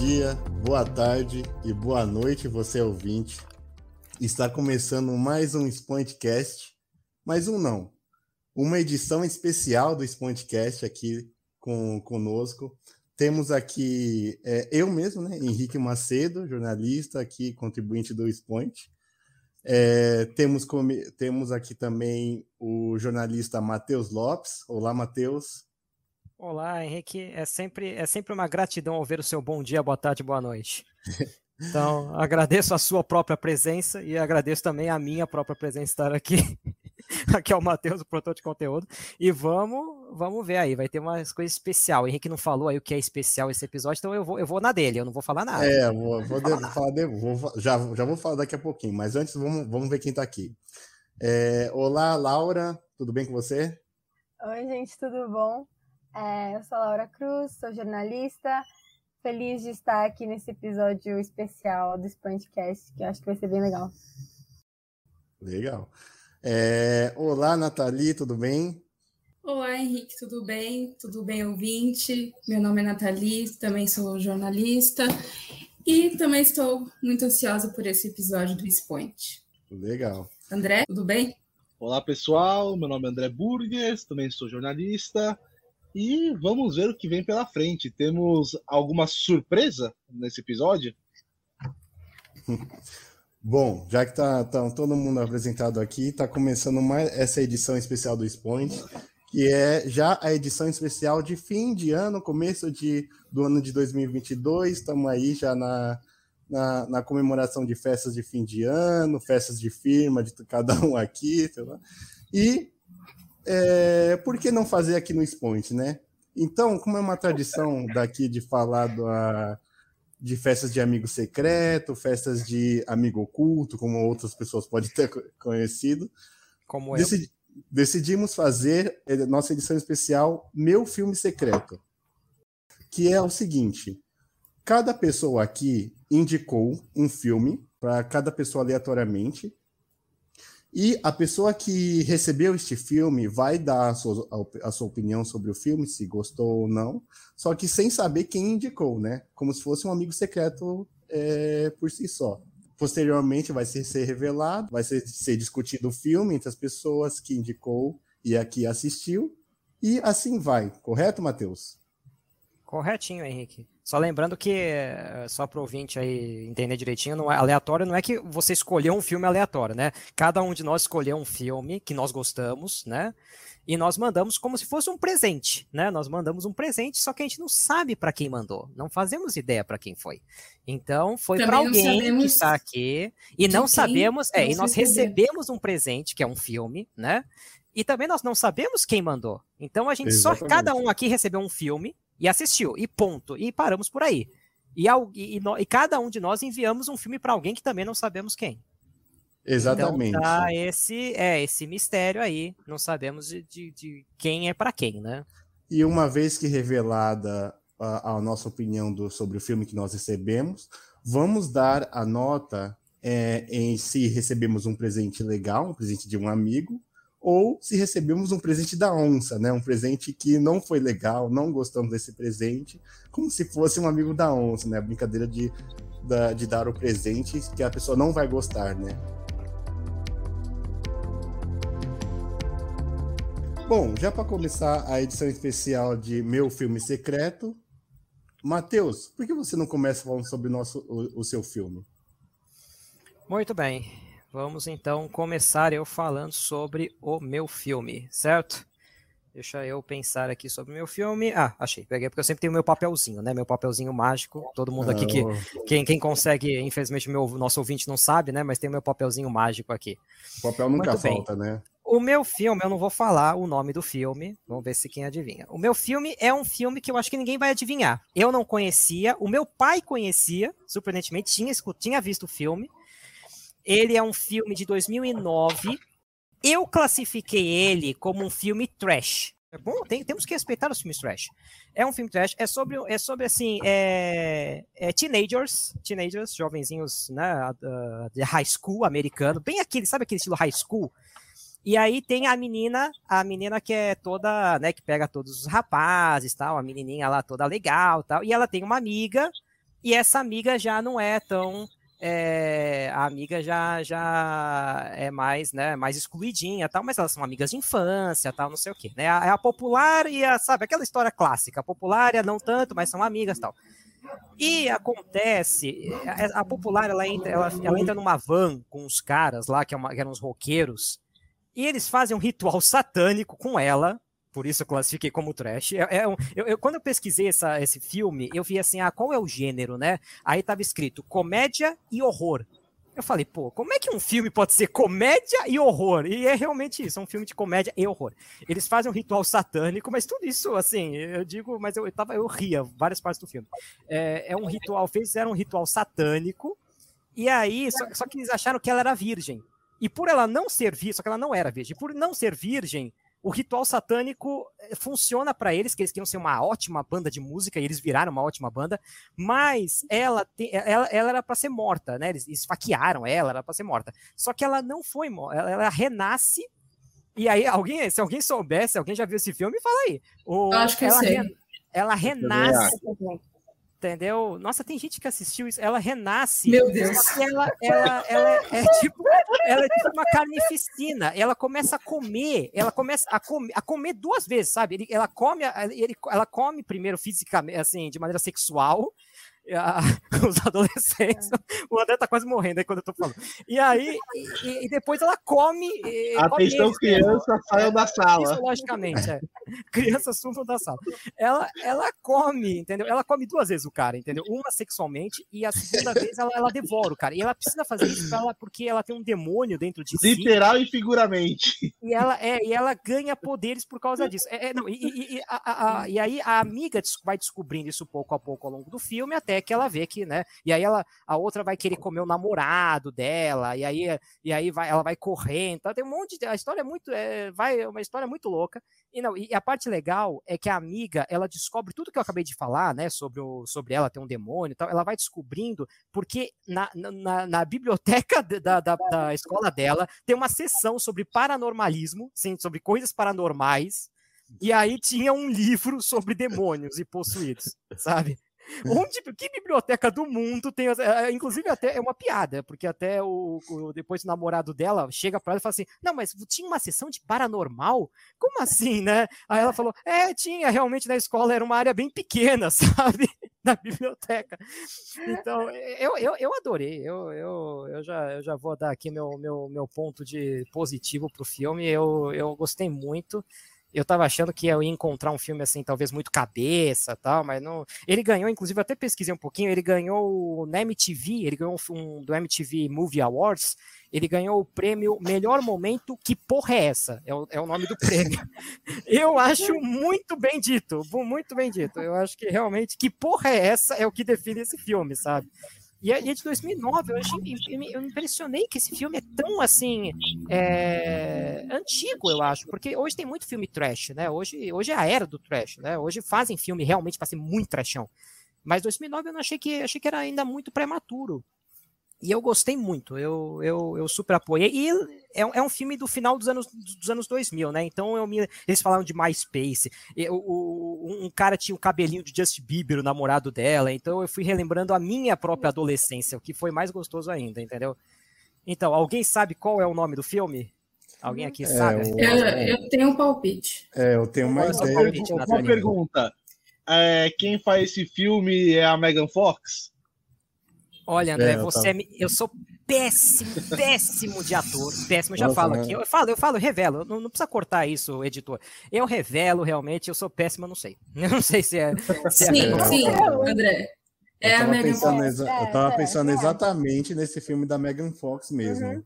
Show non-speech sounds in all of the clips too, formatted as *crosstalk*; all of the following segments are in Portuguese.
Dia, boa tarde e boa noite, você ouvinte. Está começando mais um Spointcast, mais um não, uma edição especial do Spointcast aqui com conosco. Temos aqui é, eu mesmo, né, Henrique Macedo, jornalista aqui, contribuinte do Spoint. É, temos, temos aqui também o jornalista Matheus Lopes. Olá, Matheus. Olá, Henrique. É sempre, é sempre uma gratidão ouvir o seu bom dia, boa tarde, boa noite. *laughs* Então, agradeço a sua própria presença e agradeço também a minha própria presença estar aqui. *laughs* aqui é o Matheus, o produtor de conteúdo. E vamos, vamos ver aí, vai ter umas coisas especial. O Henrique não falou aí o que é especial esse episódio, então eu vou, eu vou na dele, eu não vou falar nada. É, vou, vou, de, falar de, vou já, já vou falar daqui a pouquinho, mas antes vamos, vamos ver quem está aqui. É, olá, Laura, tudo bem com você? Oi, gente, tudo bom? É, eu sou a Laura Cruz, sou jornalista. Feliz de estar aqui nesse episódio especial do Spantcast, que eu acho que vai ser bem legal. Legal. É, olá, Nathalie, tudo bem? Olá, Henrique, tudo bem? Tudo bem, ouvinte? Meu nome é Nathalie, também sou jornalista e também estou muito ansiosa por esse episódio do Spoint. Legal. André, tudo bem? Olá, pessoal. Meu nome é André Burgues, também sou jornalista e vamos ver o que vem pela frente. Temos alguma surpresa nesse episódio? *laughs* Bom, já que está tá todo mundo apresentado aqui, está começando mais essa edição especial do Spoint, que é já a edição especial de fim de ano, começo de, do ano de 2022. Estamos aí já na, na, na, comemoração de festas de fim de ano, festas de firma de cada um aqui, sei lá. E é, por que não fazer aqui no Expoint, né? Então, como é uma tradição daqui de falar a, de festas de amigo secreto, festas de amigo oculto, como outras pessoas podem ter conhecido, como decidi, decidimos fazer é, nossa edição especial Meu Filme Secreto, que é o seguinte: cada pessoa aqui indicou um filme para cada pessoa aleatoriamente e a pessoa que recebeu este filme vai dar a sua, a sua, opinião sobre o filme, se gostou ou não, só que sem saber quem indicou, né? Como se fosse um amigo secreto é, por si só. Posteriormente vai ser, ser revelado, vai ser, ser discutido o filme entre as pessoas que indicou e a que assistiu, e assim vai, correto, Matheus? Corretinho, Henrique. Só lembrando que, eh, só para o ouvinte aí entender direitinho, não é, aleatório não é que você escolheu um filme aleatório, né? Cada um de nós escolheu um filme que nós gostamos, né? E nós mandamos como se fosse um presente, né? Nós mandamos um presente, só que a gente não sabe para quem mandou, não fazemos ideia para quem foi. Então, foi para alguém que está aqui e não sabemos, é, e nós recebemos um presente, que é um filme, né? E também nós não sabemos quem mandou. Então a gente Exatamente. só cada um aqui recebeu um filme e assistiu, e ponto. E paramos por aí. E, e, e, e cada um de nós enviamos um filme para alguém que também não sabemos quem. Exatamente. Então, tá esse, é, esse mistério aí, não sabemos de, de, de quem é para quem, né? E uma vez que revelada a, a nossa opinião do, sobre o filme que nós recebemos, vamos dar a nota é, em se recebemos um presente legal, um presente de um amigo, ou se recebemos um presente da onça, né? Um presente que não foi legal, não gostamos desse presente, como se fosse um amigo da onça, né? A brincadeira de, de dar o presente que a pessoa não vai gostar, né? Bom, já para começar a edição especial de Meu Filme Secreto, Matheus, por que você não começa falando sobre o, nosso, o, o seu filme? Muito bem. Vamos então começar eu falando sobre o meu filme, certo? Deixa eu pensar aqui sobre o meu filme. Ah, achei, peguei, porque eu sempre tenho meu papelzinho, né? Meu papelzinho mágico. Todo mundo aqui que. Quem, quem consegue, infelizmente, meu nosso ouvinte não sabe, né? Mas tem meu papelzinho mágico aqui. O papel nunca Muito falta, bem. né? O meu filme, eu não vou falar o nome do filme, vamos ver se quem adivinha. O meu filme é um filme que eu acho que ninguém vai adivinhar. Eu não conhecia, o meu pai conhecia, surpreendentemente, tinha, tinha visto o filme, ele é um filme de 2009. Eu classifiquei ele como um filme trash. É bom, tem, temos que respeitar os filmes trash. É um filme trash, é sobre, é sobre assim, é, é teenagers, teenagers, jovenzinhos, né, de high school americano, bem aquele, sabe aquele estilo high school? E aí tem a menina, a menina que é toda, né, que pega todos os rapazes, tal, a menininha lá toda legal, tal, e ela tem uma amiga E essa amiga já não é tão é, a amiga já já é mais, né, mais excluidinha, tal, mas elas são amigas de infância, tal, não sei o quê, né? A, a popular e a, sabe, aquela história clássica, a popular não tanto, mas são amigas, tal. E acontece, a, a popular ela entra, ela, ela, entra numa van com os caras lá que, é uma, que eram os roqueiros, e eles fazem um ritual satânico com ela, por isso eu classifiquei como trash. É, é um, eu, eu, quando eu pesquisei essa, esse filme, eu vi assim, ah, qual é o gênero, né? Aí tava escrito comédia e horror. Eu falei, pô, como é que um filme pode ser comédia e horror? E é realmente isso, é um filme de comédia e horror. Eles fazem um ritual satânico, mas tudo isso, assim, eu digo, mas eu, eu, tava, eu ria várias partes do filme. É, é um ritual, fizeram um ritual satânico, e aí, só, só que eles acharam que ela era virgem. E por ela não ser virgem, só que ela não era virgem, por não ser virgem, o ritual satânico eh, funciona para eles, que eles queriam ser uma ótima banda de música, e eles viraram uma ótima banda, mas ela, te, eh, ela, ela era para ser morta, né? Eles esfaquearam ela, era para ser morta. Só que ela não foi morta, ela, ela, renasce. E aí, alguém, se alguém soubesse, alguém já viu esse filme, fala aí. O, Eu acho que ela, eu sei. Ela renasce entendeu? Nossa, tem gente que assistiu isso, ela renasce. Meu Deus. Ela, ela, ela é tipo, ela é tipo uma carnificina. Ela começa a comer, ela começa a, com, a comer duas vezes, sabe? Ele, ela come, ele, ela come primeiro fisicamente, assim, de maneira sexual, a, *laughs* os adolescentes. É. O André tá quase morrendo aí quando eu tô falando. E aí, e, e depois ela come. Atenção, come criança, saiam da sala. logicamente, é. *laughs* Crianças sumam da sala. Ela, ela come, entendeu? Ela come duas vezes o cara, entendeu? Uma sexualmente e a segunda *laughs* vez ela, ela devora o cara. E ela precisa fazer isso ela, porque ela tem um demônio dentro de si. Literal e figuramente. E ela, é, e ela ganha poderes por causa disso. É, é não, e, e, a, a, e aí a amiga vai descobrindo isso pouco a pouco ao longo do filme, até que ela vê que, né? E aí ela, a outra vai querer comer o namorado dela, e aí, e aí vai, ela vai correndo. Então tem um monte de. A história é muito. É, vai, é uma história muito louca. E, não, e a parte legal é que a amiga, ela descobre tudo que eu acabei de falar, né? Sobre, o, sobre ela ter um demônio e tal. Ela vai descobrindo, porque na, na, na biblioteca da, da, da escola dela tem uma sessão sobre paranormalismo, sim, sobre coisas paranormais. E aí tinha um livro sobre demônios e possuídos, sabe? Onde, que biblioteca do mundo tem. É, inclusive, até é uma piada, porque até o, o depois o namorado dela chega para ela e fala assim: Não, mas tinha uma sessão de paranormal? Como assim, né? Aí ela falou: É, tinha, realmente na escola era uma área bem pequena, *laughs* sabe? Na biblioteca. Então, eu, eu, eu adorei. Eu, eu, eu, já, eu já vou dar aqui meu, meu, meu ponto de positivo pro filme. Eu, eu gostei muito eu tava achando que eu ia encontrar um filme assim, talvez muito cabeça tal, mas não. Ele ganhou, inclusive, até pesquisei um pouquinho, ele ganhou na MTV, ele ganhou um, do MTV Movie Awards, ele ganhou o prêmio Melhor Momento, que porra é essa? É o, é o nome do prêmio. *laughs* eu acho muito bem dito, muito bem dito. Eu acho que realmente, que porra é essa é o que define esse filme, sabe? E é, de 2009, eu, achei, eu me impressionei que esse filme é tão, assim, é, antigo, eu acho, porque hoje tem muito filme trash, né? Hoje, hoje é a era do trash, né? Hoje fazem filme realmente para ser muito trashão. Mas 2009 eu não achei que, achei que era ainda muito prematuro. E eu gostei muito, eu, eu, eu super apoiei. E é, é um filme do final dos anos, dos anos 2000, né? Então eu me, eles falaram de MySpace. Eu, o, um cara tinha o cabelinho de Justin Bieber, o namorado dela. Então eu fui relembrando a minha própria adolescência, o que foi mais gostoso ainda, entendeu? Então, alguém sabe qual é o nome do filme? Alguém aqui É, sabe? o- Eu, eu tenho um palpite. É, eu tenho uma é ideia. palpite, Uma Nathaniel? pergunta. É, quem faz esse filme é a Megan Fox? Olha, André, É, eu você tava- é me- eu sou péssimo, péssimo de ator. Péssimo, eu já Nossa, falo né? aqui. Eu falo, eu falo, eu revelo. Não, não precisa cortar isso, editor. Eu revelo realmente, eu sou péssimo, eu não sei. *laughs* Eu não sei se é. se é Sim, verdade. sim, André. Eu É a Megan pensando, Fox. exa- É, eu tava é, pensando é. exatamente nesse filme da Megan Fox mesmo. Uhum.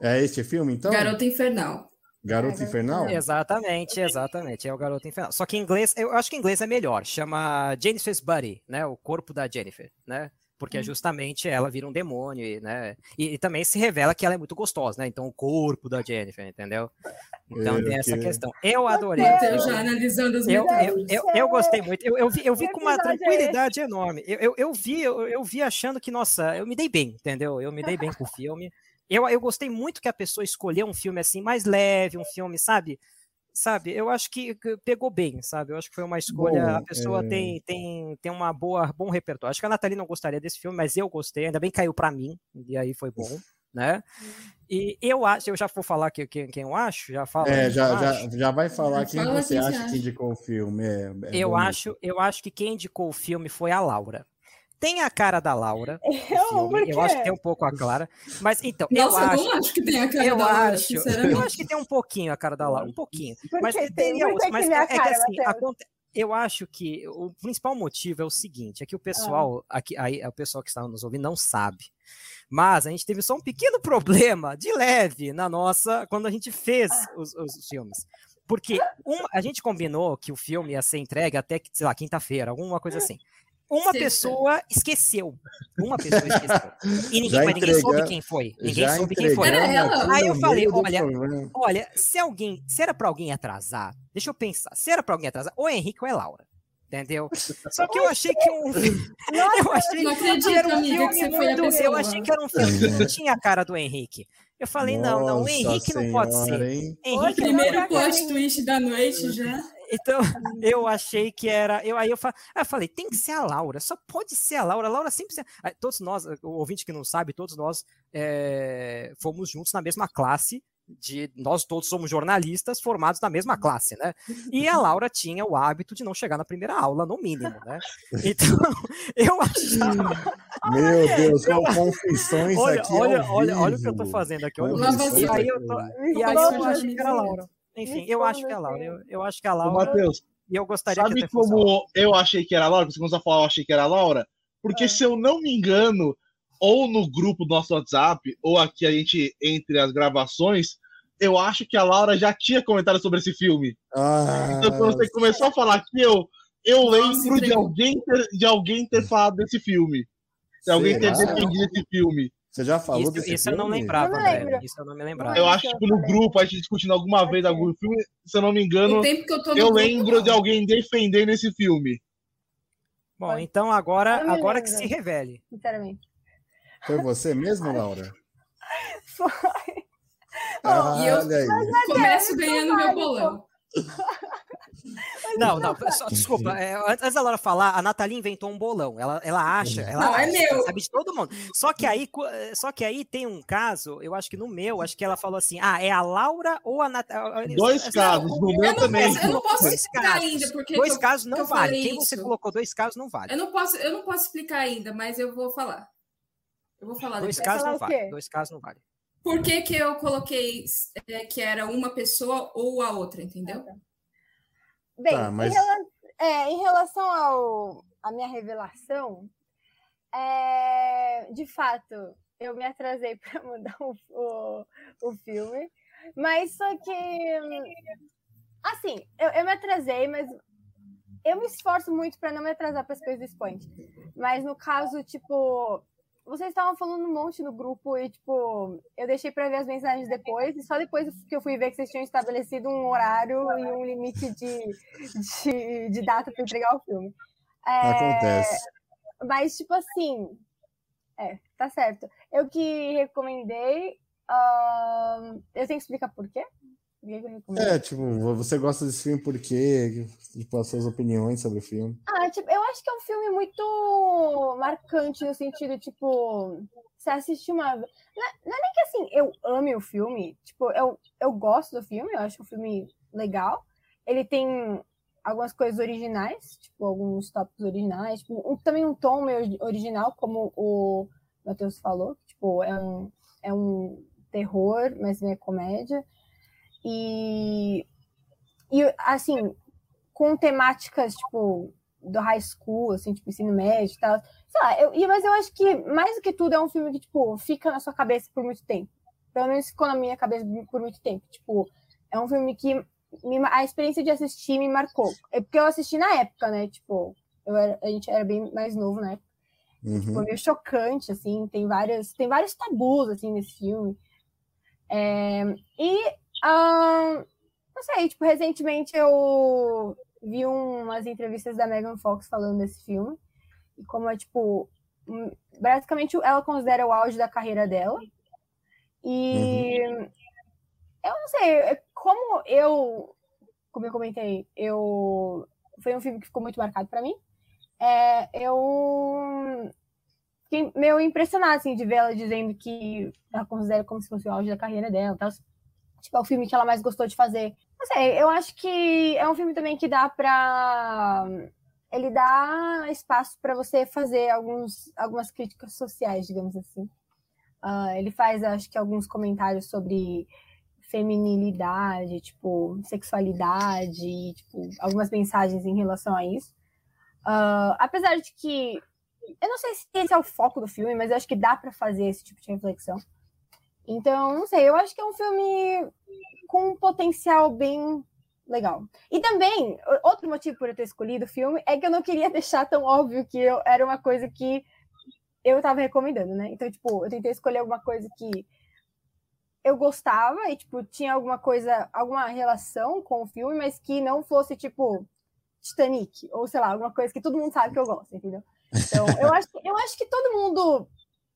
É este filme, então? Garota Infernal. Garoto Infernal? Exatamente, exatamente. É o garoto infernal. Só que em inglês, eu acho que em inglês é melhor. Chama Jennifer's Body, né? O corpo da Jennifer, né? Porque é justamente ela vira um demônio, e, né? E, e também se revela que ela é muito gostosa, né? Então o corpo da Jennifer, entendeu? Então É, tem essa que- questão. Eu adorei. Eu já analisando as Eu, eu, eu, eu gostei muito. Eu, eu vi, eu vi com uma tranquilidade enorme. Eu, eu, eu vi, eu, eu vi achando que, nossa, eu me dei bem, entendeu? Eu me dei bem com o filme. Eu, eu gostei muito que a pessoa escolheu um filme assim mais leve, um filme, sabe? sabe, eu acho que pegou bem, sabe? Eu acho que foi uma escolha. Bom, a pessoa é... tem, tem, tem uma boa, bom repertório. Acho que a Nathalie não gostaria desse filme, mas eu gostei, ainda bem caiu para mim, e aí foi bom. *laughs* Né? E eu acho, eu já vou falar que, quem, quem eu acho, já falo. É, já, já, já vai falar quem Fala você acha que indicou o filme. É, é eu, acho, eu acho que quem indicou o filme foi a Laura tem a cara da Laura. *laughs* Eu, eu acho que tem um pouco a Clara. Mas então, Nossa, eu, acho, acho que tem a cara eu da Laura. Acho, eu acho que tem um pouquinho a cara da Laura, um pouquinho. mas teria outros. Mas é, é que assim, aconte, eu acho que o principal motivo é o seguinte: é que o pessoal, ah. aqui, aí, o pessoal que está nos ouvindo não sabe. Mas a gente teve só um pequeno *laughs* problema de leve na nossa quando a gente fez ah. os, os filmes. Porque um, a gente combinou que o filme ia ser entregue até, sei lá, quinta-feira, alguma coisa assim. Uma Sexta. pessoa esqueceu. Uma pessoa esqueceu. E ninguém, mas ninguém soube quem foi. Ninguém soube quem foi. Aí eu falei, olha, olha, se alguém, se era para alguém atrasar, deixa eu pensar, se era para alguém atrasar, ou Henrique ou é Laura. Entendeu? Só que eu achei que um. *laughs* Eu achei não acredito, que era um amiga, filme muito. Eu achei que era um filme que não tinha a cara do Henrique. Eu falei, Nossa não, não, o Henrique senhora, não pode ser. Henrique Primeiro plot twist da noite já. Então, *laughs* eu achei que era. Eu, aí eu, fa... aí eu falei, tem que ser a Laura, só pode ser a Laura. A Laura sempre. Todos nós, o ouvinte que não sabe, todos nós é... fomos juntos na mesma classe. De, nós todos somos jornalistas formados na mesma classe, né? E a *laughs* Laura tinha o hábito de não chegar na primeira aula, no mínimo, né? *laughs* Então, eu achava. Meu Deus, qual confissões olha, aqui. Olha, olha, olha o que eu tô fazendo aqui. Olha e aí eu, tô, e aí eu achei que era a Laura. Enfim, eu acho que é a Laura. Eu, eu acho que é a Laura. Matheus, e eu gostaria sabe como eu achei que era a Laura? Você começou a falar, eu achei que era a Laura? Porque é. se eu não me engano, ou no grupo do nosso WhatsApp, ou aqui a gente, entre as gravações, eu acho que a Laura já tinha comentado sobre esse filme. Ah, então, quando você começou a falar aqui, eu, eu lembro de alguém, ter, de alguém ter falado desse filme. De alguém ter defendido esse filme. Você já falou isso, desse isso filme? eu não lembrava, André. Isso eu não me lembrava. Eu acho que no grupo, a gente discutindo alguma vez algum filme, se eu não me engano, eu, eu lembro de alguém defendendo esse filme. Bom, então agora, agora que se revele. Sinceramente. Foi você mesmo, *laughs* Laura? Foi. Ah, e eu começo ganhando meu bolão. Não, não, só, desculpa. É, antes da Laura falar, a Nathalie inventou um bolão. Ela, ela acha, ela não, é acha, é meu. sabe de todo mundo. Só que aí, eh, só que aí tem um caso, eu acho que no meu, acho que ela falou assim: ah, é a Laura ou a Nathalie. Dois casos, no meu também. eu não posso explicar ainda, porque. Dois casos não vale. Quem você colocou dois casos não vale. Eu não posso, eu não posso explicar ainda, mas eu vou falar. Eu vou falar. Dois casos não vale. Dois casos não vale. Por que, que eu coloquei é, que era uma pessoa ou a outra, entendeu? Bem, tá, mas... em, rela é, em, relação ao a minha revelação, é, de fato, eu me atrasei *laughs* para mudar o, o, o, filme, mas só que assim, eu, eu me atrasei, mas eu me esforço muito para não me atrasar para as coisas do Sponge. Mas no caso, tipo, vocês estavam falando um monte no grupo e, tipo, eu deixei para ver as mensagens depois, e só depois que eu fui ver que vocês tinham estabelecido um horário e um limite de, de, de data para entregar o filme. É, Acontece. Mas, tipo assim, é, tá certo. Eu que recomendei, uh, eu tenho que explicar por quê? É, tipo, você gosta desse filme por quê? Tipo, as suas opiniões sobre o filme. Ah, tipo, eu acho que é um filme muito marcante no sentido, tipo, você assiste uma. Não é, não é nem que assim, eu ame o filme, tipo, eu, eu gosto do filme, eu acho o filme legal. Ele tem algumas coisas originais, tipo, alguns tópicos originais, tipo, um, também um tom meio original, como o Matheus falou, tipo, é um, é um terror, mas não é comédia. E, e assim, com temáticas, tipo, do high school, assim, tipo, ensino médio e tal. Sei lá, eu, mas eu acho que, mais do que tudo, é um filme que, tipo, fica na sua cabeça por muito tempo. Pelo menos ficou na minha cabeça por muito tempo. Tipo, é um filme que me, a experiência de assistir me marcou. É porque eu assisti na época, né? Tipo, eu era, a gente era bem mais novo né Uhum. Tipo, meio chocante, assim. Tem, várias, tem vários tabus, assim, nesse filme. É, e ah, não sei, tipo, recentemente eu vi umas entrevistas da Megan Fox falando desse filme. E como é, tipo, basicamente ela considera o auge da carreira dela. E uhum. eu não sei, é como eu como eu comentei, eu foi um filme que ficou muito marcado para mim. É, eu fiquei meio impressionada assim, de ver ela dizendo que ela considera como se fosse o auge da carreira dela. Tal. Tipo, é o filme que ela mais gostou de fazer. Não sei, eu acho que é um filme também que dá pra. Ele dá espaço para você fazer alguns, algumas críticas sociais, digamos assim. Uh, ele faz, acho que, alguns comentários sobre feminilidade, tipo, sexualidade, tipo, algumas mensagens em relação a isso. Uh, apesar de que eu não sei se esse é o foco do filme, mas eu acho que dá para fazer esse tipo de reflexão. Então, não sei, eu acho que é um filme com um potencial bem legal. E também, outro motivo por eu ter escolhido o filme é que eu não queria *laughs* deixar tão óbvio que eu, era uma coisa que eu tava recomendando, né? Então, tipo, eu tentei escolher alguma coisa que eu gostava e, tipo, tinha alguma coisa, alguma relação com o filme, mas que não fosse, tipo, Titanic, ou sei lá, alguma coisa que todo mundo sabe que eu gosto, entendeu? Então, eu *laughs* acho, eu acho que todo mundo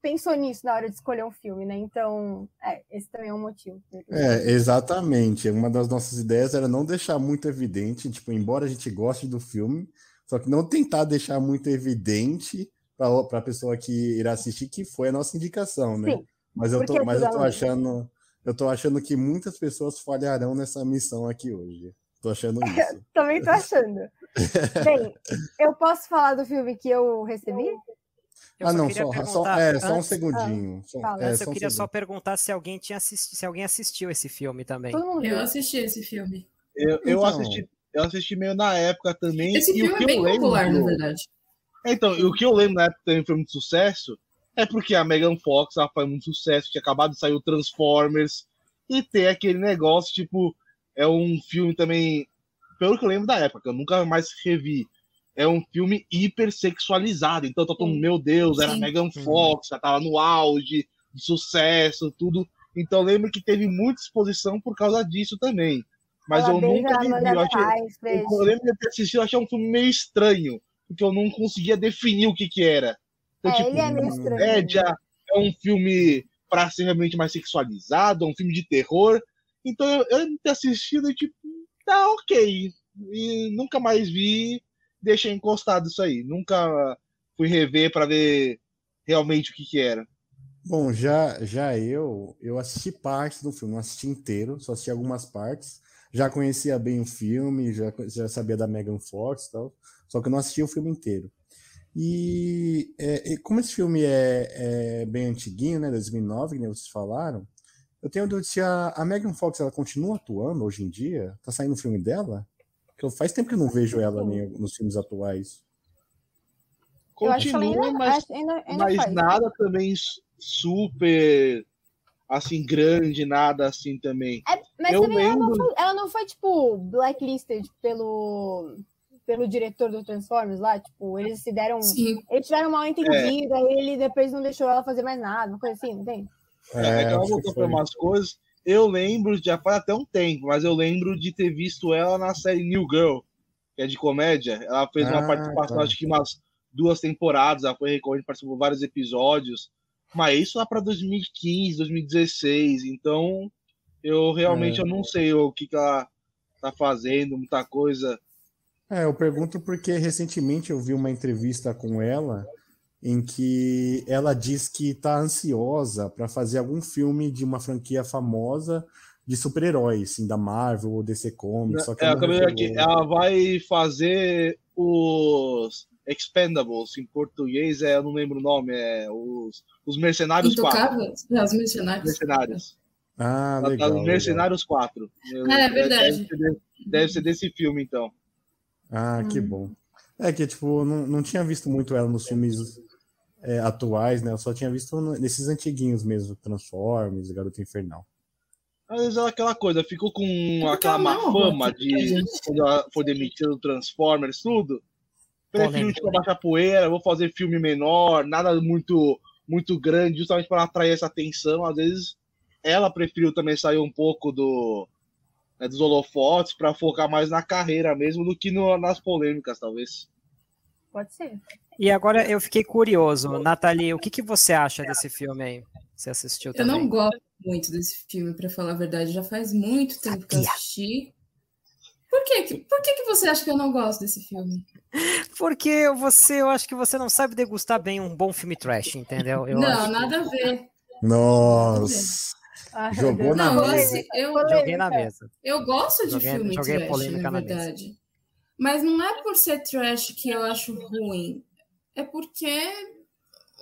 pensou nisso na hora de escolher um filme, né? Então, é, esse também é um motivo. É, exatamente. Uma das nossas ideias era não deixar muito evidente, tipo, embora a gente goste do filme, só que não tentar deixar muito evidente para a pessoa que irá assistir que foi a nossa indicação, né? Sim, mas eu tô, mas eu tô achando, eu tô achando que muitas pessoas falharão nessa missão aqui hoje. Tô achando isso. *laughs* Também tô achando. *laughs* Bem, eu posso falar do filme que eu recebi? Eu ah, não, só, só, é, só um segundinho. Ah, só, é, eu queria um só perguntar se alguém tinha assisti, se alguém assistiu esse filme também. Eu assisti esse filme. Eu, eu, então... assisti, eu assisti meio na época também. Esse filme é bem popular, lembro, na verdade. Então, o que eu lembro na época também foi muito sucesso é porque a Megan Fox ela faz muito sucesso, tinha acabado de sair o Transformers, e ter aquele negócio, tipo, é um filme também, pelo que eu lembro da época, eu nunca mais revi é um filme hipersexualizado. Então, todo mundo, meu Deus, era Sim. Megan Fox, já tava no auge, de sucesso, tudo. Então, lembro que teve muita exposição por causa disso também. Mas Ela eu nunca vi. Eu, achei, eu lembro de ter assistido, eu achei um filme meio estranho, porque eu não conseguia definir o que que era. Então, é, tipo, ele é meio estranho. Média, é um filme para ser realmente mais sexualizado, é um filme de terror. Então, eu, eu ter assistido e, tipo, tá ok. E nunca mais vi deixei encostado isso aí. Nunca fui rever para ver realmente o que, que era. Bom, já, já eu, eu assisti partes do filme, não assisti inteiro, só assisti algumas partes. Já conhecia bem o filme, já, já sabia da Megan Fox e tal, só que eu não assisti o filme inteiro. E, é, como esse filme é, é, bem antiguinho, né, 2009, que vocês falaram, eu tenho dúvida se a, a Megan Fox ela continua atuando hoje em dia? Tá saindo o filme dela? Que faz tempo que eu não vejo ela nem nos filmes atuais. Continua, ainda, mas, ainda, ainda mas nada também super assim grande, nada assim também. É, mas eu também lembro... ela, não foi, ela não foi tipo blacklisted pelo pelo diretor do Transformers lá, tipo, eles se deram, Sim. eles tiveram mal entendido, é. aí ele depois não deixou ela fazer mais nada, uma coisa assim, não tem? É, é que ela voltou para umas coisas eu lembro, já faz até um tempo, mas eu lembro de ter visto ela na série New Girl, que é de comédia. Ela fez ah, uma participação, tá. acho que umas duas temporadas, ela foi recorrente, participou de vários episódios. Mas isso lá para 2015, 2016. Então, eu realmente é. eu não sei o que, que ela tá fazendo, muita coisa. É, eu pergunto porque recentemente eu vi uma entrevista com ela em que ela diz que está ansiosa para fazer algum filme de uma franquia famosa de super-heróis, assim, da Marvel ou DC Comics. Só que é, aqui, ela vai fazer os Expendables, em português, é, eu não lembro o nome, é os, os Mercenários Intocáveis? 4. Os Mercenários. Mercenários. Ah, tá legal. Os Mercenários legal. 4. Ah, é verdade. Deve ser, deve ser, desse filme, então. Ah, hum. que bom. É que, tipo, não, não tinha visto muito ela nos filmes é, atuais, né? Eu só tinha visto nesses antiguinhos mesmo, Transformers, Garota Infernal. Às vezes é aquela coisa, ficou com aquela má fama de quando ela foi demitida do Transformers, tudo. Prefiro tipo, baixar poeira, vou fazer filme menor, nada muito muito grande, justamente para atrair essa atenção. Às vezes ela preferiu também sair um pouco do né, dos holofotes para focar mais na carreira mesmo do que no, nas polêmicas, talvez. Pode ser. E agora eu fiquei curioso, Nathalie, o que, que você acha desse filme aí? Você assistiu também? Eu não gosto muito desse filme, para falar a verdade. Já faz muito tempo que eu assisti. Por, que, por que, que você acha que eu não gosto desse filme? Porque você, eu acho que você não sabe degustar bem um bom filme trash, entendeu? Eu não, nada que... a ver. Nossa. Ah, jogou na não, mesa. Eu, joguei na mesa. Eu gosto de joguei, filme joguei trash, na verdade. Na Mas não é por ser trash que eu acho ruim. É porque,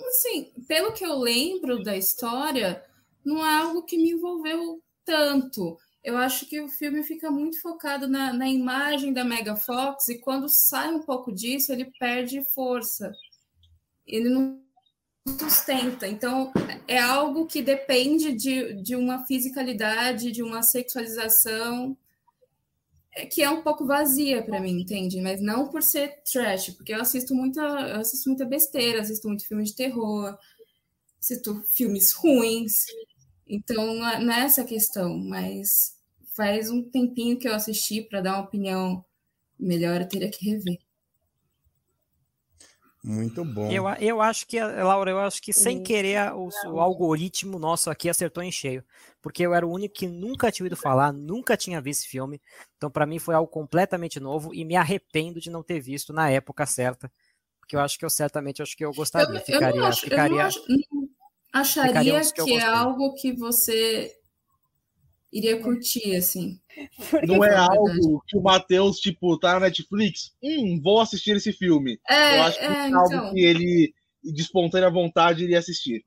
assim, pelo que eu lembro da história, não é algo que me envolveu tanto. Eu acho que o filme fica muito focado na, na imagem da Mega Fox e quando sai um pouco disso, ele perde força. Ele não sustenta. Então, é algo que depende de, de uma fisicalidade, de uma sexualização que é um pouco vazia para mim, entende? Mas não por ser trash, porque eu assisto muita, eu assisto muita besteira, assisto muito filme de terror, assisto filmes ruins. Então, não é, é questão, mas faz um tempinho que eu assisti para dar uma opinião melhor, eu teria que rever. Muito bom. Eu, eu acho que, Laura, eu acho que sem querer o, o, algoritmo nosso aqui acertou em cheio. Porque eu era o único que nunca tinha ouvido falar, nunca tinha visto esse filme. Então, para mim, foi algo completamente novo e me arrependo de não ter visto na época certa. Porque eu acho que eu certamente acho que eu gostaria. Eu, ficaria, eu não, acho, ficaria, eu não acho, acharia que, que é algo que você iria curtir, assim. Não é algo que o Matheus, tipo, tá na Netflix, hum, vou assistir esse filme. É, eu acho que é, é algo então... que ele, de espontânea vontade, iria assistir.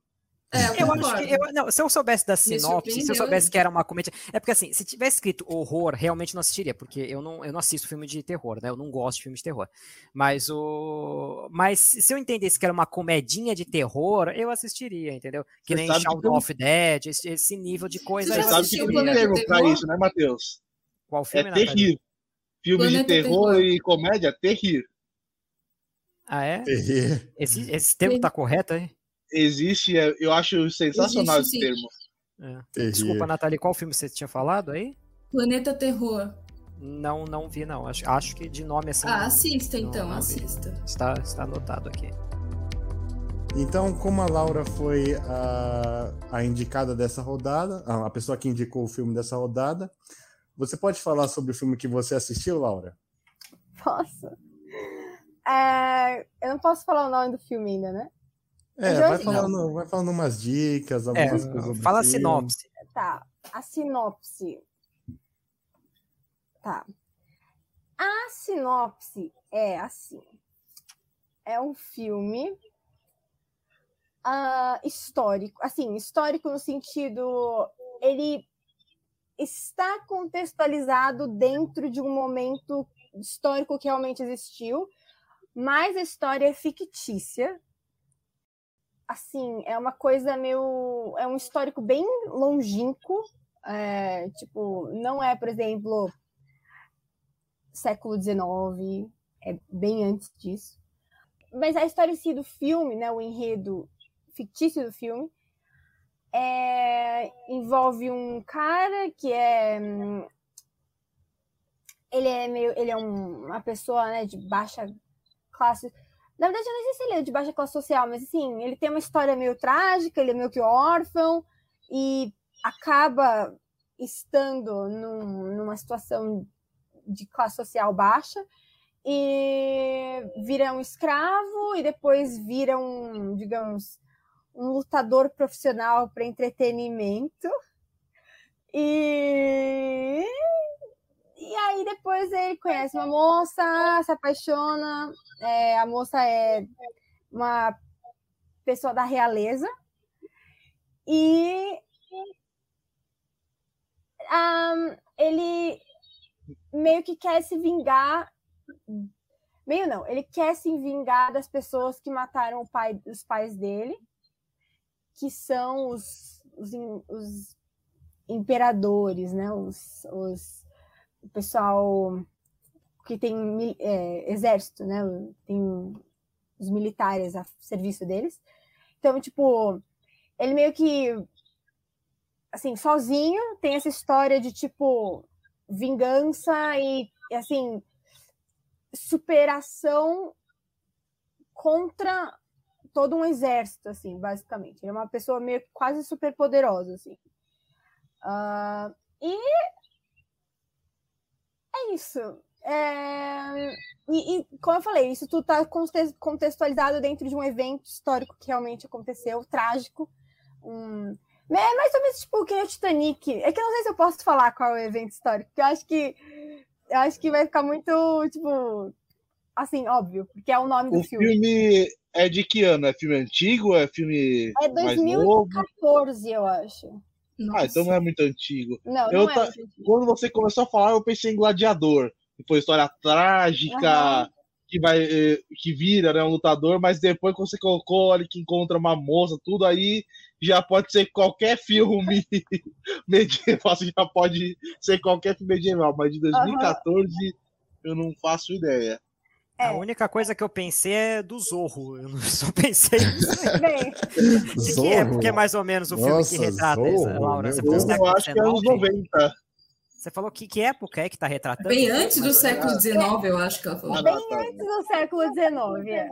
É, eu, eu acho que eu, não, se eu soubesse da sinopse, se eu soubesse que era uma comédia. É porque assim, se tivesse escrito horror, realmente não assistiria, porque eu não, eu não assisto filme de terror, né? Eu não gosto de filme de terror. Mas o. Mas se eu entendesse que era uma comedinha de terror, eu assistiria, entendeu? Que Você nem Shaun of Dead, esse, esse, nível de coisa. Você sabe que tem um termo pra isso, né, Matheus? Qual filme? É terrir. Filme de terror, terror, e comédia, terrir. Ah, é? Terrir. Esse, esse termo tá correto, hein? Existe, é, eu acho sensacional existe, esse termo. É. Desculpa, Nathalie, qual filme você tinha falado aí? Planeta Terror. Não, não vi, não. Acho, acho que de nome assim. Ah, assista não, então, não assista. Está, está anotado aqui. Então, como a Laura foi a, a indicada dessa rodada, a pessoa que indicou o filme dessa rodada, você pode falar sobre o filme que você assistiu, Laura? Posso. É, eu não posso falar o nome do filme ainda, né? É, vai falando, vai falando umas dicas, é, algumas é, coisas. Fala a sinopse. Tá, a sinopse. Tá. A sinopse é assim. É um filme uh, histórico, assim, histórico no sentido ele está contextualizado dentro de um momento histórico que realmente existiu, mas a história é fictícia, assim, é uma coisa meio. É um histórico bem longínquo. É, tipo, não é, por exemplo, século XIX, é bem antes disso. Mas a história em si do filme, né, o enredo fictício do filme, é, envolve um cara que é. Ele é meio. Ele é um, uma pessoa né, de baixa classe na verdade, eu não sei se ele é de baixa classe social, mas assim, ele tem uma história meio trágica, ele é meio que órfão e acaba estando num, numa situação de classe social baixa e vira um escravo e depois vira um, digamos, um lutador profissional para entretenimento. E e aí depois ele conhece uma moça, se apaixona. É, a moça é uma pessoa da realeza. E um, ele meio que quer se vingar. Meio não, ele quer se vingar das pessoas que mataram o pai, os pais dele, que são os, os, os imperadores, né? Os, os o pessoal que tem é, exército, né? Tem os militares a serviço deles. Então, tipo, ele meio que assim, sozinho, tem essa história de tipo vingança e assim, superação contra todo um exército, assim, basicamente. Ele é uma pessoa meio quase super poderosa, assim. Uh, e é isso. É... E, e, como eu falei, isso tudo está contextualizado dentro de um evento histórico que realmente aconteceu, trágico. Um... É mais ou menos tipo que o Titanic. É que eu não sei se eu posso falar qual é o evento histórico, porque eu acho que eu acho que vai ficar muito, tipo, assim, óbvio, porque é o nome do o filme. O filme é de que ano? É filme antigo? É filme. É 2014, eu acho. Nossa. Ah, então não é muito antigo. Não, eu não é antigo. Quando você começou a falar, eu pensei em Gladiador. Que foi história trágica, uhum. que vai eh, que vira né, um lutador, mas depois quando você colocou ali que encontra uma moça, tudo aí já pode ser qualquer *laughs* filme *laughs* medieval, já pode ser qualquer filme medieval, mas de 2014 uhum. eu não faço ideia. É. A única coisa que eu pensei é do Zorro. Eu *laughs* só pensei nisso. De que época é mais ou menos o filme Nossa, que retrata Zorro, isso, Laura? Você eu acho que é anos 90. Você falou que, que época é que está retratando? Bem antes do século XIX, eu acho que ela falou. Bem antes do século XIX. É.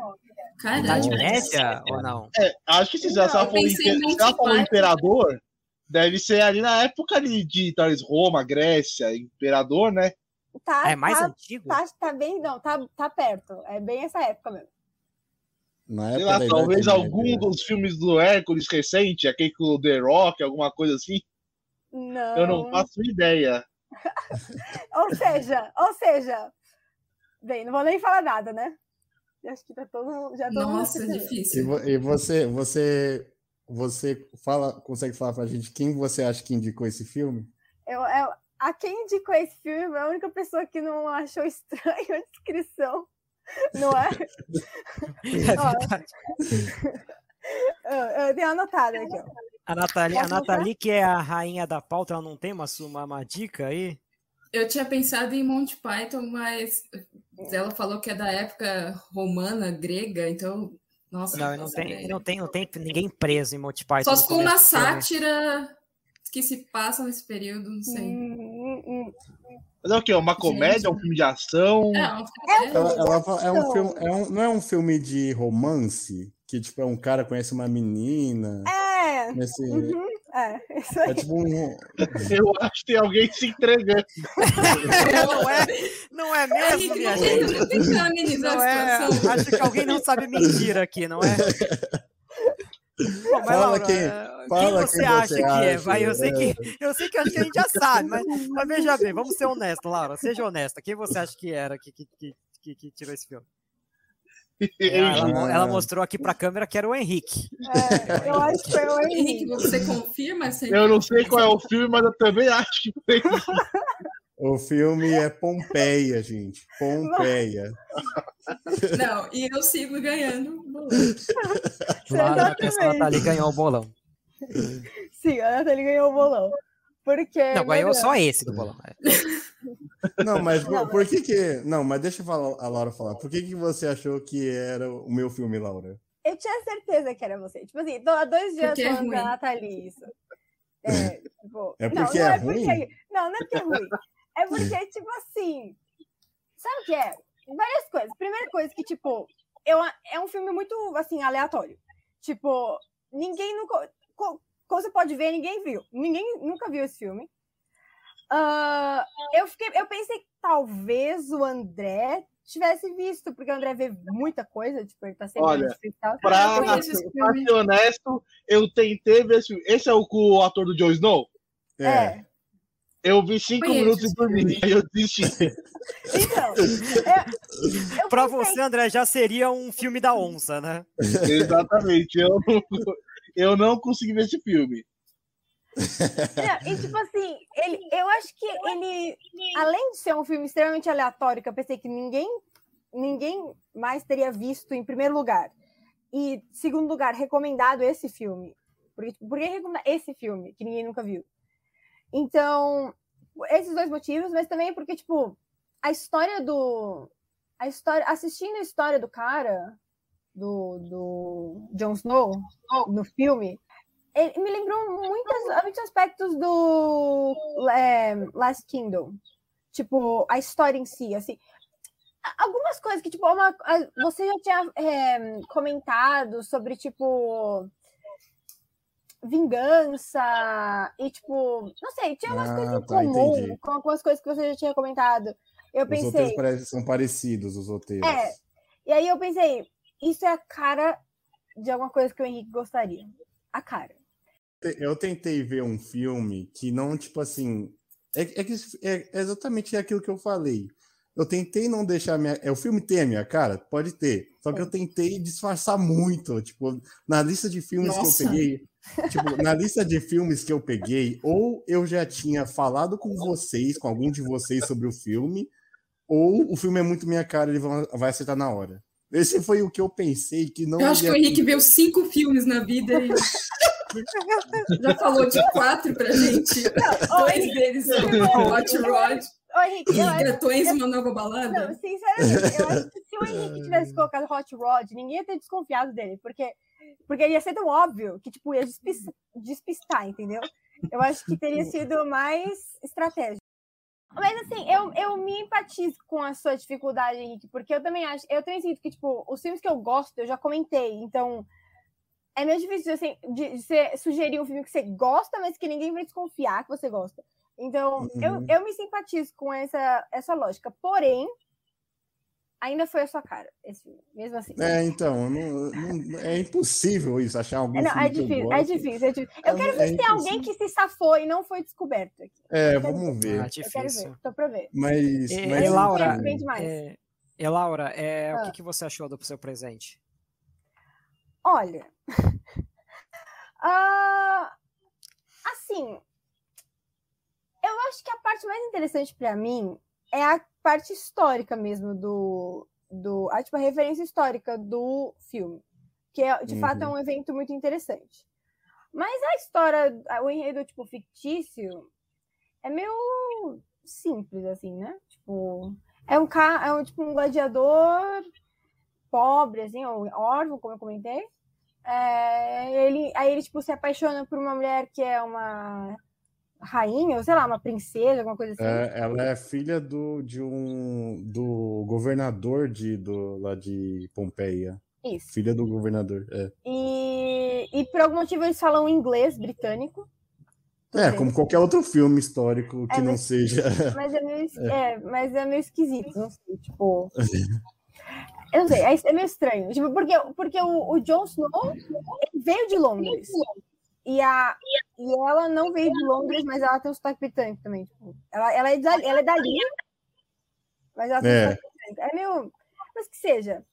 Caramba. Idade Média ou não? É, acho que se ela falou, se ela falou imperador, deve ser ali na época ali de talvez Roma, Grécia, imperador, né? Tá, é mais tá, antigo? Tá, tá, bem, não, tá, tá perto. É bem essa época mesmo. Na Sei lá, talvez algum média. dos filmes do Hércules recente, aquele com o The Rock, alguma coisa assim. Não. Eu não faço ideia. *laughs* ou seja, ou seja, bem, não vou nem falar nada, né? Acho que tá todo, já todo Nossa, é difícil. E, e, você, você, você fala, consegue falar pra gente quem você acha que indicou esse filme? Eu, eu, a quem indicou esse filme é a única pessoa que não achou estranho a descrição, não é? *laughs* é *laughs* eu, eu tenho anotado aqui, ó. A Nathalie, a Nathalie, que é a rainha da pauta, ela não tem uma, uma, uma dica aí? Eu tinha pensado em Monty Python, mas ela falou que é da época romana, grega, então. Nossa, não, não tem, não tem, não tem ninguém preso em Monty Python. Só se for uma sátira que se passa nesse período, não sei. Mas é o quê? Uma comédia, um filme de ação? É, é, ela, ela, é um filme, é um, não é um filme de romance? Que tipo, é um cara conhece uma menina. É. Nesse... Uhum. É, isso aí. É tipo um... Eu acho que tem alguém se entregando. não, é, não é mesmo, minha gente? Não é, acho que alguém não sabe mentir aqui, não é? *laughs* Pô, fala Laura, quem, fala quem você quem acha você que é? acha, é? Vai, eu, sei que, é. eu sei que que a gente já sabe, mas, *laughs* mas veja bem, vamos ser honestos, Laura. Seja honesta. Quem você acha que era que, que, que, que tirou esse filme? *laughs* Ela, ela, mostrou aqui para a câmera que era o Henrique. É, eu acho que foi o Henrique. Você confirma? Eu não sei qual é o filme, mas eu também acho que foi. *laughs* O filme é Pompeia, gente. Pompeia. *laughs* Não, e eu sigo ganhando o bolão. Claro, a Nathalie ganhou o bolão. Sim, a Nathalie ganhou o bolão. Porque. Não, ganhou só esse do bolão. Não, mas por, por que que. Não, mas deixa a Laura falar. Por que, que você achou que era o meu filme, Laura? Eu tinha certeza que era você. Tipo assim, tô há dois dias porque é falando é da Nathalie isso. É, tipo, é porque não, não é, é ruim? Porque, não, não é porque é ruim. É porque, tipo assim. Sabe o que é? Várias coisas. Primeira coisa que, tipo, eu, é um filme muito, assim, aleatório. Tipo, ninguém nunca. Como você pode ver, ninguém viu. Ninguém nunca viu esse filme. Uh, eu, fiquei, eu pensei que talvez o André tivesse visto, porque o André vê muita coisa, tipo, ele tá sempre Olha, pra, pra ser honesto, eu tentei ver esse Esse é o, o ator do Joe Snow? É. é. Eu vi cinco Conheço minutos e dormi, aí eu desisti. *laughs* Então, eu, para você, André, já seria um filme da onça, né? Exatamente. Eu, eu não consegui ver esse filme. Não, e tipo assim, ele, eu acho que ele, além de ser um filme extremamente aleatório, que eu pensei que ninguém, ninguém mais teria visto em primeiro lugar, e segundo lugar, recomendado esse filme. Porque, por que recomendar esse filme, que ninguém nunca viu? Então, esses dois motivos, mas também porque, tipo, a história do. A história. Assistindo a história do cara, do, do Jon Snow, no filme, ele me lembrou muitas, muitos aspectos do é, Last Kingdom. Tipo, a história em si, assim. Algumas coisas que, tipo, uma, você já tinha é, comentado sobre, tipo, vingança e, tipo, não sei, tinha umas ah, coisas em tá, comum entendi. com algumas coisas que você já tinha comentado. Eu pensei. Os roteiros parecem, são parecidos, os roteiros. É. E aí eu pensei, isso é a cara de alguma coisa que o Henrique gostaria. A cara. Eu tentei ver um filme que não, tipo assim. É, é, é exatamente aquilo que eu falei. Eu tentei não deixar minha. É, o filme tem a minha cara? Pode ter. Só que eu tentei disfarçar muito. Tipo, na lista de filmes Nossa. que eu peguei. Tipo, na lista de filmes que eu peguei, ou eu já tinha falado com vocês, com algum de vocês sobre o filme, ou o filme é muito minha cara, ele vai acertar na hora. Esse foi o que eu pensei que não. Eu acho que o Henrique viu cinco filmes na vida e já falou de quatro pra gente. Dois deles são Hot Rod. Ô, Henrique, eu Gatões, uma nova balada? Não, sinceramente, eu acho que se o *laughs* Henrique tivesse colocado Hot Rod, ninguém ia ter desconfiado dele, porque, porque ia ser tão óbvio que, tipo, ia despistar, despistar entendeu? Eu acho que teria *laughs* sido mais estratégico. Mas assim, eu, eu me empatizo com a sua dificuldade, Henrique, porque eu também acho, eu também sinto que, tipo, os filmes que eu gosto, eu já comentei, então é meio difícil assim, de, de você sugerir um filme que você gosta, mas que ninguém vai desconfiar que você gosta. Então, uhum. eu, eu me simpatizo com essa, essa lógica. Porém, ainda foi a sua cara, esse filme, mesmo assim. É, então, não, não, é impossível isso, achar algum não, é difícil, é difícil, é difícil. Eu é, quero ver é se tem alguém que se safou e não foi descoberto aqui. É, vamos ver. Ah, eu quero ver, tô pra ver. Mas, e, mas e Laura, é, e Laura, é, ah. o que, que você achou do seu presente? Olha, uh, *laughs* assim, eu acho que a parte mais interessante para mim é a parte histórica mesmo do, do a, tipo, a referência histórica do filme, que é, de uhum. fato é um evento muito interessante. Mas a história, o enredo tipo fictício é meio simples assim, né? Tipo, é um é um tipo um gladiador pobre assim, ou órfão, como eu comentei. É, ele, aí ele tipo se apaixona por uma mulher que é uma rainha, ou sei lá, uma princesa, alguma coisa assim. É, ela é filha do, de um do governador de, do, lá de Pompeia. Isso. Filha do governador. É. E, e por algum motivo eles falam inglês britânico. É, como qualquer outro filme histórico que é, não seja. *laughs* Mas é, meio, é. é. mas é meio esquisito, não sei, tipo. *laughs* Eu não sei, é, é meio estranho. Tipo, porque, porque o, o Jon Snow veio de Londres. E, a, e ela não veio de Londres, mas ela tem um sotaque britânico também. Tipo, ela, ela, é, ela é dali, mas ela tem é. um sotaque britânico. É meio. Mas que seja.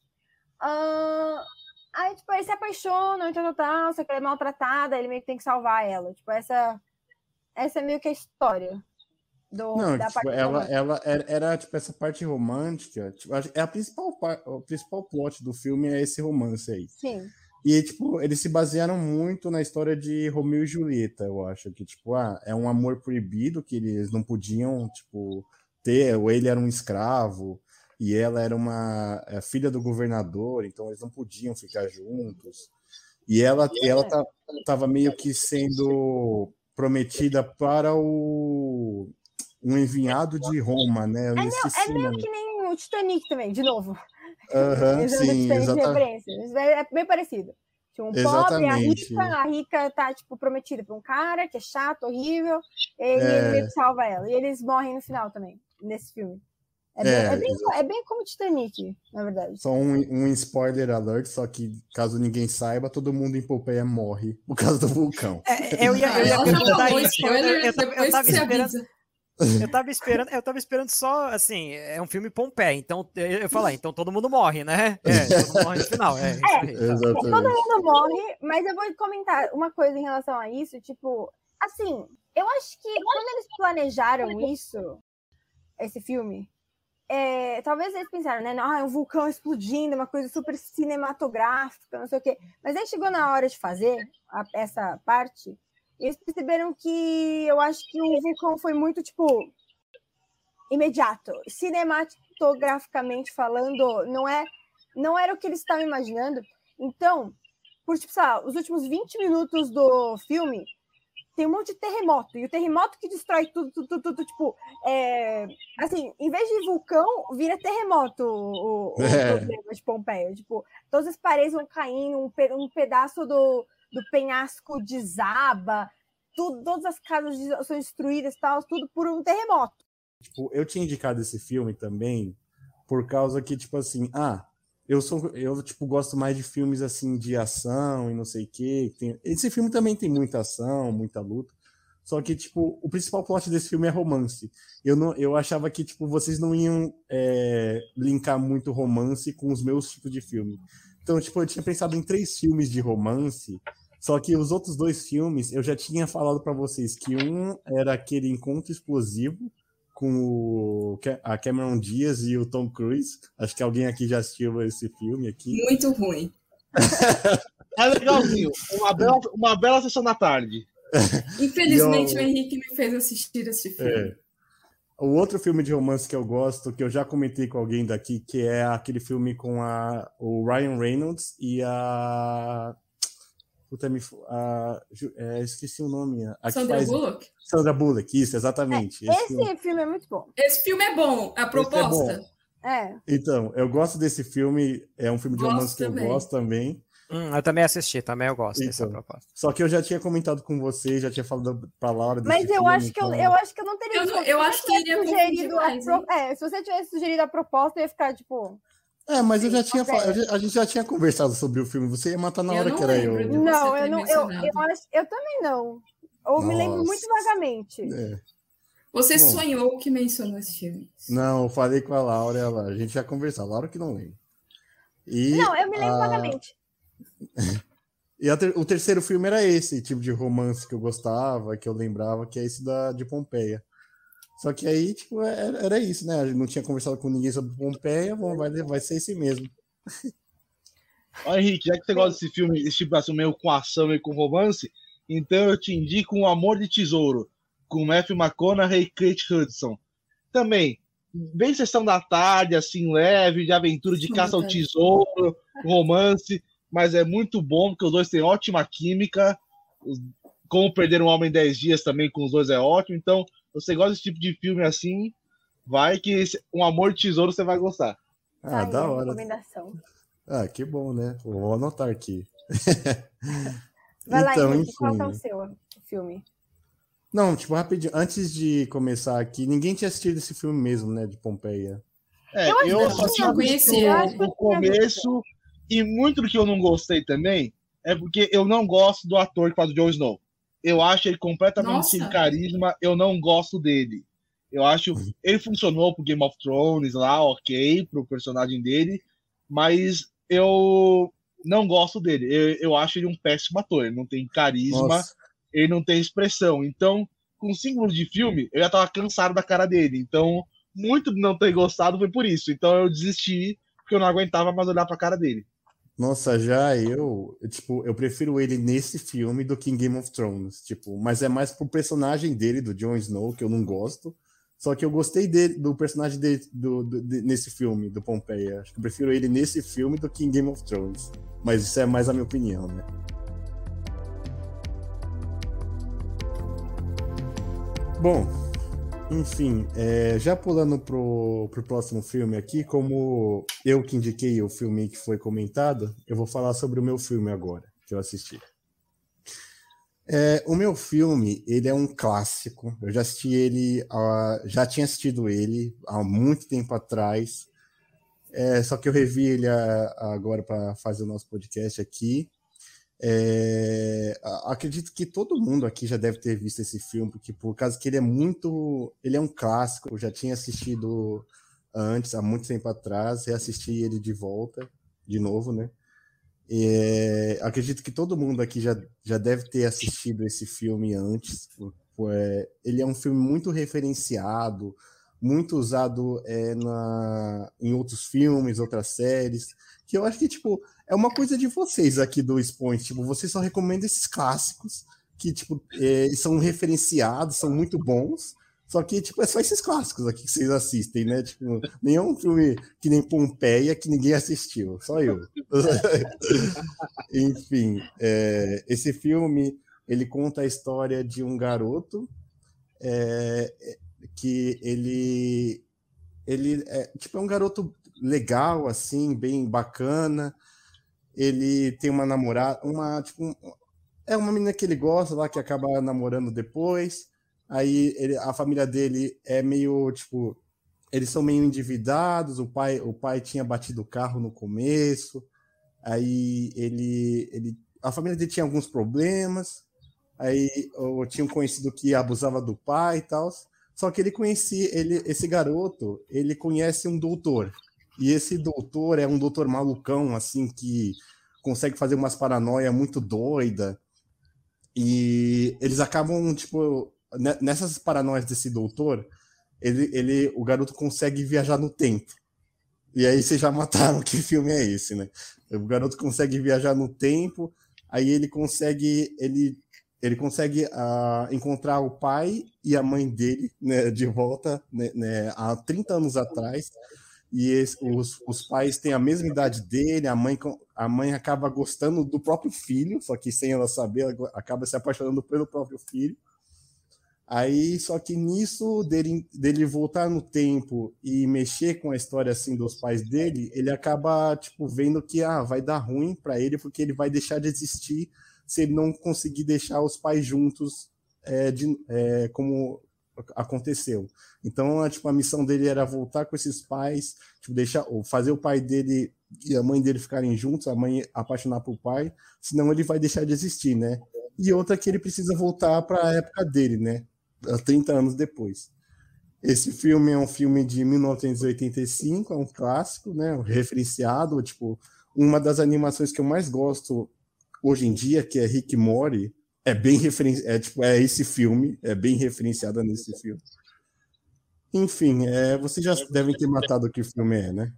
Uh, aí, tipo, ele se apaixona, então tal, só que ela é maltratada, ele meio que tem que salvar ela. Tipo, essa, essa é meio que a história. Do, não, tipo, ela, ela era, era, tipo essa parte romântica. Tipo, é a principal, o principal plot do filme é esse romance aí. Sim. E, tipo, eles se basearam muito na história de Romeu e Julieta, eu acho. Que, tipo, ah, é um amor proibido que eles não podiam, tipo, ter. Ou ele era um escravo e ela era uma é, filha do governador, então eles não podiam ficar juntos. E ela, ela tá, tava meio que sendo prometida para o um enviado de Roma, né? É, meu, é meio que nem o Titanic também, de novo. Uhum, sim, exatamente. É, é bem parecido. Tipo, um pobre, a rica, a rica tá, tipo, prometida pra um cara que é chato, horrível, e é... ele salva ela. E eles morrem no final também, nesse filme. É bem, é, é bem, é bem, como Titanic, na verdade. Só um, um, spoiler alert, só que caso ninguém saiba, todo mundo em Pompeia morre por causa do vulcão. É, eu ia, eu ia perguntar isso. Eu, eu, eu, eu tava esperando. Eu tava esperando, eu tava esperando só, assim, é um filme Pompeia, então eu ia falar, então todo mundo morre, né? É, todo mundo morre no final. É, é aí, tá. todo mundo morre, mas eu vou comentar uma coisa em relação a isso, tipo, assim, eu acho que quando eles planejaram isso, esse filme, é, talvez eles pensaram, né? Ah, é um vulcão explodindo, uma coisa super cinematográfica, não sei o quê. Mas aí chegou na hora de fazer a, essa parte, eles perceberam que eu acho que o vulcão foi muito, tipo, imediato. Cinematograficamente falando, não é não era o que eles estavam imaginando. Então, por tipo, os últimos 20 minutos do filme, tem um monte de terremoto. E o terremoto que destrói tudo, tudo, tudo, tudo tipo, é, assim, em vez de vulcão, vira terremoto o, o é. problema de Pompeia. Tipo, todas as paredes vão caindo, um, um pedaço do, do penhasco desaba, tudo, todas as casas são destruídas, tal, tudo por um terremoto. Tipo, eu tinha indicado esse filme também por causa que, tipo assim, ah, eu sou eu tipo gosto mais de filmes assim de ação e não sei o que tem... esse filme também tem muita ação muita luta só que tipo o principal plot desse filme é romance eu não eu achava que tipo vocês não iam é, linkar muito romance com os meus tipos de filme então tipo eu tinha pensado em três filmes de romance só que os outros dois filmes eu já tinha falado para vocês que um era aquele encontro explosivo com o, a Cameron Diaz e o Tom Cruise. Acho que alguém aqui já assistiu esse filme aqui. Muito ruim. *laughs* é legalzinho. Uma bela, uma bela sessão da tarde. Infelizmente, *laughs* eu... o Henrique me fez assistir esse filme. É. O outro filme de romance que eu gosto, que eu já comentei com alguém daqui, que é aquele filme com a, o Ryan Reynolds e a Puta, me, a, é, esqueci o nome. A Sandra faz, Bullock? Sandra Bullock, isso, exatamente. É, esse, esse filme... filme... é muito bom. Esse filme é bom, a proposta. É, é. Então, eu gosto desse filme, é um filme de gosto romance que também. eu gosto também. Hum, eu também assisti, também eu gosto então, dessa proposta. Só que eu já tinha comentado com você, já tinha falado pra Laura Mas eu filme, acho que então... eu, eu acho que eu não teria. Eu, eu acho que iria sugerido mais, pro... É, se você tivesse sugerido a proposta, eu ia ficar tipo. É, mas eu já tinha a gente já tinha conversado sobre o filme. Você ia matar na hora que era eu. Não, eu não, eu, eu, acho, eu também não. Ou Nossa. me lembro muito vagamente. É. Você Bom, sonhou que mencionou esse filme? Não, eu falei com a Laura, ela, a gente já conversou. A Laura que não lembra. E não, eu me lembro a... vagamente. *laughs* e ter, o terceiro filme era esse tipo de romance que eu gostava, que eu lembrava, que é esse da de Pompeia. Só que aí, tipo, era, é, era isso, né? A gente não tinha conversado com ninguém sobre Pompeia, bom, vai, vai ser esse mesmo. *laughs* Ó, Henrique, já que você gosta desse filme, esse tipo assim, meio com ação e com romance, então eu te indico um Amor de Tesouro, com Matthew McConaughey e Kate Hudson. Também, bem sessão da tarde, assim, leve, de aventura, de caça ao tesouro, romance, mas é muito bom, porque os dois têm ótima química. Como Perder um Homem em 10 Dias também com os dois é ótimo. Então, você gosta desse tipo de filme assim, vai que esse, um amor de tesouro você vai gostar. Ah, Ai, da hora. Ah, que bom, né? Vou anotar aqui. *laughs* Vai então, lá, Henrique, qual é o seu filme? Não, tipo, rapidinho, antes de começar aqui, ninguém tinha assistido esse filme mesmo, né, de Pompeia. É, eu, eu só tinha conhecido o começo, e muito do que eu não gostei também é porque eu não gosto do ator que faz o Jon Snow. Eu acho ele completamente Nossa. sem carisma. Eu não gosto dele. Eu acho. Ele funcionou pro Game of Thrones lá, ok, pro personagem dele. Mas eu não gosto dele. Eu, eu acho ele um péssimo ator. Ele não tem carisma, Nossa. ele não tem expressão. Então, com cinco de filme, eu já tava cansado da cara dele. Então, muito de não ter gostado foi por isso. Então, eu desisti, porque eu não aguentava mais olhar pra cara dele. Nossa, já eu, tipo, eu prefiro ele nesse filme do que em Game of Thrones, tipo, mas é mais pro personagem dele, do Jon Snow, que eu não gosto. Só que eu gostei dele, do personagem dele do, do, de, nesse filme, do Pompeia. Acho que eu prefiro ele nesse filme do que em Game of Thrones. Mas isso é mais a minha opinião, né? Bom, enfim, é, já pulando pro, pro próximo filme aqui, como eu que indiquei o filme que foi comentado, eu vou falar sobre o meu filme agora, que eu assisti. É, o meu filme, ele é um clássico. Eu já assisti ele, uh, já tinha assistido ele há muito tempo atrás. É, só que eu revi ele uh, agora para fazer o nosso podcast aqui. É, acredito que todo mundo aqui já deve ter visto esse filme, porque por causa que ele é muito. Ele é um clássico, eu já tinha assistido antes, há muito tempo atrás, reassisti ele de volta, de novo, né? É, acredito que todo mundo aqui já, já deve ter assistido esse filme antes. É, ele é um filme muito referenciado, muito usado é, na, em outros filmes, outras séries, que eu acho que, tipo, é uma coisa de vocês aqui do Expoint. Tipo, vocês só recomendam esses clássicos que, tipo, é, são referenciados, são muito bons. Só que, tipo, é só esses clássicos aqui que vocês assistem, né? Tipo, nenhum filme que nem Pompeia que ninguém assistiu, só eu. *laughs* Enfim, é, esse filme, ele conta a história de um garoto é, que ele, ele é, tipo, é um garoto legal, assim, bem bacana, ele tem uma namorada, uma, tipo, é uma menina que ele gosta lá, que acaba namorando depois. Aí ele, a família dele é meio, tipo, eles são meio endividados, o pai, o pai tinha batido o carro no começo, aí ele, ele a família dele tinha alguns problemas, aí eu tinha um conhecido que abusava do pai e tal, só que ele conhecia, ele, esse garoto, ele conhece um doutor, e esse doutor é um doutor malucão, assim, que consegue fazer umas paranoia muito doida, e eles acabam, tipo, nessas paranoias desse doutor, ele, ele, o garoto consegue viajar no tempo. E aí vocês já mataram *laughs* que filme é esse, né? O garoto consegue viajar no tempo, aí ele consegue ele ele consegue uh, encontrar o pai e a mãe dele né, de volta né, né, há 30 anos atrás e esse, os, os pais têm a mesma idade dele, a mãe, a mãe acaba gostando do próprio filho, só que sem ela saber, ela acaba se apaixonando pelo próprio filho. Aí, só que nisso dele, dele voltar no tempo e mexer com a história assim dos pais dele, ele acaba tipo vendo que ah, vai dar ruim para ele porque ele vai deixar de existir se ele não conseguir deixar os pais juntos é, de, é, como aconteceu. Então, a, tipo, a missão dele era voltar com esses pais, tipo, deixar, fazer o pai dele e a mãe dele ficarem juntos, a mãe apaixonar por pai, senão ele vai deixar de existir, né? E outra que ele precisa voltar para a época dele, né? 30 anos depois. Esse filme é um filme de 1985, é um clássico, né? Referenciado, tipo, uma das animações que eu mais gosto hoje em dia, que é Rick Mori, é bem referenciado, é, tipo, é esse filme, é bem referenciada nesse filme. Enfim, é, vocês já devem ter matado o que filme é, né?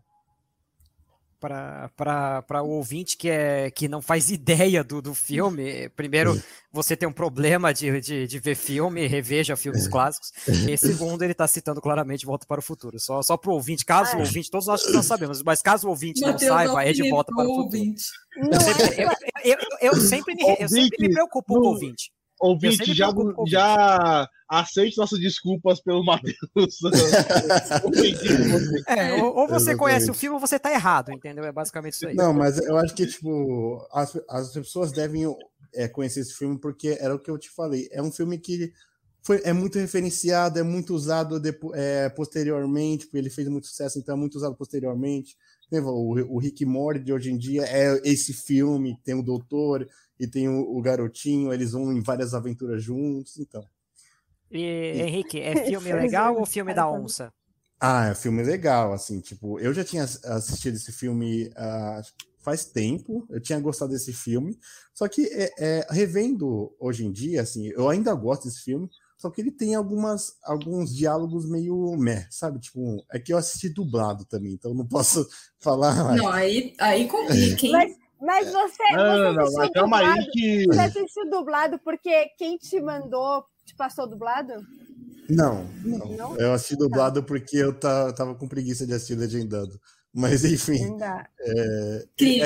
Para o ouvinte que, é, que não faz ideia do, do filme, primeiro, você tem um problema de, de, de ver filme, reveja filmes é. clássicos, e segundo, ele está citando claramente Volta para o Futuro. Só, só para o ouvinte, caso o ouvinte, todos nós não sabemos, mas caso o ouvinte não saiba, é de Volta para o Futuro. Eu sempre, eu, eu, eu, sempre, me, eu sempre me preocupo com o ouvinte. Ouvinte, já, já aceite nossas desculpas pelo Matheus. *laughs* é, ou, ou, você conhece o filme ou você tá errado, entendeu? É basicamente isso aí. Não, mas eu acho que, tipo, as, as pessoas devem é, conhecer esse filme porque era o que eu te falei. É um filme que foi, é muito referenciado, é muito usado é, posteriormente, porque ele fez muito sucesso, então é muito usado posteriormente. O, o Rick Morty de hoje em dia é esse filme, tem o Doutor e tem o, o Garotinho, eles vão em várias aventuras juntos, então. E, Henrique, é *laughs* filme legal ou filme da onça? Ah, é filme legal, assim, tipo, eu já tinha assistido esse filme uh, faz tempo, eu tinha gostado desse filme, só que é, é, revendo hoje em dia, assim, eu ainda gosto desse filme, só que ele tem algumas, alguns diálogos meio meh, sabe? Tipo, é que eu assisti dublado também, então não posso *laughs* falar. Não, aí, aí complica, hein? Mas, mas você, não, você, não, calma dublado, aí que... você assistiu dublado porque quem te mandou te passou dublado? Não, não. não? Eu assisti dublado tá. porque eu tava com preguiça de assistir legendado. Mas enfim. É, é, que,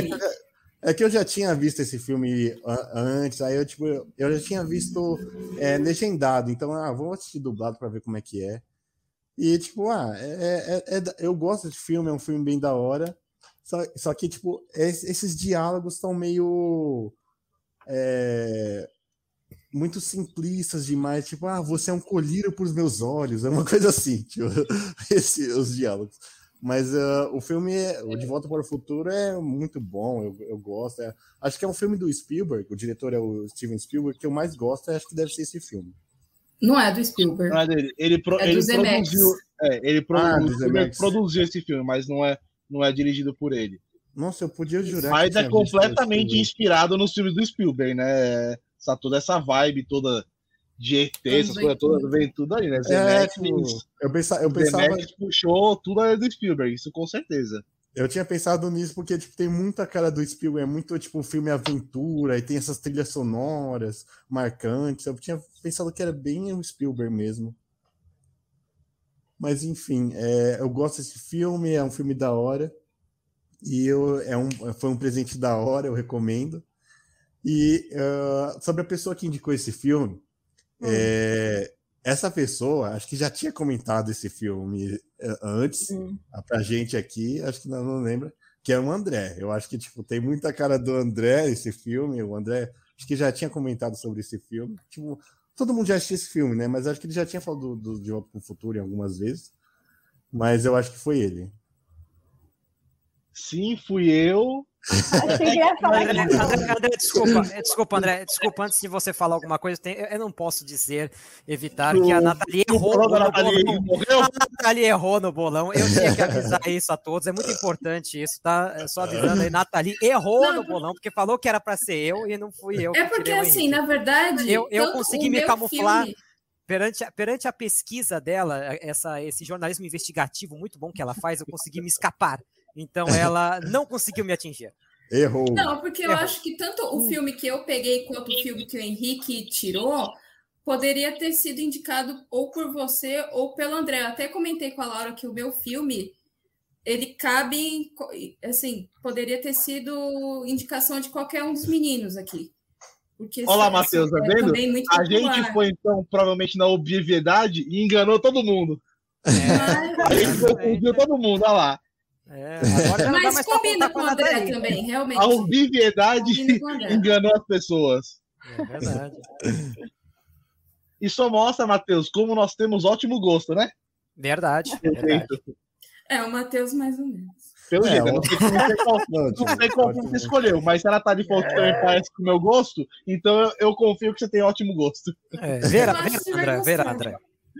é, que, eu já tinha visto esse filme antes, aí eu, tipo, eu já tinha visto é, legendado, então, ah, vou assistir dublado para ver como é que é. E, tipo, ah, é, é, é, eu gosto desse filme, é um filme bem da hora. Só, só que, tipo, esses diálogos estão meio. É, muito simplistas demais, tipo, ah, você é um colírio para os meus olhos, é uma *laughs* coisa assim, tipo, *laughs* esse, os diálogos. Mas uh, o filme, o De Volta para o Futuro, é muito bom, eu, eu gosto. É, acho que é um filme do Spielberg, o diretor é o Steven Spielberg, que eu mais gosto, acho que deve ser esse filme. Não é do Spielberg. Não é dele. Ele, pro, é ele produziu, é, ele, ah, ele produziu esse filme, mas não é, não é dirigido por ele. Nossa, eu podia jurar. Mas é completamente inspirado nos filmes do Spielberg, né? essa, toda essa vibe toda de ET, essas coisas todas, vem tudo aí, né? É, tipo, eu pensava, eu pensava... puxou tudo aí do Spielberg, isso com certeza. Eu tinha pensado nisso porque tipo, tem muita cara do Spielberg, é muito tipo um filme aventura, e tem essas trilhas sonoras marcantes. Eu tinha pensado que era bem o Spielberg mesmo. Mas enfim, é, eu gosto desse filme, é um filme da hora. E eu, é um, foi um presente da hora, eu recomendo. E uh, sobre a pessoa que indicou esse filme, hum. é, essa pessoa, acho que já tinha comentado esse filme uh, antes, hum. pra gente aqui, acho que não, não lembra, que é o André. Eu acho que tipo, tem muita cara do André esse filme. O André, acho que já tinha comentado sobre esse filme. Tipo, todo mundo já assistiu esse filme, né? Mas acho que ele já tinha falado do, do De Volta para o Futuro algumas vezes. Mas eu acho que foi ele. Sim, fui eu. André, André, André, desculpa, é, desculpa, André, desculpa, antes de você falar alguma coisa, tem, eu não posso dizer, evitar que a Nathalie errou no bolão. A Nathalie errou no bolão, eu tinha que avisar isso a todos, é muito importante isso, tá? É só avisando aí, Nathalie errou não, no bolão, porque falou que era para ser eu e não fui eu. É porque assim, na verdade, eu, eu consegui me camuflar. Filme... Perante, perante a pesquisa dela, essa, esse jornalismo investigativo muito bom que ela faz, eu consegui me escapar. Então ela não conseguiu me atingir. Errou. Não, porque eu Errou. acho que tanto o filme que eu peguei quanto o filme que o Henrique tirou poderia ter sido indicado ou por você ou pelo André. Eu até comentei com a Laura que o meu filme ele cabe, assim, poderia ter sido indicação de qualquer um dos meninos aqui. Porque, Olá, Matheus, tá é vendo? A gente foi, então, provavelmente na obviedade e enganou todo mundo. É. A gente confundiu todo mundo, olha lá. É, Mas combina com o André também, realmente. A obviedade enganou as pessoas. É verdade. *laughs* Isso mostra, Matheus, como nós temos ótimo gosto, né? Verdade. verdade. É, o Matheus mais ou menos. Pelo é, jeito, eu não sei, qual, não sei qual você escolheu, mas se ela tá de foto é... também parece com o meu gosto, então eu, eu, confio que você tem ótimo gosto. É, Vera, Vera, André,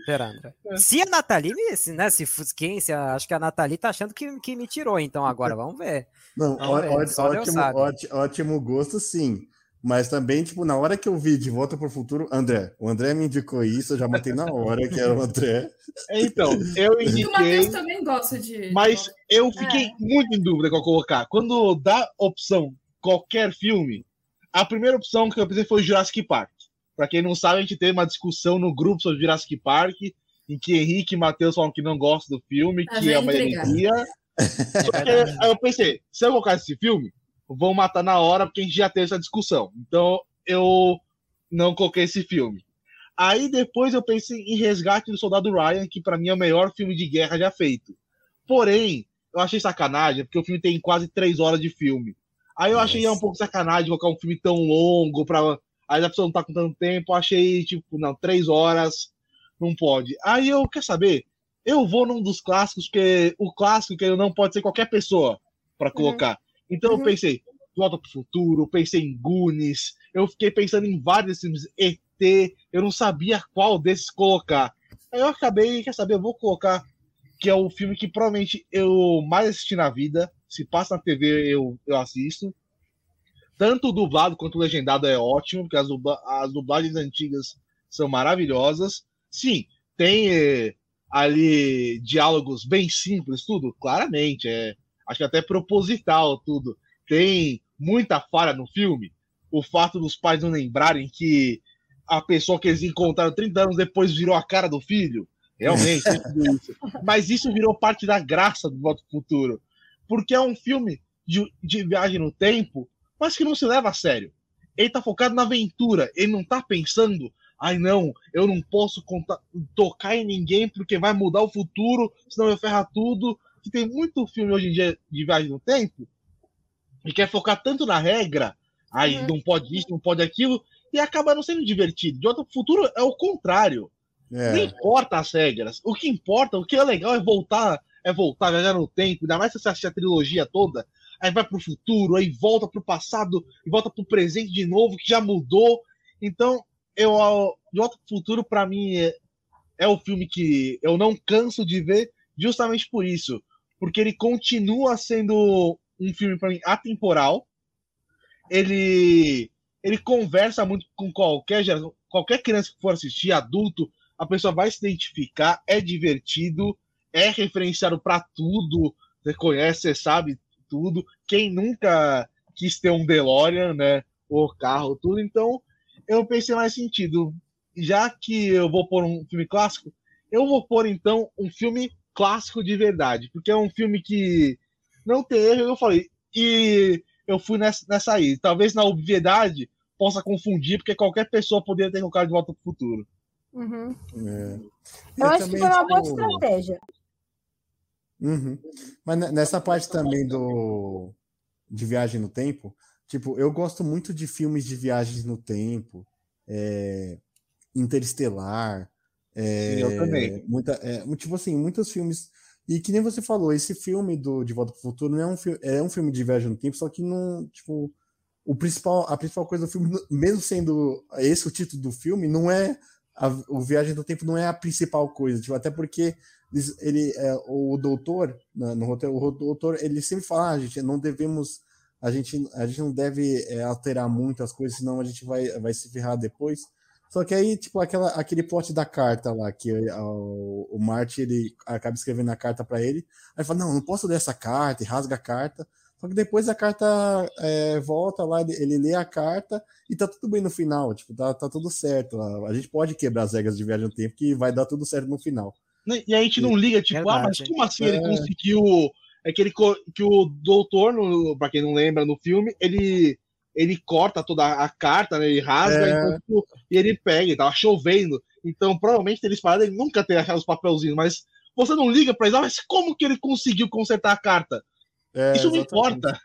Vera, André. É. Se a Nathalie, se, né, se quem, se acho que a Nathalie tá achando que, que me tirou, então agora vamos ver. Não, vamos ver. ótimo, ótimo, ótimo gosto, sim. Mas também, tipo, na hora que eu vi De Volta para o Futuro, André, o André me indicou isso, eu já matei na hora que era o André. Então, eu *laughs* indiquei... o Matheus também gosta de... Mas eu fiquei é. muito em dúvida com colocar. Quando dá opção qualquer filme, a primeira opção que eu pensei foi Jurassic Park. Para quem não sabe, a gente teve uma discussão no grupo sobre Jurassic Park, em que Henrique e Matheus falam que não gostam do filme, a que é uma heresia. Aí eu pensei, se eu colocar esse filme, vão matar na hora, porque a gente já teve essa discussão. Então eu não coloquei esse filme. Aí depois eu pensei em Resgate do Soldado Ryan, que para mim é o melhor filme de guerra já feito. Porém, eu achei sacanagem, porque o filme tem quase três horas de filme. Aí eu Nossa. achei um pouco sacanagem colocar um filme tão longo para Aí a pessoa não tá com tanto tempo, achei, tipo, não, três horas, não pode. Aí eu, quer saber? Eu vou num dos clássicos, que o clássico que não pode ser qualquer pessoa para uhum. colocar. Uhum. Então uhum. eu pensei, Volta pro Futuro, pensei em Goonies, eu fiquei pensando em vários filmes, ET, eu não sabia qual desses colocar. Aí eu acabei, quer saber, eu vou colocar que é o filme que provavelmente eu mais assisti na vida. Se passa na TV, eu, eu assisto. Tanto o dublado quanto o legendado é ótimo, porque as, dubla as dublagens antigas são maravilhosas. Sim, tem eh, ali diálogos bem simples, tudo, claramente. É, acho que até proposital tudo. Tem muita falha no filme. O fato dos pais não lembrarem que a pessoa que eles encontraram 30 anos depois virou a cara do filho. Realmente, isso. *laughs* Mas isso virou parte da graça do Voto Futuro. Porque é um filme de, de viagem no tempo mas que não se leva a sério. Ele tá focado na aventura, ele não tá pensando, ai não, eu não posso contar, tocar em ninguém porque vai mudar o futuro, senão eu ferrar tudo. Que tem muito filme hoje em dia de viagem no tempo e quer focar tanto na regra, ai, uhum. não pode isso, não pode aquilo, e acaba não sendo divertido. De outro futuro é o contrário. É. Não importa as regras. O que importa, o que é legal é voltar, é voltar, viajar no tempo, ainda mais se você assistir a trilogia toda, aí vai para o futuro, aí volta para o passado volta para o presente de novo, que já mudou. Então, eu, De Volta para o Futuro, para mim, é, é o filme que eu não canso de ver, justamente por isso. Porque ele continua sendo um filme, para mim, atemporal. Ele, ele conversa muito com qualquer qualquer criança que for assistir, adulto, a pessoa vai se identificar, é divertido, é referenciado para tudo, você conhece, você sabe tudo. Quem nunca quis ter um DeLorean, né? O carro, tudo. Então, eu pensei mais sentido. Já que eu vou pôr um filme clássico, eu vou pôr então um filme clássico de verdade, porque é um filme que não tem erro, eu falei. E eu fui nessa, nessa aí. Talvez na obviedade possa confundir, porque qualquer pessoa poderia ter colocado de volta para o futuro. Uhum. É. Eu, eu, acho que foi uma boa estratégia. Uhum. Mas nessa parte também do de viagem no tempo, tipo, eu gosto muito de filmes de viagens no tempo. É... Interestelar. É, Sim, eu também. Muita, é, tipo assim, muitos filmes. E que nem você falou, esse filme do De Volta para o Futuro não é um, é um filme de viagem no tempo, só que não, tipo, o principal, a principal coisa do filme, mesmo sendo esse o título do filme, não é a, o Viagem do Tempo não é a principal coisa, tipo, até porque ele, é, o doutor, no roteiro, o doutor, ele sempre fala, ah, gente, não devemos, a gente, a gente não deve é, alterar muito as coisas, senão a gente vai, vai se ferrar depois. Só que aí, tipo, aquela, aquele plot da carta lá, que o, o Marty, ele acaba escrevendo a carta para ele, aí fala, não, não posso ler essa carta, e rasga a carta, só que depois a carta é, volta lá, ele, ele, lê a carta e tá tudo bem no final, tipo, tá, tá tudo certo. A, a gente pode quebrar as regras de viagem no tempo que vai dar tudo certo no final. E a gente não liga, tipo, Verdade. ah, mas como assim é... ele conseguiu. É que, ele, que o doutor, no, pra quem não lembra, no filme, ele, ele corta toda a carta, né? Ele rasga é... então, tipo, e ele pega, tava chovendo. Então, provavelmente, eles pararam, ele nunca ter achado os papelzinhos, mas você não liga pra ele, ah, mas como que ele conseguiu consertar a carta? É, Isso não importa.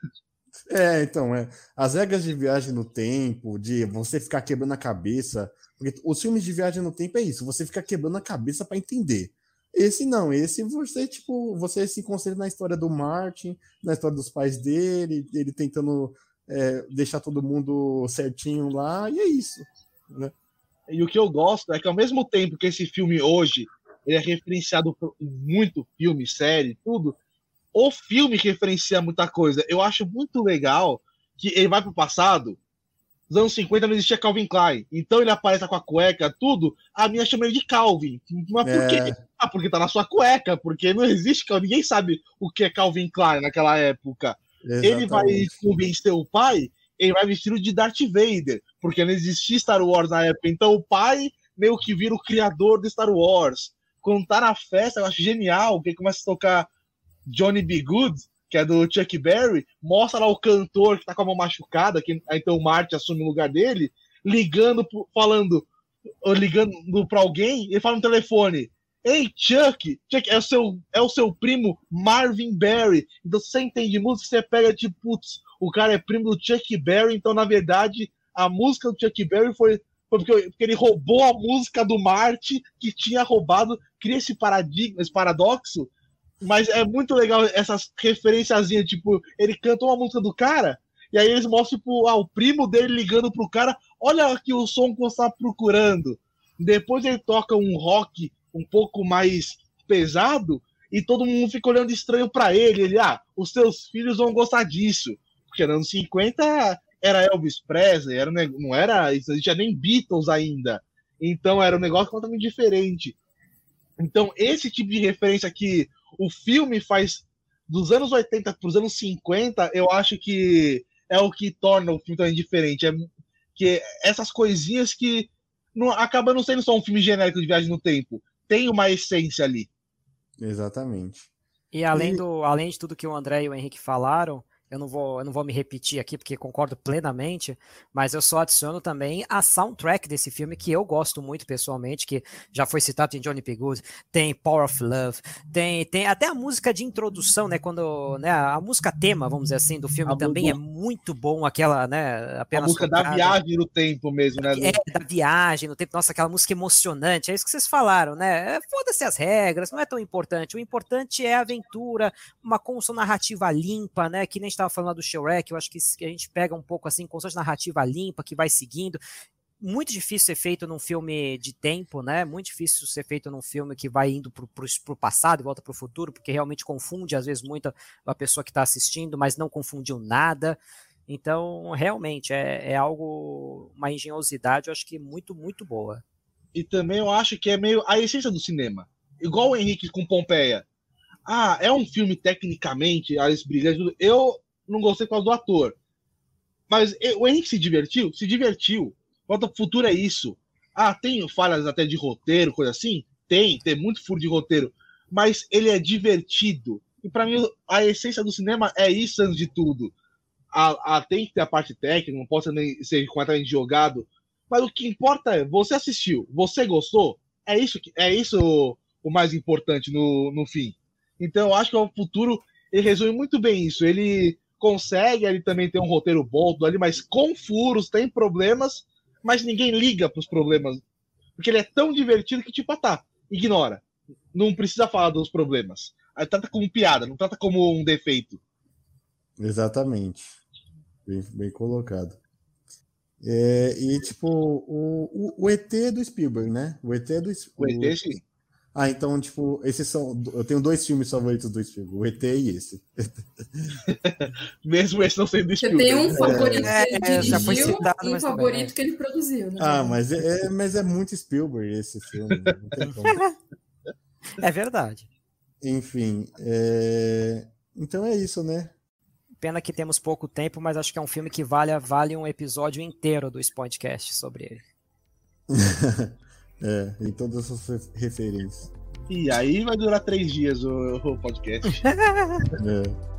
É, então, é. As regras de viagem no tempo, de você ficar quebrando a cabeça. Porque os filmes de viagem no tempo é isso, você fica quebrando a cabeça para entender. Esse não, esse você, tipo, você se concentra na história do Martin, na história dos pais dele, ele tentando é, deixar todo mundo certinho lá, e é isso. Né? E o que eu gosto é que ao mesmo tempo que esse filme hoje ele é referenciado por muito filme, série, tudo, o filme referencia muita coisa. Eu acho muito legal que ele vai pro passado. Nos anos 50 não existia Calvin Klein. Então ele aparece com a cueca, tudo. A minha chama ele de Calvin. Mas por é. quê? Ah, porque tá na sua cueca. Porque não existe. Ninguém sabe o que é Calvin Klein naquela época. Exatamente. Ele vai convencer o pai. Ele vai vestido de Darth Vader. Porque não existia Star Wars na época. Então o pai meio que vira o criador de Star Wars. Quando tá na festa, eu acho genial. Que ele começa a tocar Johnny B. Good, que é do Chuck Berry, mostra lá o cantor que tá com a mão machucada, que então o Marty assume o lugar dele, ligando, falando, ligando para alguém, ele fala no telefone. Ei, Chuck, Chuck, é o seu, é o seu primo Marvin Berry. Então, você entende música, você pega tipo, putz, o cara é primo do Chuck Berry, então, na verdade, a música do Chuck Berry foi, foi porque, porque, ele roubou a música do Marty, que tinha roubado, cria esse paradigma, esse paradoxo, mas é muito legal essas referenciazinhas, tipo, ele canta uma música do cara, e aí eles mostram, tipo, ah, o primo dele ligando pro cara, olha aqui o som que você tá procurando. Depois ele toca um rock um pouco mais pesado, e todo mundo fica olhando estranho para ele. Ele, ah, os seus filhos vão gostar disso. Porque nos anos 50 era Elvis Presley, era, não era, não existia nem Beatles ainda. Então era um negócio completamente diferente. Então, esse tipo de referência que o filme faz dos anos 80 para os anos 50, eu acho que é o que torna o filme também diferente. É que essas coisinhas que não, acaba não sendo só um filme genérico de viagem no tempo, tem uma essência ali. Exatamente. E além, e... Do, além de tudo que o André e o Henrique falaram, eu não vou, eu não vou me repetir aqui porque concordo plenamente, mas eu só adiciono também a soundtrack desse filme que eu gosto muito pessoalmente, que já foi citado em Johnny P. Good, tem Power of Love, tem, tem até a música de introdução, né, quando, né, a música tema, vamos dizer assim, do filme a também é muito bom, aquela, né, apenas a música da viagem no tempo mesmo, né? É, da viagem no tempo, nossa, aquela música emocionante, é isso que vocês falaram, né? É, foda-se as regras, não é tão importante, o importante é a aventura, uma construção narrativa limpa, né, que nem está estava falando do Shrek, eu acho que a gente pega um pouco assim, com essa narrativa limpa que vai seguindo. Muito difícil ser feito num filme de tempo, né? Muito difícil ser feito num filme que vai indo para o passado e volta para o futuro, porque realmente confunde, às vezes, muito a pessoa que está assistindo, mas não confundiu nada. Então, realmente, é, é algo, uma engenhosidade, eu acho que muito, muito boa. E também eu acho que é meio a essência do cinema. Igual o Henrique com Pompeia. Ah, é um filme tecnicamente, Alice Brilhante. Eu não gostei por causa do ator. Mas o Henrique se divertiu? Se divertiu. Volta pro futuro é isso. Ah, tem falhas até de roteiro, coisa assim? Tem, tem muito furo de roteiro. Mas ele é divertido. E para mim, a essência do cinema é isso antes de tudo. A, a, tem que ter a parte técnica, não pode ser completamente jogado. Mas o que importa é, você assistiu, você gostou? É isso, que, é isso o mais importante no, no fim. Então, eu acho que o futuro ele resume muito bem isso. Ele consegue ele também ter um roteiro bom ali, mas com furos, tem problemas, mas ninguém liga para os problemas. Porque ele é tão divertido que, tipo, ah, tá, ignora. Não precisa falar dos problemas. Aí trata como piada, não trata como um defeito. Exatamente. Bem, bem colocado. É, e, tipo, o, o, o, ET do Spielberg, né? O ET do O ET, sim. Ah, então, tipo, esses são. Eu tenho dois filmes favoritos do Spielberg, o ET e esse. *laughs* Mesmo esse não sendo do Spielberg. Você tem um né? favorito é, que ele é, dirigiu citado, e um favorito também, que ele produziu, né? Ah, mas é, é, mas é muito Spielberg esse filme. Não tem como. *laughs* É verdade. Enfim, é... então é isso, né? Pena que temos pouco tempo, mas acho que é um filme que vale, vale um episódio inteiro do Podcast sobre ele. *laughs* é, em todas as referências. E aí vai durar três dias o, o podcast. *laughs* é.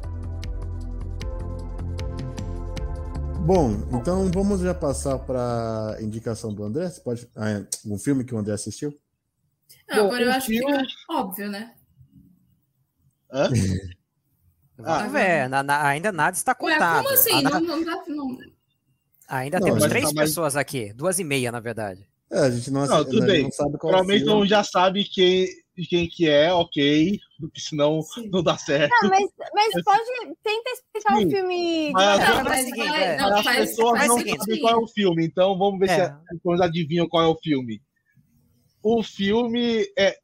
Bom, então vamos já passar para indicação do André. Você pode, ah, um filme que o André assistiu? Não, Bom, agora eu acho filme... que é óbvio, né? Hã? *laughs* Ah, é, na, na, ainda nada está contado. como assim? Não, não dá, não... Ainda não, temos três tá pessoas mais... aqui, duas e meia, na verdade. É, a gente não, não, tudo né, bem. não sabe qual Provavelmente não já sabe quem, quem que é, ok, porque senão Sim. não dá certo. Não, mas, mas pode, tenta explicar Sim. o filme. Mas, não, mas, seguinte, é. as pessoas não sabem qual é o filme, então vamos ver é. se as pessoas adivinham qual é o filme. O filme é.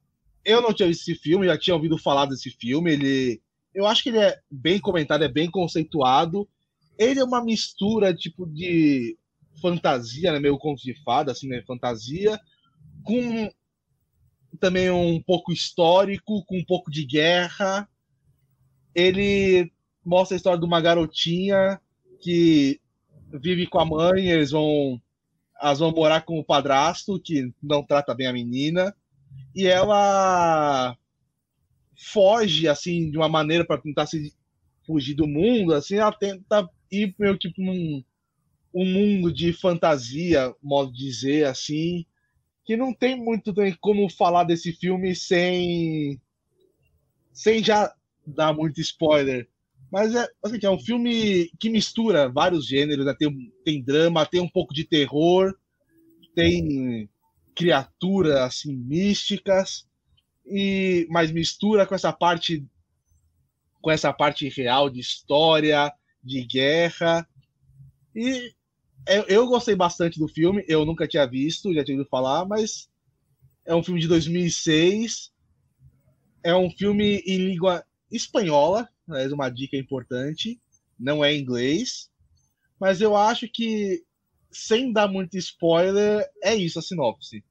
Eu não tinha visto esse filme, já tinha ouvido falar desse filme. Ele eu acho que ele é bem comentado, é bem conceituado. Ele é uma mistura tipo de fantasia, né, meio conto de fada, assim, né, fantasia, com também um pouco histórico, com um pouco de guerra. Ele mostra a história de uma garotinha que vive com a mãe, eles vão elas vão morar com o padrasto que não trata bem a menina e ela foge assim de uma maneira para tentar se fugir do mundo, assim, ela tenta ir meio tipo num um mundo de fantasia, modo de dizer assim, que não tem muito como falar desse filme sem sem já dar muito spoiler. Mas é, assim, é um filme que mistura vários gêneros, né? tem, tem drama, tem um pouco de terror, tem criaturas assim místicas e mas mistura com essa parte com essa parte real de história, de guerra. E eu, eu gostei bastante do filme, eu nunca tinha visto, já tinha ouvido falar, mas é um filme de 2006. É um filme em língua espanhola, é uma dica importante, não é inglês, mas eu acho que sem dar muito spoiler, é isso a sinopse.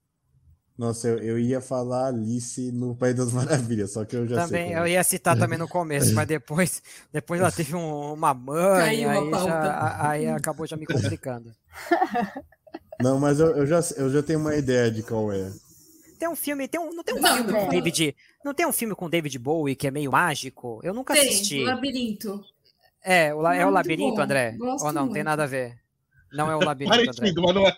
Nossa, eu, eu, ia falar Alice no País das Maravilhas, só que eu já também, sei. Eu ia citar também no começo, mas *laughs* depois, depois ela teve um, uma mãe, aí, já, aí acabou já me complicando. *laughs* Não, mas eu, eu, já, eu já tenho uma ideia de qual é. Tem um filme, tem um, não tem um não, filme com David, não tem um filme com David Bowie que é meio mágico? Eu nunca tem, assisti. Labirinto. É, o, é o Labirinto, bom. André? Gosto Ou não, muito. tem nada a ver. Não é o *laughs* Labirinto, André. mas não é.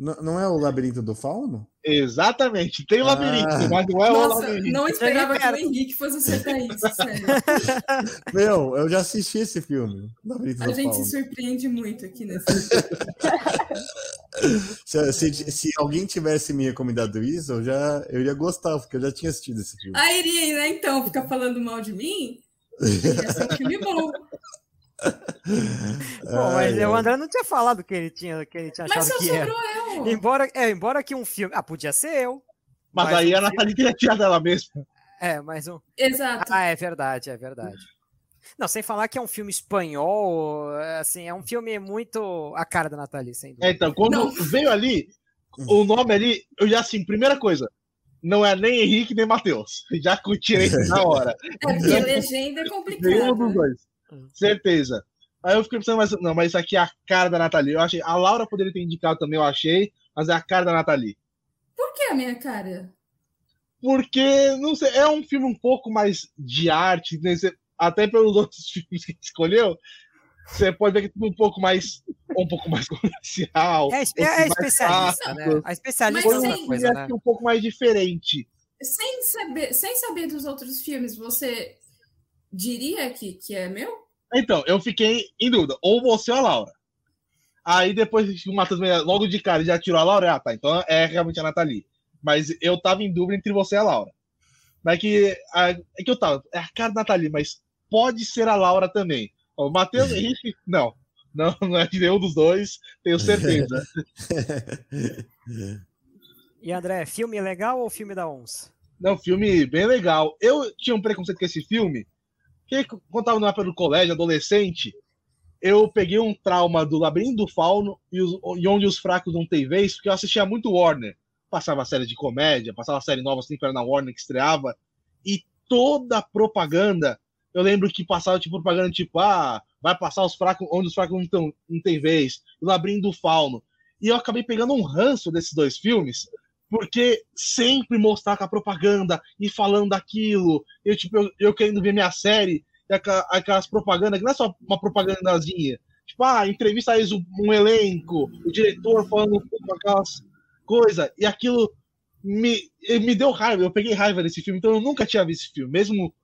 Não, é o labirinto do fauno? Exatamente, tem o ah. labirinto, mas não é Nossa, o labirinto. Não esperava que o Henrique fosse acertar isso, sério. *laughs* Meu, eu já assisti esse filme. Labirinto A gente fauno. se surpreende muito aqui nesse *laughs* se, se, se, alguém tivesse me recomendado isso, eu já eu iria gostar, porque eu já tinha assistido esse filme. Ah, iria, né? Então, ficar falando mal de mim? Ia ser um filme bom. Bom, mas ai, o André não tinha falado que ele tinha, que ele tinha achado mas que era. Eu. Embora, é, embora que um filme. Ah, podia ser eu. Mas, mas aí um a Nathalie teria tirado ela mesma. É, mas um. Exato. Ah, é verdade, é verdade. Não, sem falar que é um filme espanhol, assim, é um filme muito a cara da Nathalie, sem dúvida. É, então, quando não. veio ali, o nome ali, eu já assim, primeira coisa, não é nem Henrique nem Matheus. *laughs* Já tirei na hora. É porque legenda é complicado. Nenhum dos dois. Certeza. Aí eu fiquei pensando, mas não, mas isso aqui é a cara da Nathalie. Eu achei. A Laura poderia ter indicado também, eu achei, mas é a cara da Nathalie. Por que a minha cara? Porque, não sei, é um filme um pouco mais de arte, né? até pelos *laughs* outros filmes que escolheu. Você pode ver que é tudo um pouco mais um pouco mais *laughs* comercial. É, é, é especialista, né? A especialista é outra coisa, né? um pouco mais diferente. Sem saber, sem saber dos outros filmes, você diria que, que é meu? Então, eu fiquei em dúvida, ou você ou a Laura. Aí depois o Matheus logo de cara já tirou a Laura. Ah, tá. Então é realmente a Nathalie. Mas eu tava em dúvida entre você e a Laura. Mas é que, a, é que eu tava. É a cara da Nathalie, mas pode ser a Laura também. O Matheus Henrique, *laughs* não. Não, não é de nenhum dos dois, tenho certeza. *laughs* e André, filme legal ou filme da onça? Não, filme bem legal. Eu tinha um preconceito com esse filme, que quando estava na época do colégio, adolescente, eu peguei um trauma do Labirinto do Fauno e, os, e Onde os Fracos Não Têm Vez, porque eu assistia muito Warner. Passava série de comédia, passava série nova sempre era na Warner que estreava, e toda a propaganda, eu lembro que passava tipo propaganda tipo, ah, vai passar os fracos onde os fracos não, tão, não tem vez, o Labirinto do Fauno. E eu acabei pegando um ranço desses dois filmes, porque sempre mostrar com a propaganda e falando daquilo, eu, tipo, eu, eu querendo ver minha série, e aquelas propagandas, que não é só uma propagandazinha, tipo, ah, entrevista aí um, elenco, o diretor falando aquelas coisas, e aquilo me, me deu raiva, eu peguei raiva desse filme, então eu nunca tinha visto esse filme, mesmo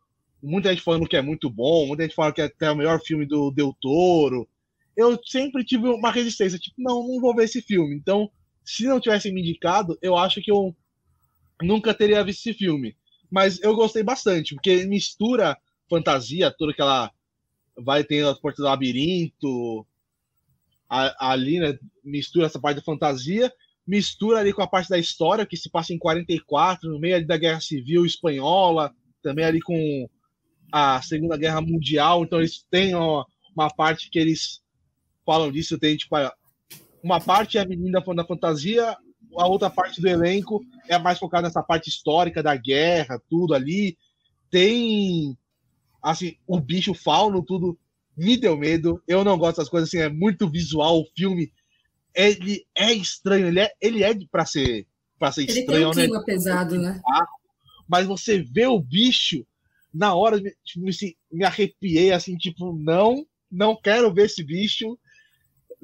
muita gente falando que é muito bom, muita gente fala que é até o melhor filme do Del Toro. Eu sempre tive uma resistência, tipo, não, não vou ver esse filme. Então, se não tivessem me indicado, eu acho que eu nunca teria visto esse filme. Mas eu gostei bastante, porque mistura fantasia, toda aquela. Vai ter a porta do labirinto, a, ali, né? Mistura essa parte da fantasia, mistura ali com a parte da história, que se passa em 44, no meio ali da Guerra Civil Espanhola, também ali com a Segunda Guerra Mundial, então eles têm uma parte que eles falam disso, tem tipo uma parte é a menina da fantasia, a outra parte do elenco é mais focada nessa parte histórica da guerra, tudo ali. Tem assim, o bicho fauno, tudo me deu medo. Eu não gosto das coisas assim, é muito visual o filme. Ele é estranho, ele é, ele é para ser para ser ele estranho, tem um clima né? pesado, né? Mas você vê o bicho, na hora tipo, me, me arrepiei assim, tipo, não, não quero ver esse bicho.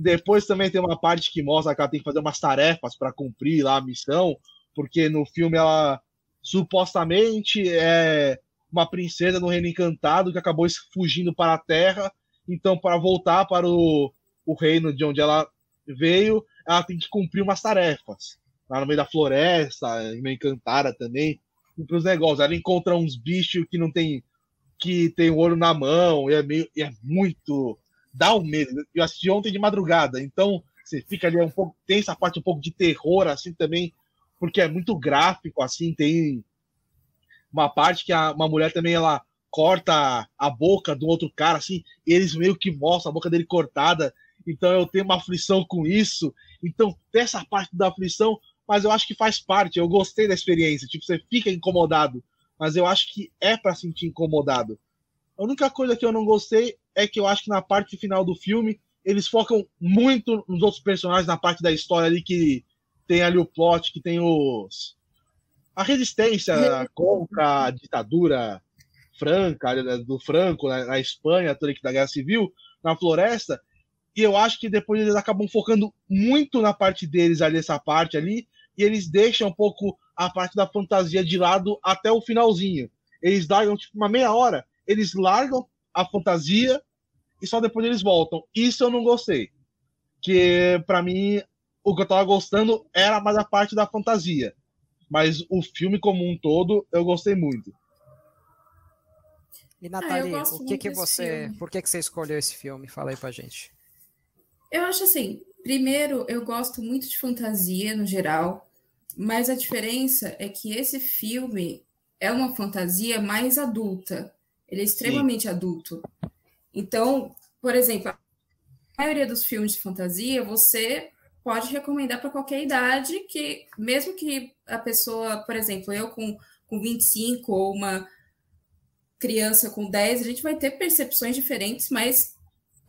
Depois também tem uma parte que mostra que ela tem que fazer umas tarefas para cumprir lá a missão, porque no filme ela supostamente é uma princesa no reino encantado que acabou fugindo para a terra. Então, para voltar para o, o reino de onde ela veio, ela tem que cumprir umas tarefas. Lá no meio da floresta, em encantada também para os negócios. Ela encontra uns bichos que não tem que tem o olho na mão e é meio e é muito dá um medo. Eu assisti ontem de madrugada, então você fica ali um pouco tem essa parte um pouco de terror assim também, porque é muito gráfico assim, tem uma parte que a, uma mulher também ela corta a boca do outro cara assim, eles meio que mostram a boca dele cortada. Então eu tenho uma aflição com isso. Então, essa parte da aflição mas eu acho que faz parte. Eu gostei da experiência. Tipo, você fica incomodado, mas eu acho que é para sentir incomodado. A única coisa que eu não gostei é que eu acho que na parte final do filme eles focam muito nos outros personagens, na parte da história ali que tem ali o plot, que tem os a resistência contra a ditadura franca né, do Franco na, na Espanha, toda da Guerra Civil, na floresta. E eu acho que depois eles acabam focando muito na parte deles ali, essa parte ali, e eles deixam um pouco a parte da fantasia de lado até o finalzinho. Eles largam tipo uma meia hora, eles largam a fantasia e só depois eles voltam. Isso eu não gostei. Que para mim o que eu tava gostando era mais a parte da fantasia. Mas o filme como um todo eu gostei muito. E Nathalie, ah, o que que você, filme. por que que você escolheu esse filme? Fala aí pra gente. Eu acho assim, Primeiro, eu gosto muito de fantasia no geral, mas a diferença é que esse filme é uma fantasia mais adulta. Ele é extremamente Sim. adulto. Então, por exemplo, a maioria dos filmes de fantasia você pode recomendar para qualquer idade, que mesmo que a pessoa, por exemplo, eu com, com 25 ou uma criança com 10, a gente vai ter percepções diferentes, mas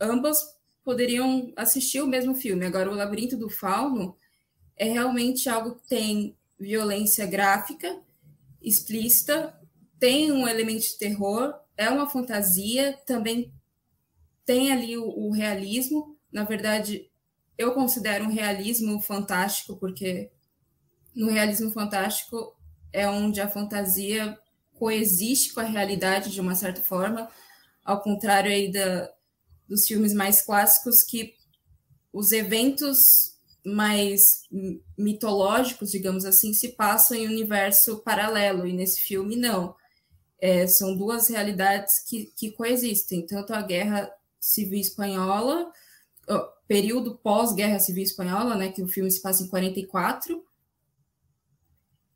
ambas poderiam assistir o mesmo filme. Agora, O Labirinto do Fauno é realmente algo que tem violência gráfica, explícita, tem um elemento de terror, é uma fantasia, também tem ali o, o realismo. Na verdade, eu considero um realismo fantástico, porque no realismo fantástico é onde a fantasia coexiste com a realidade de uma certa forma, ao contrário aí da, dos filmes mais clássicos que os eventos mais mitológicos, digamos assim, se passam em um universo paralelo, e nesse filme não. É, são duas realidades que, que coexistem, tanto a Guerra Civil Espanhola, período pós-Guerra Civil Espanhola, né, que o filme se passa em 44,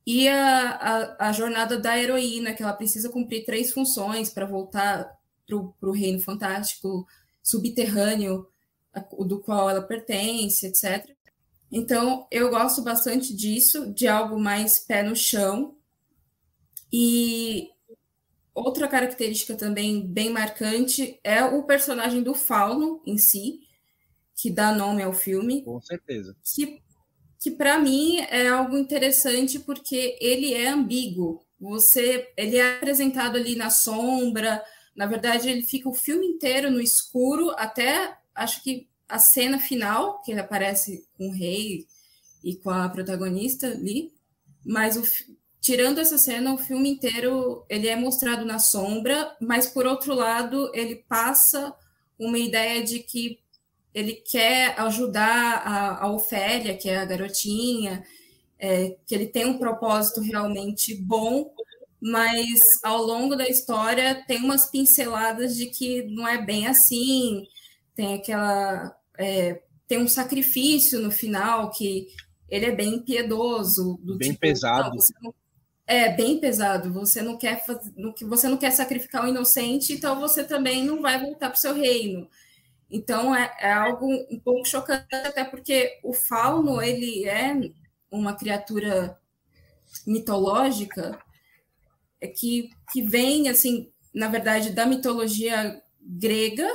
e a, a, a, jornada da heroína, que ela precisa cumprir três funções para voltar para o reino fantástico subterrâneo do qual ela pertence, etc. Então, eu gosto bastante disso, de algo mais pé no chão. E outra característica também bem marcante é o personagem do Fauno em si, que dá nome ao filme. Com certeza. Que, que para mim é algo interessante porque ele é ambíguo. Você, ele é apresentado ali na sombra. Na verdade, ele fica o filme inteiro no escuro até acho que a cena final, que ele aparece com o rei e com a protagonista ali, mas o, tirando essa cena, o filme inteiro ele é mostrado na sombra, mas por outro lado, ele passa uma ideia de que ele quer ajudar a, a Ofélia, que é a garotinha, é, que ele tem um propósito realmente bom, mas ao longo da história tem umas pinceladas de que não é bem assim, tem aquela é, tem um sacrifício no final que ele é bem piedoso, bem tipo, pesado. Não, é bem pesado. Você não quer você não quer sacrificar o inocente, então você também não vai voltar para o seu reino. Então é, é, algo um pouco chocante, até porque o fauno ele é uma criatura mitológica é que, que vem assim, na verdade, da mitologia grega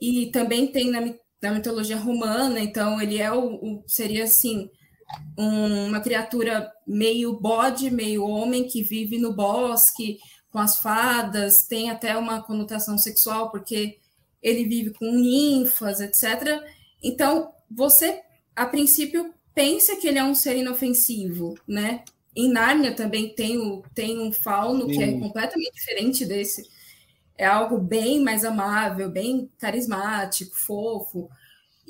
e também tem na, na mitologia romana, então ele é o, o seria assim um, uma criatura meio bode, meio homem que vive no bosque com as fadas, tem até uma conotação sexual porque ele vive com ninfas, etc. Então você a princípio pensa que ele é um ser inofensivo, né? Em Nárnia também tem, o, tem um fauno Sim. que é completamente diferente desse é algo bem mais amável, bem carismático, fofo.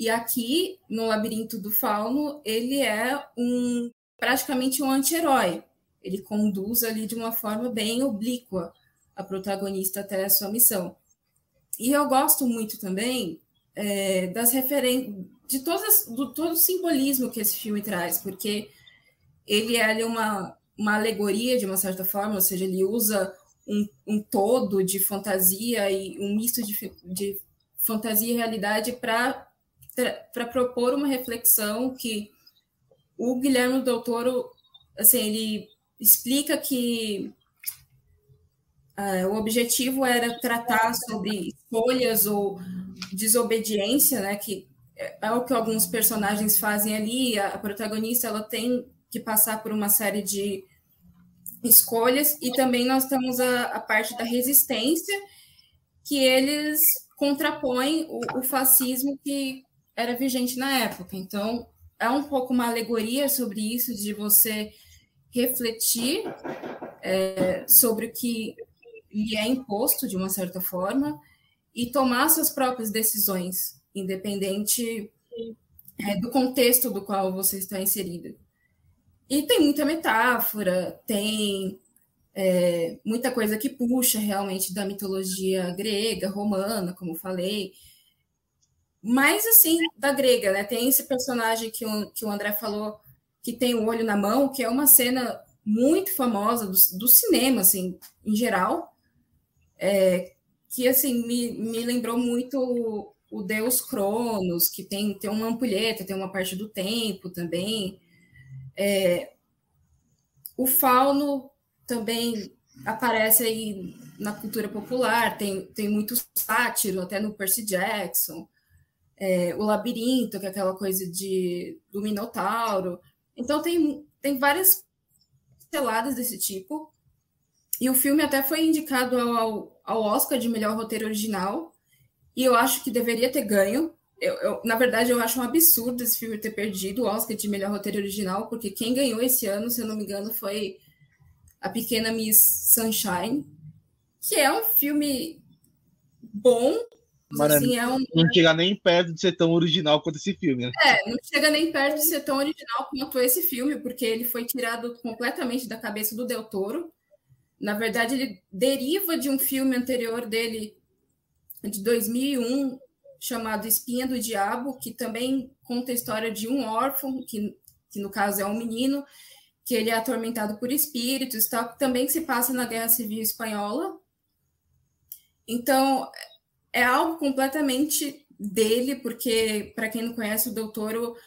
E aqui, no Labirinto do Fauno, ele é um praticamente um anti-herói. Ele conduz ali de uma forma bem oblíqua a protagonista até a sua missão. E eu gosto muito também é, das de todas, do todo o simbolismo que esse filme traz, porque ele é uma, uma alegoria, de uma certa forma, ou seja, ele usa um, um todo de fantasia e um misto de, de fantasia e realidade para propor uma reflexão que o Guilherme Del Toro, assim, ele explica que uh, o objetivo era tratar sobre escolhas ou desobediência, né, que é o que alguns personagens fazem ali, a, a protagonista ela tem que passar por uma série de escolhas, e também nós temos a, a parte da resistência, que eles contrapõem o, o, fascismo que era vigente na época. Então, é um pouco uma alegoria sobre isso, de você refletir é, sobre o que lhe é imposto, de uma certa forma, e tomar suas próprias decisões, independente é, do contexto do qual você está inserido. E tem muita metáfora, tem é, muita coisa que puxa realmente da mitologia grega, romana, como falei. Mas, assim, da grega, né? Tem esse personagem que o, que o André falou, que tem o olho na mão, que é uma cena muito famosa do, do cinema, assim, em geral, é, que, assim, me, me lembrou muito o, o deus Cronos, que tem, tem uma ampulheta, tem uma parte do tempo também. É, o fauno também aparece aí na cultura popular, tem, tem muito sátiro, até no Percy Jackson. É, o labirinto, que é aquela coisa de, do Minotauro. Então tem, tem várias teladas desse tipo. E o filme até foi indicado ao, ao Oscar de melhor roteiro original. E eu acho que deveria ter ganho, eu, eu, na verdade, eu acho um absurdo esse filme ter perdido o Oscar de melhor roteiro original, porque quem ganhou esse ano, se eu não me engano, foi A Pequena Miss Sunshine, que é um filme bom, Assim, é um... não chega nem perto de ser tão original quanto esse filme. Né? É, não chega nem perto de ser tão original quanto esse filme, porque ele foi tirado completamente da cabeça do Del Toro. Na verdade, ele deriva de um filme anterior dele, de 2001, chamado Espinha do Diabo, que também conta a história de um órfão, que, que no caso é um menino, que ele é atormentado por espíritos, tal, também se passa na Guerra Civil Espanhola. Então, é algo completamente dele, porque, para quem não conhece, o Doutor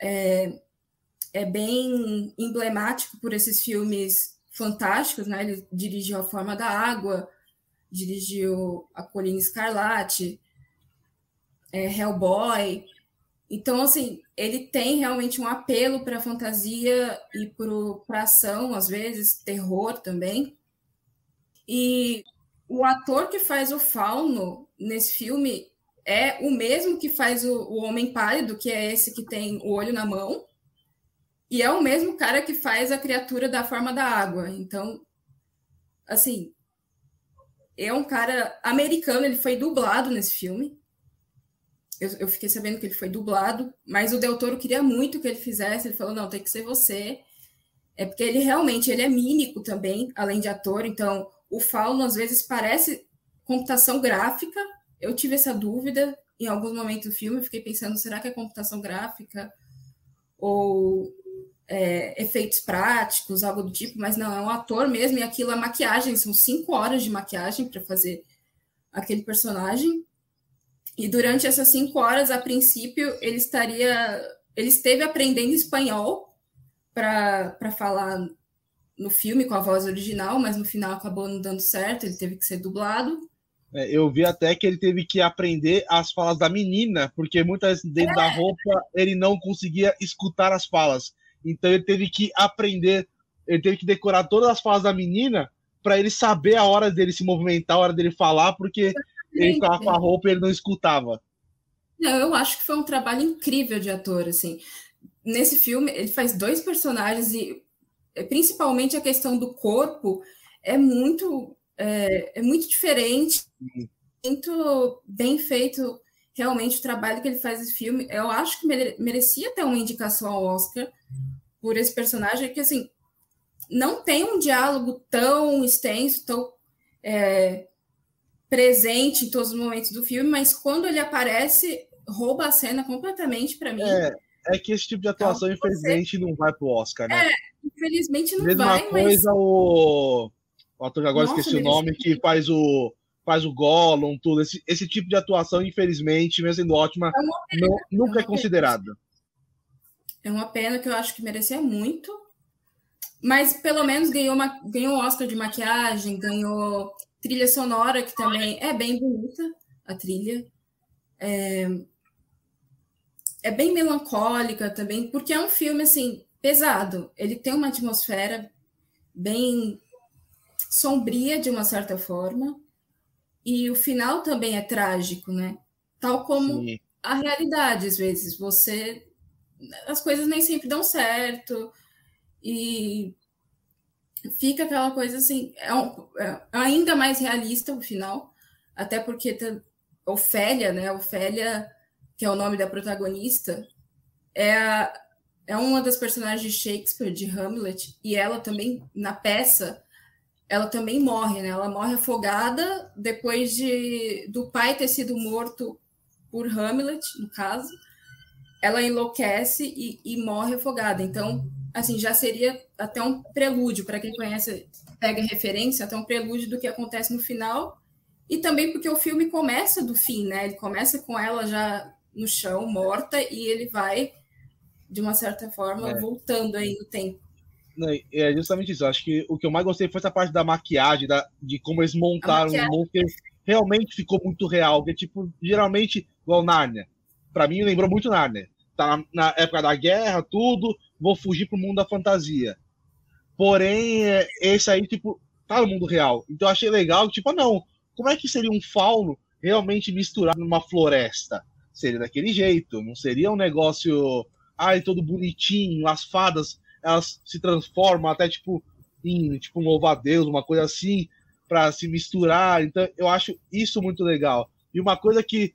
é, é bem emblemático por esses filmes fantásticos, né? Ele dirigiu A Forma da Água, dirigiu A Colina Escarlate, é, Hellboy. Então, assim, ele tem realmente um apelo para a fantasia e para ação, às vezes, terror também. E o ator que faz o Fauno nesse filme é o mesmo que faz o, o Homem Pálido, que é esse que tem o olho na mão, e é o mesmo cara que faz a criatura da forma da água. Então, assim, é um cara americano, ele foi dublado nesse filme. Eu, eu, fiquei sabendo que ele foi dublado, mas o Del Toro queria muito que ele fizesse. Ele falou: não, tem que ser você. É porque ele realmente ele é mímico também, além de ator. Então, o Fauno às vezes parece computação gráfica. Eu tive essa dúvida em alguns momentos do filme, fiquei pensando, será que é computação gráfica ou é, efeitos práticos, algo do tipo, mas não, é um ator mesmo, e aquilo é maquiagem, são cinco horas de maquiagem para fazer aquele personagem. E durante essas cinco horas, a princípio, ele estaria. Ele esteve aprendendo espanhol para falar no filme com a voz original, mas no final acabou não dando certo, ele teve que ser dublado. É, eu vi até que ele teve que aprender as falas da menina, porque muitas vezes dentro é. da roupa ele não conseguia escutar as falas. Então ele teve que aprender, ele teve que decorar todas as falas da menina para ele saber a hora dele se movimentar, a hora dele falar, porque ele ficava com a roupa e ele não escutava. Não, eu acho que foi um trabalho incrível de ator, assim. Nesse filme, ele faz dois personagens e principalmente a questão do corpo, é muito, é, é muito diferente, muito bem feito realmente o trabalho que ele faz nesse filme. Eu acho que merecia ter uma indicação ao Oscar por esse personagem, que assim não tem um diálogo tão extenso, tão é, presente em todos os momentos do filme, mas quando ele aparece, rouba a cena completamente para mim. É, é que esse tipo de atuação, então, infelizmente, você... não vai pro Oscar, né? É, infelizmente não Mesma vai, coisa mas... o... o ator agora Nossa, esqueci o nome, que faz o faz o Gollum, tudo. Esse, esse tipo de atuação, infelizmente, mesmo sendo ótima, é não, nunca é, é considerado. É uma pena que eu acho que merecia muito. Mas pelo menos ganhou, uma, ganhou Oscar de maquiagem, ganhou trilha sonora, que também é bem bonita, a trilha. É, é bem melancólica também, porque é um filme assim pesado. Ele tem uma atmosfera bem sombria de uma certa forma, e o final também é trágico, né? Tal como Sim. a realidade, às vezes. Você. As coisas nem sempre dão certo, e fica aquela coisa assim. É, um, é ainda mais realista o final, até porque Ofélia, né? Ofélia que é o nome da protagonista, é, a, é uma das personagens de Shakespeare, de Hamlet, e ela também, na peça, ela também morre, né? Ela morre afogada depois de do pai ter sido morto por Hamlet, no caso. Ela enlouquece e, e morre afogada. Então, assim, já seria até um prelúdio, para quem conhece, pega referência, até um prelúdio do que acontece no final. E também porque o filme começa do fim, né? Ele começa com ela já no chão, morta, e ele vai, de uma certa forma, é. voltando aí no tempo. É justamente isso. Acho que o que eu mais gostei foi essa parte da maquiagem, da, de como eles montaram o monstro. Realmente ficou muito real. Que, tipo, geralmente, igual Nárnia. Pra mim, lembrou muito Nárnia. Tá na, na época da guerra, tudo. Vou fugir pro mundo da fantasia. Porém, é, esse aí, tipo, tá no mundo real. Então eu achei legal, tipo, ah, não. Como é que seria um fauno realmente misturado numa floresta? seria daquele jeito, não seria um negócio, ai, todo bonitinho, as fadas, elas se transformam até tipo em tipo um louva-a-Deus, uma coisa assim, para se misturar. Então, eu acho isso muito legal. E uma coisa que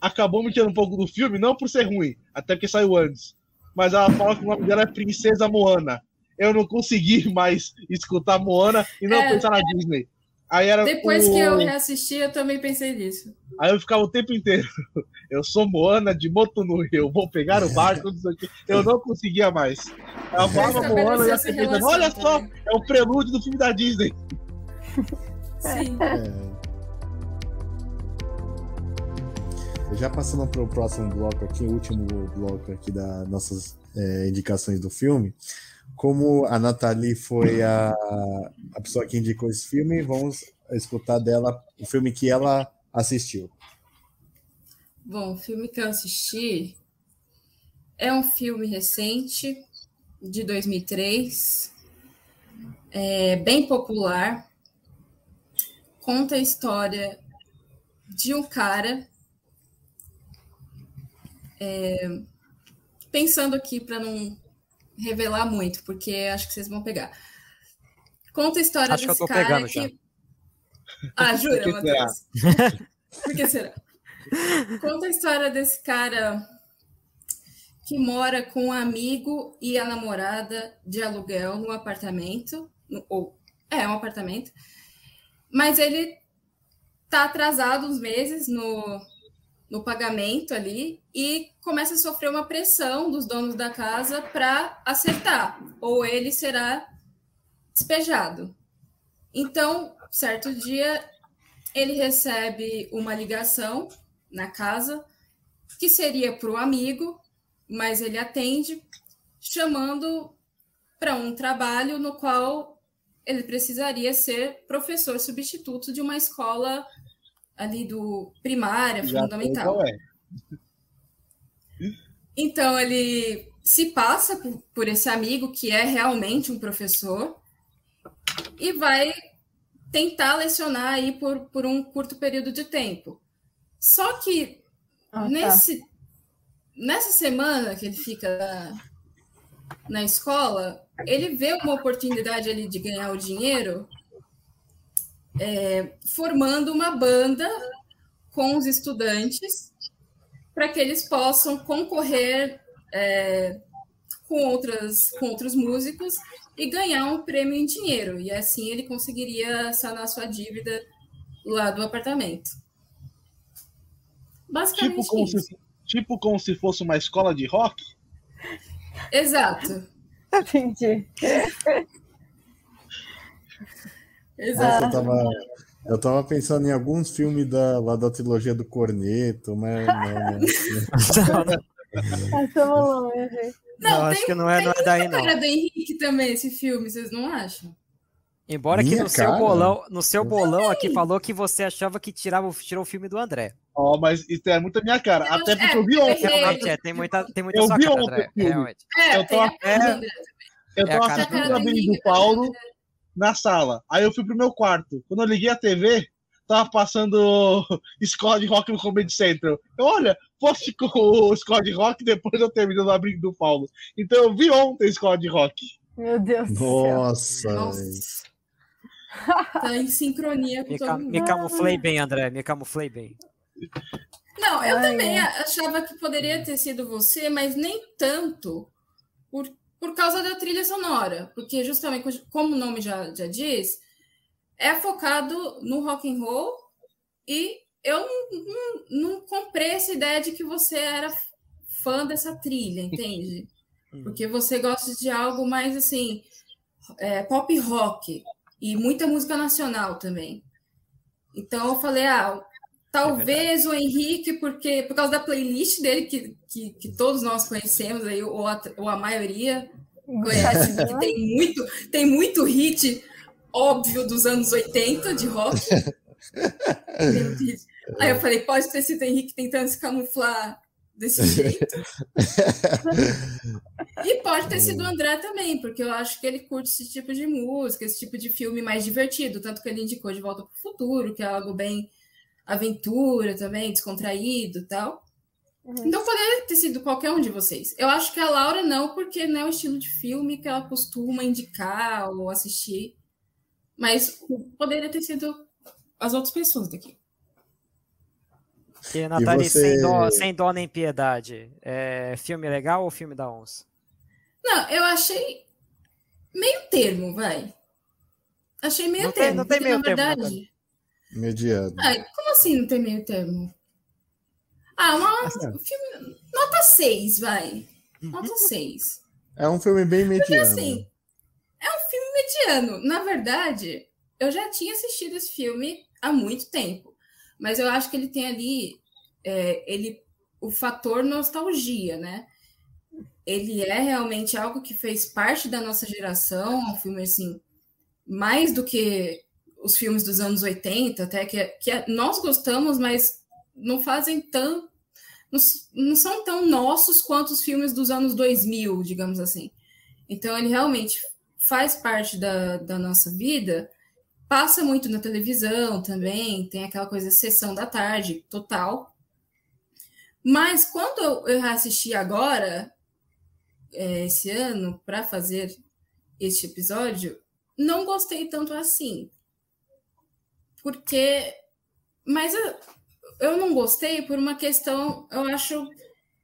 acabou me tirando um pouco do filme, não por ser ruim, até porque saiu antes, mas ela fala que o nome dela é Princesa Moana. Eu não consegui *laughs* mais escutar Moana e não é, pensar na Disney. Aí era Depois o... que eu reassisti, eu também pensei nisso. Aí eu ficava o tempo inteiro. *laughs* Eu sou Moana de Moto no Rio, vou pegar o barco, não sei o quê. Eu não conseguia mais. Eu falava Moana e eu pensando, olha só, é o prelúdio do filme da Disney. *laughs* Sim. É. Já passando para o próximo bloco aqui, o último bloco aqui das nossas é, indicações do filme. Como a Nathalie foi a, a pessoa que indicou esse filme, vamos escutar dela o filme que ela assistiu. Bom, o filme que eu assisti é um filme recente, de 2003, é bem popular, conta a história de um cara. É, pensando aqui para não revelar muito, porque acho que vocês vão pegar. Conta a história acho desse cara que. Já. Ah, *laughs* jura, Matheus? *laughs* Por que será? Conta a história desse cara que mora com um amigo e a namorada de aluguel no apartamento, no, ou é um apartamento, mas ele tá atrasado uns meses no, no pagamento ali e começa a sofrer uma pressão dos donos da casa para acertar, ou ele será despejado. Então, certo dia, ele recebe uma ligação na casa, que seria para o amigo, mas ele atende, chamando para um trabalho no qual ele precisaria ser professor substituto de uma escola ali do primária, Já fundamental. É. Então ele se passa por, por esse amigo que é realmente um professor e vai tentar lecionar aí por, por um curto período de tempo. Só que ah, tá. nesse, nessa semana que ele fica na, na escola, ele vê uma oportunidade ali de ganhar o dinheiro é, formando uma banda com os estudantes para que eles possam concorrer é, com, outras, com outros músicos e ganhar um prêmio em dinheiro. E assim ele conseguiria sanar sua dívida lá do apartamento. Basicamente tipo como, isso. Se, tipo como se fosse uma escola de rock? Exato. *laughs* Entendi. Exato. Eu tava, eu tava pensando em alguns filmes da, lá da trilogia do Corneto, mas não. *laughs* não. Não, não acho que não é, não é daí, não. cara do Henrique também, esse filme, vocês não acham? Embora Minha que no cara? seu bolão, no seu bolão aqui falou que você achava que tirava, tirou o filme do André. Ó, oh, mas isso é muito a minha cara. Até porque eu vi ontem. Realmente, é, tem muita, tem muita eu vi cara, ontem André. Realmente. É, eu tô, é, eu tô é assistindo a do Paulo na sala. Aí eu fui pro meu quarto. Quando eu liguei a TV, tava passando *laughs* Escola de Rock no Comedy Central. Eu, olha, posso com o Escola de Rock depois eu termino no abrigo do Paulo. Então eu vi ontem Escola de Rock. Meu Deus Nossa, do céu. *laughs* Tá em sincronia com me, todo mundo. Me camuflei bem, André, me camuflei bem. Não, eu Ai, também é. achava que poderia ter sido você, mas nem tanto por, por causa da trilha sonora, porque justamente como o nome já, já diz, é focado no rock and roll e eu não, não, não comprei essa ideia de que você era fã dessa trilha, entende? *laughs* Porque você gosta de algo mais assim, é, pop rock e muita música nacional também. Então eu falei, ah, talvez é o Henrique, porque por causa da playlist dele, que, que, que todos nós conhecemos, aí, ou, a, ou a maioria conhece, *laughs* que tem muito, tem muito hit óbvio dos anos 80 de rock. *laughs* Aí eu falei, pode ter sido o Henrique tentando se camuflar desse *laughs* jeito. e pode ter sido o André também, porque eu acho que ele curte esse tipo de música, esse tipo de filme mais divertido, tanto que ele indicou De Volta para o Futuro, que é algo bem aventura também, descontraído e tal. Uhum. Então poderia ter sido qualquer um de vocês. Eu acho que a Laura não, porque não é o estilo de filme que ela costuma indicar ou assistir. Mas poderia ter sido as outras pessoas daqui. E, Nathalie, você... sem, dó, sem dó nem piedade, é filme legal ou filme da onça? Não, eu achei meio termo, vai. Achei meio não termo. Tem, não tem meio na termo. Verdade... Mediano. Ai, como assim não tem meio termo? Ah, uma, um filme, nota 6, vai. Nota 6. É um filme bem mediano. Porque assim, é um filme mediano. Na verdade, eu já tinha assistido esse filme há muito tempo. Mas eu acho que ele tem ali é, ele, o fator nostalgia, né? Ele é realmente algo que fez parte da nossa geração, um filme assim, mais do que os filmes dos anos 80, até que, que nós gostamos, mas não fazem tão. Não, não são tão nossos quanto os filmes dos anos 2000, digamos assim. Então, ele realmente faz parte da, da nossa vida, passa muito na televisão também, tem aquela coisa sessão da tarde, total. Mas quando eu assisti agora, é, esse ano, para fazer este episódio, não gostei tanto assim. Porque. Mas eu, eu não gostei por uma questão, eu acho,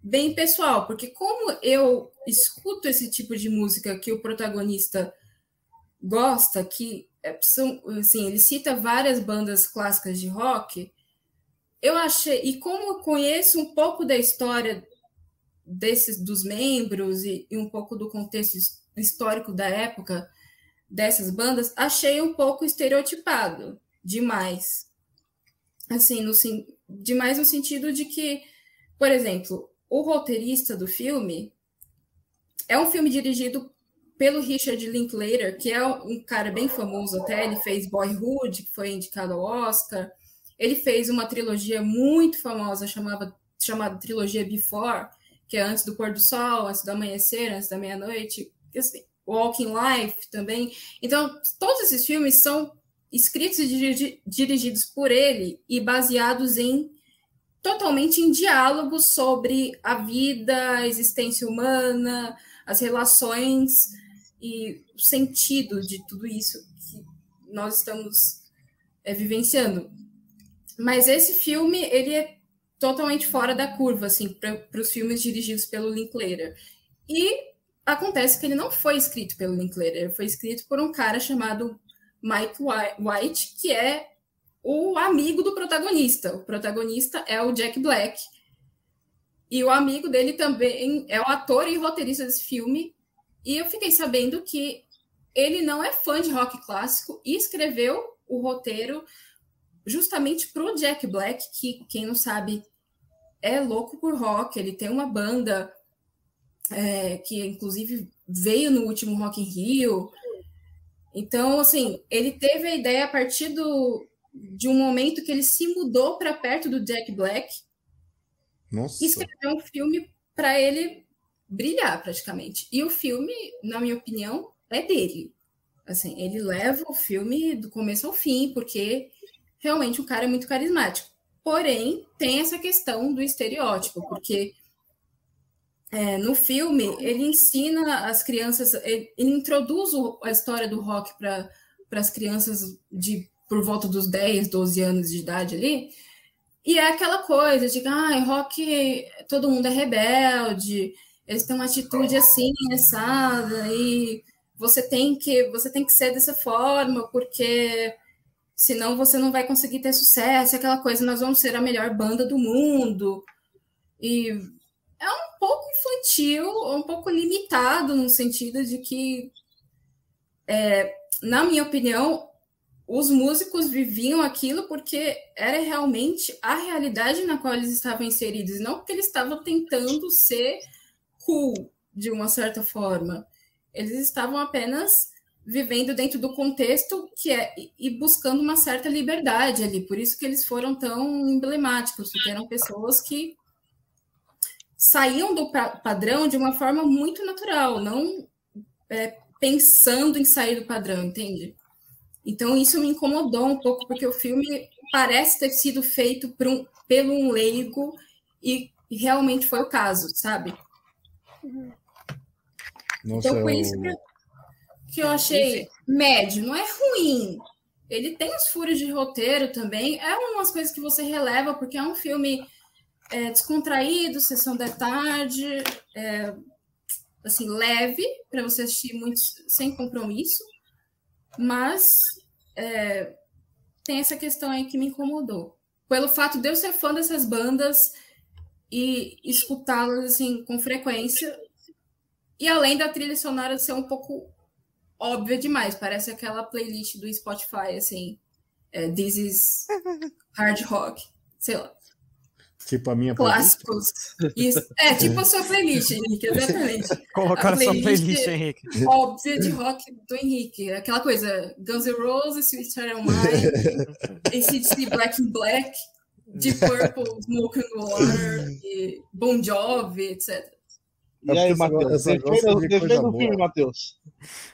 bem pessoal. Porque, como eu escuto esse tipo de música que o protagonista gosta, que é, são, assim, ele cita várias bandas clássicas de rock, eu achei, e como eu conheço um pouco da história desses dos membros e, e um pouco do contexto histórico da época dessas bandas, achei um pouco estereotipado demais. Assim, no, demais no sentido de que, por exemplo, o roteirista do filme é um filme dirigido pelo Richard Linklater, que é um cara bem famoso até, ele fez Boyhood, que foi indicado ao Oscar. Ele fez uma trilogia muito famosa chamada, chamada trilogia Before, que é antes do pôr do sol, antes do amanhecer, antes da meia-noite, assim, Walking Life também. Então, todos esses filmes são escritos e dirigidos por ele e baseados em totalmente em diálogos sobre a vida, a existência humana, as relações e o sentido de tudo isso que nós estamos é, vivenciando. Mas esse filme, ele é totalmente fora da curva, assim, para os filmes dirigidos pelo Linklater. E acontece que ele não foi escrito pelo Linklater, ele foi escrito por um cara chamado Mike White, que é o amigo do protagonista. O protagonista é o Jack Black. E o amigo dele também é o ator e roteirista desse filme. E eu fiquei sabendo que ele não é fã de rock clássico e escreveu o roteiro justamente para o Jack Black, que, quem não sabe, é louco por rock. Ele tem uma banda é, que, inclusive, veio no último Rock in Rio. Então, assim, ele teve a ideia a partir do, de um momento que ele se mudou para perto do Jack Black Nossa. e escreveu um filme para ele brilhar, praticamente. E o filme, na minha opinião, é dele. Assim, ele leva o filme do começo ao fim, porque realmente o cara é muito carismático. Porém, tem essa questão do estereótipo, porque é, no filme ele ensina as crianças, ele, ele introduz a história do rock para as crianças de por volta dos 10, 12 anos de idade ali. E é aquela coisa de que ah, rock, todo mundo é rebelde, eles têm uma atitude assim, assada, e você tem que você tem que ser dessa forma, porque senão você não vai conseguir ter sucesso, aquela coisa, nós vamos ser a melhor banda do mundo. E é um pouco infantil, um pouco limitado no sentido de que, é, na minha opinião, os músicos viviam aquilo porque era realmente a realidade na qual eles estavam inseridos, não porque eles estavam tentando ser cool de uma certa forma. Eles estavam apenas vivendo dentro do contexto que é e buscando uma certa liberdade ali. Por isso que eles foram tão emblemáticos, porque eram pessoas que saíam do padrão de uma forma muito natural, não é, pensando em sair do padrão, entende? Então isso me incomodou um pouco, porque o filme parece ter sido feito por um, pelo um leigo e realmente foi o caso, sabe? Nossa, então, por isso que que eu achei médio, não é ruim. Ele tem os furos de roteiro também, é umas coisas que você releva, porque é um filme é, descontraído, sessão da tarde, é, assim, leve, para você assistir muito sem compromisso, mas é, tem essa questão aí que me incomodou. Pelo fato de eu ser fã dessas bandas e escutá-las assim, com frequência, e além da trilha sonora ser um pouco óbvia demais, parece aquela playlist do Spotify, assim, é, This is Hard Rock, sei lá. Tipo a minha Clássicos. Isso. É, tipo a sua playlist, Henrique, exatamente. *laughs* Colocar a, sua playlist, Henrique. Óbvia de rock do Henrique. Aquela coisa, Guns N' Roses, Sweet Child Mine, *laughs* ACDC Black and Black, Deep Purple, Smoke and Water, e Bon Jovi, etc. E aí, Matheus? Defenda o filme, Matheus.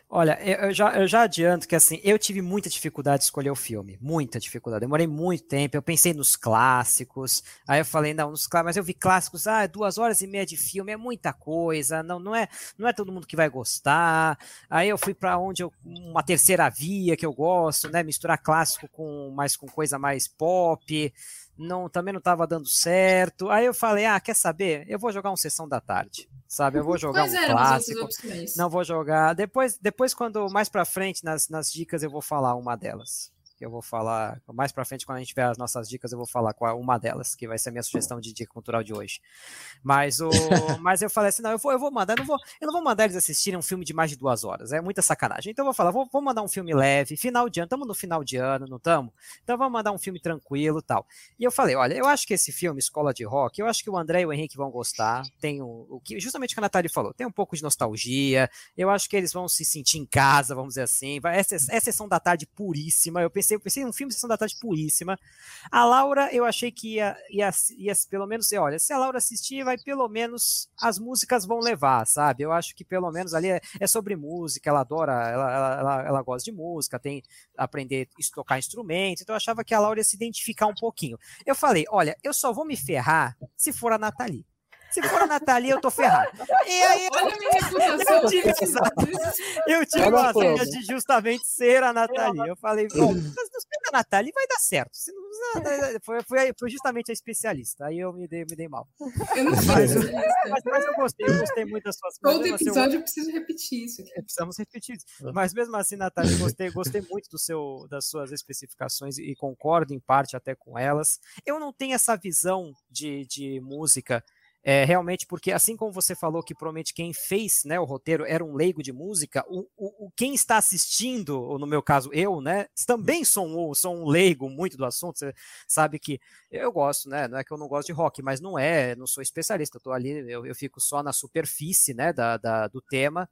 Olha, eu já, eu já adianto que assim, eu tive muita dificuldade de escolher o filme, muita dificuldade. Demorei muito tempo, eu pensei nos clássicos, aí eu falei, não, nos clássicos, mas eu vi clássicos, ah, duas horas e meia de filme é muita coisa, não, não é, não é todo mundo que vai gostar. Aí eu fui para onde eu, uma terceira via que eu gosto, né, misturar clássico com mais com coisa mais pop não, também não estava dando certo. Aí eu falei, ah, quer saber? Eu vou jogar um sessão da tarde, sabe? Eu vou jogar Quais um clássico. Não vou jogar. Depois, depois quando mais para frente nas, nas dicas eu vou falar uma delas que eu vou falar mais para frente quando a gente ver as nossas dicas, eu vou falar qual uma delas, que vai ser a minha sugestão de dica cultural de hoje. Mas o *laughs* mas eu falei assim, não, eu vou, eu vou mandar, eu não vou, eu não vou mandar eles assistirem um filme de mais de duas horas, é muita sacanagem. Então eu vou falar, vou, vou mandar um filme leve, final de ano, estamos no final de ano, não estamos? Então vamos mandar um filme tranquilo, tal. E eu falei, olha, eu acho que esse filme Escola de Rock, eu acho que o André e o Henrique vão gostar. Tem o, o que justamente o que a Natália falou, tem um pouco de nostalgia. Eu acho que eles vão se sentir em casa, vamos dizer assim. Vai, essa é sessão da tarde puríssima. Eu pensei, eu pensei um filme Sessão da Tarde puríssima. A Laura, eu achei que ia, ia, ia pelo menos, olha, se a Laura assistir, vai pelo menos as músicas vão levar, sabe? Eu acho que pelo menos ali é, é sobre música, ela adora, ela, ela, ela, ela, gosta de música, tem aprender a tocar instrumentos, então eu achava que a Laura ia se identificar um pouquinho. Eu falei, olha, eu só vou me ferrar se for a Nathalie. Se for a Nathalie, eu tô ferrado. E aí, Olha a minha reputação. Eu tive, eu tive uma ideia de justamente ser a Nathalie. Eu falei, bom, *laughs* se não a Nathalie, vai dar certo. Se não, foi, foi, foi, justamente a especialista. Aí eu me dei, me dei mal. Eu não sei. Mas, mas, mas, eu gostei, eu gostei muito das suas Todo episódio eu, eu preciso repetir isso. Aqui. É, precisamos repetir isso. Mas mesmo assim, Natália, gostei, gostei muito do seu, das suas especificações e concordo em parte até com elas. Eu não tenho essa visão de, de música é, realmente, porque assim como você falou que provavelmente quem fez né, o roteiro era um leigo de música, o, o, quem está assistindo, ou no meu caso eu, né, também sou um, sou um leigo muito do assunto, você sabe que eu gosto, né, não é que eu não gosto de rock, mas não é, não sou especialista, eu tô ali, eu, eu fico só na superfície, né, da, da do tema,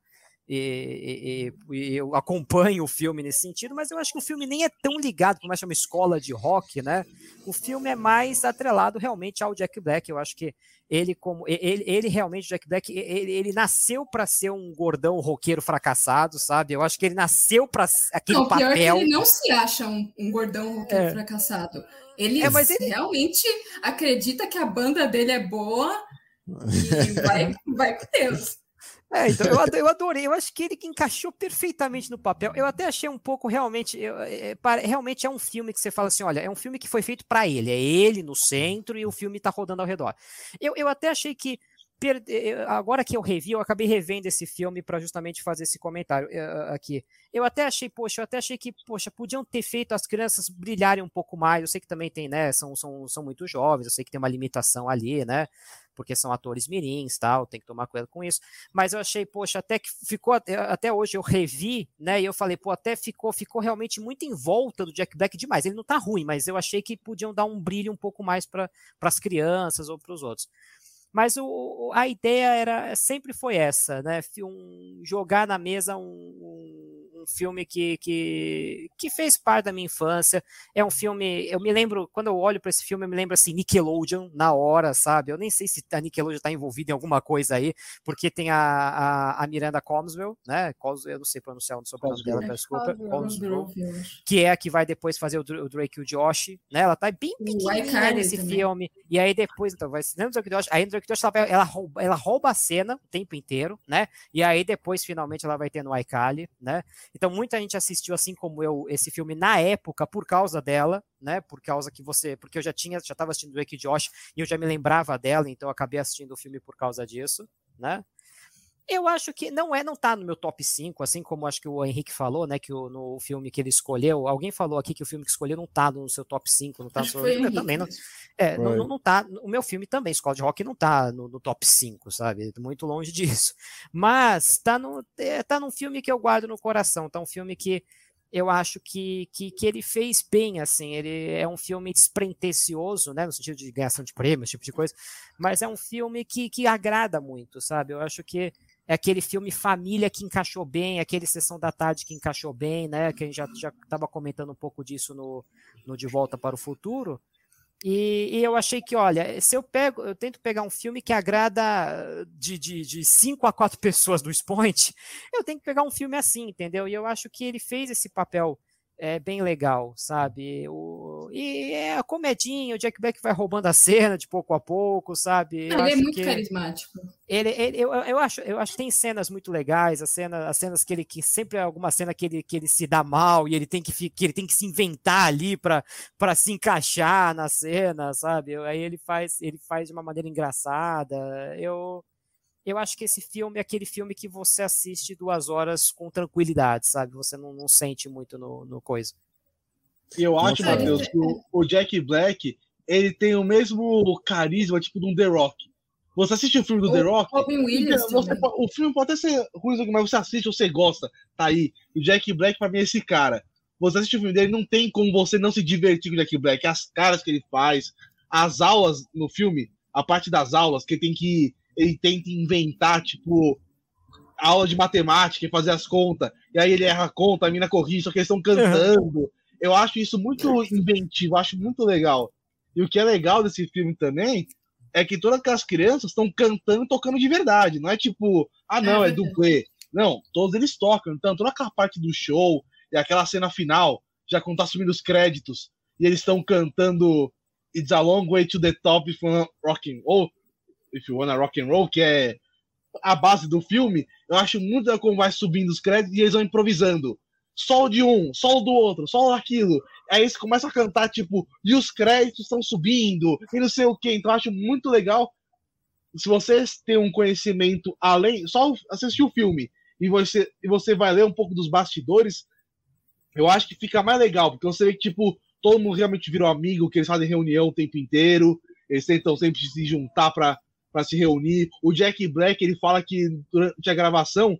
e, e, e, eu acompanho o filme nesse sentido, mas eu acho que o filme nem é tão ligado, como é uma escola de rock, né? O filme é mais atrelado realmente ao Jack Black. Eu acho que ele como ele, ele realmente Jack Black ele, ele nasceu para ser um gordão roqueiro fracassado, sabe? Eu acho que ele nasceu para aquele não, papel. Pior que ele não se acha um, um gordão roqueiro é. fracassado. Ele, é, mas ele realmente acredita que a banda dele é boa e *laughs* vai, vai com Deus. É, então eu, adorei, eu acho que ele encaixou perfeitamente no papel. Eu até achei um pouco realmente, eu, é, é realmente é um filme que você fala assim, olha, é um filme que foi feito para ele, é ele no centro e o filme tá rodando ao redor. Eu, eu até achei que agora que eu revi, eu acabei revendo esse filme para justamente fazer esse comentário uh, aqui. Eu até achei, poxa, eu até achei que, poxa, podiam ter feito as crianças brilharem um pouco mais. Eu sei que também tem, né, são, são, são muito jovens, eu sei que tem uma limitação ali, né, porque são atores mirins, tal, tem que tomar cuidado com isso. Mas eu achei, poxa, até que ficou até hoje eu revi, né, e eu falei, pô, até ficou ficou realmente muito em volta do Jack Black demais. Ele não tá ruim, mas eu achei que podiam dar um brilho um pouco mais para as crianças ou para os outros. Mas o, a ideia era sempre foi essa, né? Um, jogar na mesa um, um, filme que, que, que fez parte da minha infância. É um filme, eu me lembro, quando eu olho para esse filme, eu me lembro assim, Nickelodeon na hora, sabe? Eu nem sei se a Nickelodeon está envolvida em alguma coisa aí, porque tem a, a, a Miranda Coswell, né? Cos, eu não sei pronunciar o sobrenome dela, desculpa. Coswell, que é a que vai depois fazer o, o Drake e o Josh, né? Ela tá bem pequenininha nesse também. filme. E aí depois, então, vai ser o Drake e Josh, aí Drake Josh ela, ela, rouba, ela rouba a cena o tempo inteiro, né? E aí depois, finalmente, ela vai ter no iCali, né? Então muita gente assistiu assim como eu esse filme na época por causa dela, né? Por causa que você, porque eu já tinha, já estava assistindo Drake Josh e eu já me lembrava dela, então eu acabei assistindo o filme por causa disso, né? Eu acho que não é, não tá no meu top 5, assim como acho que o Henrique falou, né, que o, no filme que ele escolheu, alguém falou aqui que o filme que escolheu não tá no seu top 5, não tá no seu, eu também não, é, não, não, não, tá, o meu filme também, Escola de Rock não tá no, no, top 5, sabe, muito longe *laughs* disso, mas tá no, é, tá num filme que eu guardo no coração, tá um filme que eu acho que, que, que, ele fez bem, assim, ele é um filme despretensioso, né, no sentido de ganhação de prêmios, esse tipo de coisa, mas é um filme que, que agrada muito, sabe, eu acho que é aquele filme família que encaixou bem, aquele Sessão da Tarde que encaixou bem, né? Que a gente já estava comentando um pouco disso no, no De Volta para o Futuro. E, e, eu achei que, olha, se eu pego, eu tento pegar um filme que agrada de, de, de cinco a quatro *laughs* pessoas do Spoint, eu tenho que pegar um filme assim, entendeu? E eu acho que ele fez esse papel é bem legal, sabe? O, e é a comedinha, o Jack Black vai roubando a cena de pouco a pouco, sabe? Eu ele é muito carismático. Ele, ele, eu, eu, acho, eu acho que tem cenas muito legais, as cenas, as cenas que ele que sempre é alguma cena que ele, que ele se dá mal e ele tem que, que ele tem que se inventar ali para se encaixar na cena, sabe? Aí ele faz, ele faz de uma maneira engraçada. Eu eu acho que esse filme é aquele filme que você assiste duas horas com tranquilidade, sabe? Você não, não sente muito no, no coisa. E eu acho, Matheus, que o, o, Jack Black ele tem o mesmo carisma, tipo, de um The Rock. Você assiste o filme do o, The Rock? Williams você, o filme pode até ser ruim, mas você assiste, você gosta, tá aí. O Jack Black, pra mim, é esse cara. Você assiste o filme dele, não tem como você não se divertir com o Jack Black. As caras que ele faz, as aulas no filme, a parte das aulas, que tem que ele tenta inventar, tipo, aula de matemática e fazer as contas, e aí ele erra a conta, a mina corrige, só que eles estão cantando. Uhum. Eu acho isso muito inventivo, acho muito legal. E o que é legal desse filme também é que todas aquelas crianças estão cantando e tocando de verdade. Não é tipo, ah, não, é, é dublê. Não, todos eles tocam. Então, toda aquela parte do show e aquela cena final, já quando tá subindo os créditos, e eles estão cantando It's a Long Way to the Top from Rocking. Ou If You Wanna Rock and Roll, que é a base do filme, eu acho muito como vai subindo os créditos e eles vão improvisando. Sol de um, sol do outro, sol daquilo. Aí eles começam a cantar, tipo, e os créditos estão subindo, e não sei o que. Então eu acho muito legal. Se vocês têm um conhecimento além, só assistir o filme e você, e você vai ler um pouco dos bastidores, eu acho que fica mais legal, porque você vê que, tipo, todo mundo realmente virou amigo, que eles fazem reunião o tempo inteiro, eles tentam sempre se juntar para para se reunir. O Jack Black, ele fala que durante a gravação,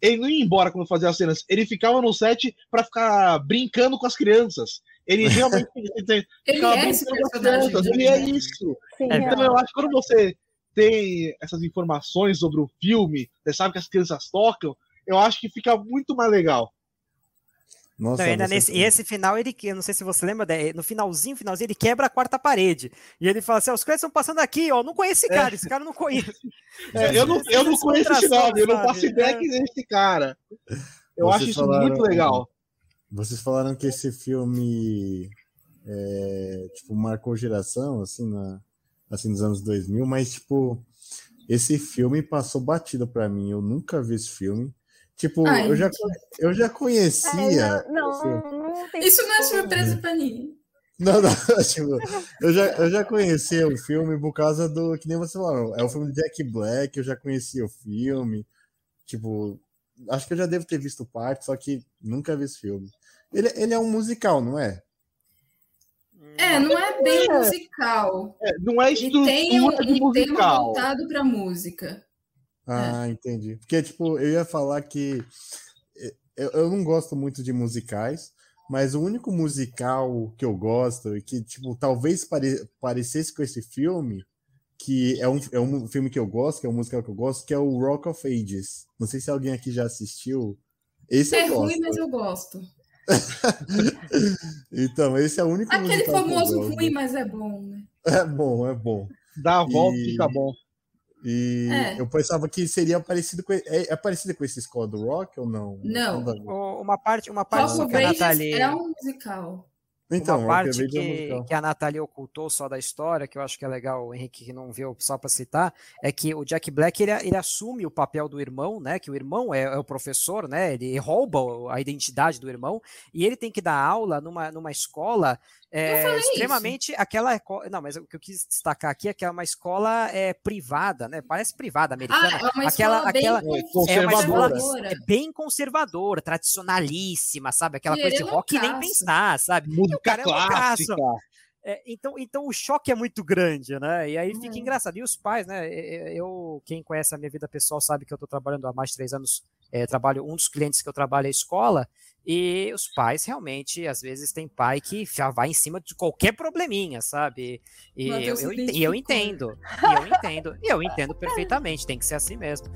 ele não ia embora quando fazia as cenas, ele ficava no set para ficar brincando com as crianças. Ele *laughs* realmente ele, é esse personagem. Ele é isso. Sim, então eu acho que quando você tem essas informações sobre o filme, você sabe que as crianças tocam, eu acho que fica muito mais legal. Nossa, ainda nesse, e esse final, ele, eu não sei se você lembra, no finalzinho, finalzinho, ele quebra a quarta parede. E ele fala assim: os créditos estão passando aqui, ó. Não conheço esse cara, é. esse cara não conheço. *laughs* É, eu não, eu não conheço esse nome, eu não faço ideia é. que é esse cara. Eu vocês acho isso falaram, muito legal. Vocês falaram que esse filme é, tipo, marcou geração, assim, na, assim, nos anos 2000, mas, tipo, esse filme passou batido para mim. Eu nunca vi esse filme. Tipo, Ai, eu, já, eu já conhecia. É, não, assim. não, não Isso não é surpresa pra mim. Não, não, *laughs* tipo, eu já, eu já conhecia o filme por causa do. Que nem você falou, é o filme de Jack Black, eu já conhecia o filme. Tipo, acho que eu já devo ter visto parte, só que nunca vi esse filme. Ele, ele é um musical, não é? É, não é bem é. musical. É, não é estrutura tem um, de musical. Tem um voltado para música. Ah, é. entendi. Porque, tipo, eu ia falar que eu, eu não gosto muito de musicais, mas o único musical que eu gosto e que, tipo, talvez pare, parecesse com esse filme, que é um, é um filme que eu gosto, que é um musical que eu gosto, que é o Rock of Ages. Não sei se alguém aqui já assistiu. Esse é ruim, mas eu gosto. *laughs* então, esse é o único Aquele famoso ruim, mas é bom, né? *laughs* É bom, é bom. Dá a volta e fica bom. E é. eu pensava que seria parecido com. É, é parecido com esse Squad do Rock ou não? Não. Uma parte, uma parte Rock que a Nathalie... é um musical. Então, uma parte que, que, a Natalia ocultou só da história, que eu acho que é legal, o Henrique que não viu, só para citar, é que o Jack Black ele, ele, assume o papel do irmão, né? Que o irmão é, é, o professor, né? Ele rouba a identidade do irmão e ele tem que dar aula numa, numa escola é, extremamente isso. aquela não mas o que eu quis destacar aqui é que é uma escola é, privada né parece privada americana ah, é uma aquela aquela bem é uma escola é bem conservadora tradicionalíssima sabe aquela coisa de rock nem pensar sabe música é clássica é, então, então o choque é muito grande, né? E aí fica uhum. engraçado. E os pais, né? Eu, quem conhece a minha vida pessoal sabe que eu estou trabalhando há mais de três anos. É, trabalho um dos clientes que eu trabalho é a escola e os pais realmente, às vezes, tem pai que já vai em cima de qualquer probleminha, sabe? E eu, eu, e eu entendo. E eu entendo. E eu entendo perfeitamente, tem que ser assim mesmo.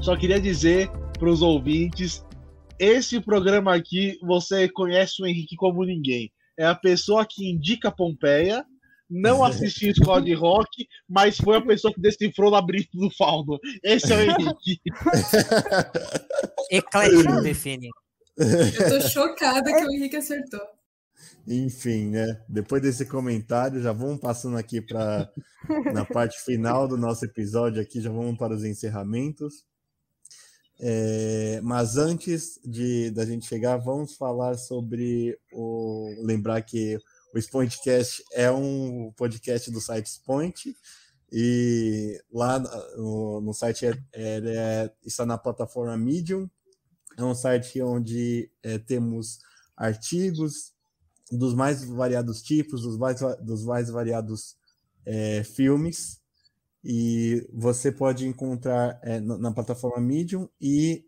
Só queria dizer para os ouvintes: esse programa aqui, você conhece o Henrique como ninguém. É a pessoa que indica Pompeia não assistiu Escola de Rock, mas foi a pessoa que decifrou o labirinto do Fauno. Esse é o Henrique. *laughs* Eclético define. Eu tô chocada que o Henrique acertou. Enfim, né? Depois desse comentário, já vamos passando aqui para na parte final do nosso episódio aqui, já vamos para os encerramentos. É, mas antes de da gente chegar, vamos falar sobre o lembrar que o Spointcast é um podcast do site Spoint e lá no, no site é, é, está na plataforma Medium. É um site onde é, temos artigos dos mais variados tipos, dos mais, dos mais variados é, filmes. E você pode encontrar é, na, na plataforma Medium e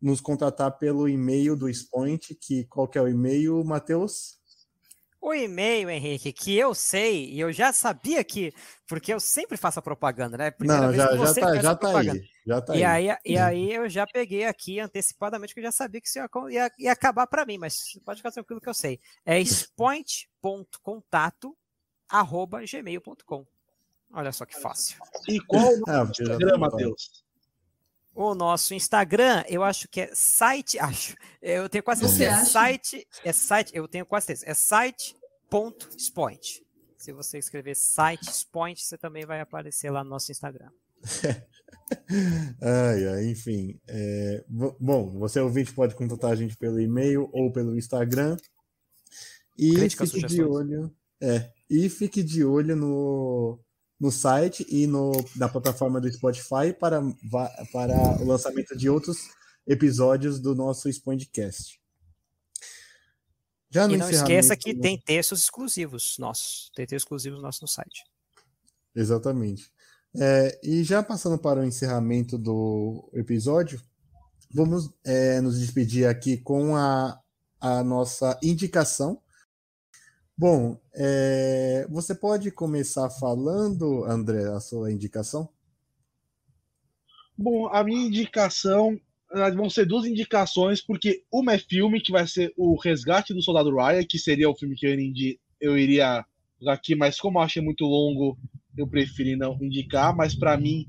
nos contatar pelo e-mail do Spoint, que qual que é o e-mail, Matheus? O e-mail, Henrique, que eu sei, e eu já sabia que, porque eu sempre faço a propaganda, né? Primeira Não, já, já, tá, já tá aí. Já tá e aí. aí. E aí eu já peguei aqui antecipadamente, que eu já sabia que isso ia, ia, ia acabar para mim, mas pode ficar tranquilo que eu sei. É spoint.contato.gmail.com. Olha só que fácil. E qual o ah, *laughs* Instagram, Matheus? O nosso Instagram, eu acho que é site, *laughs* acho, eu tenho quase certeza, é site, é site, eu tenho quase certeza, é site.spoint. Se você escrever site Point, você também vai aparecer lá no nosso Instagram. *laughs* ai, ai, enfim. É, bom, você ouvinte pode contatar a gente pelo e-mail ou pelo Instagram. E Crítica, fique sugestões. de olho. É, e fique de olho no, no site e no, na plataforma do Spotify para, para o lançamento de outros episódios do nosso Spondcast. Já e não esqueça que tem textos exclusivos nossos, tem textos exclusivos nossos no site. Exatamente. É, e já passando para o encerramento do episódio, vamos é, nos despedir aqui com a, a nossa indicação Bom, é, você pode começar falando, André, a sua indicação? Bom, a minha indicação vão ser duas indicações, porque uma é filme, que vai ser o Resgate do Soldado Ryan, que seria o filme que eu, iria, eu iria aqui, mas como eu achei muito longo, eu preferi não indicar, mas para mim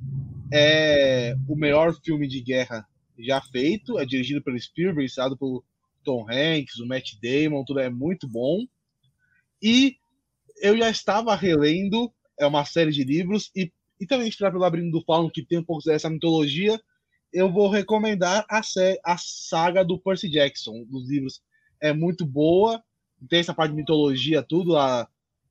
é o melhor filme de guerra já feito, é dirigido pelo Spielberg, estrelado pelo Tom Hanks, o Matt Damon, tudo é muito bom. E eu já estava relendo é uma série de livros e, e também inspirado pelo Labirinto do Fauno, que tem um pouco dessa mitologia, eu vou recomendar a, a saga do Percy Jackson, dos livros. É muito boa, tem essa parte de mitologia, tudo, a,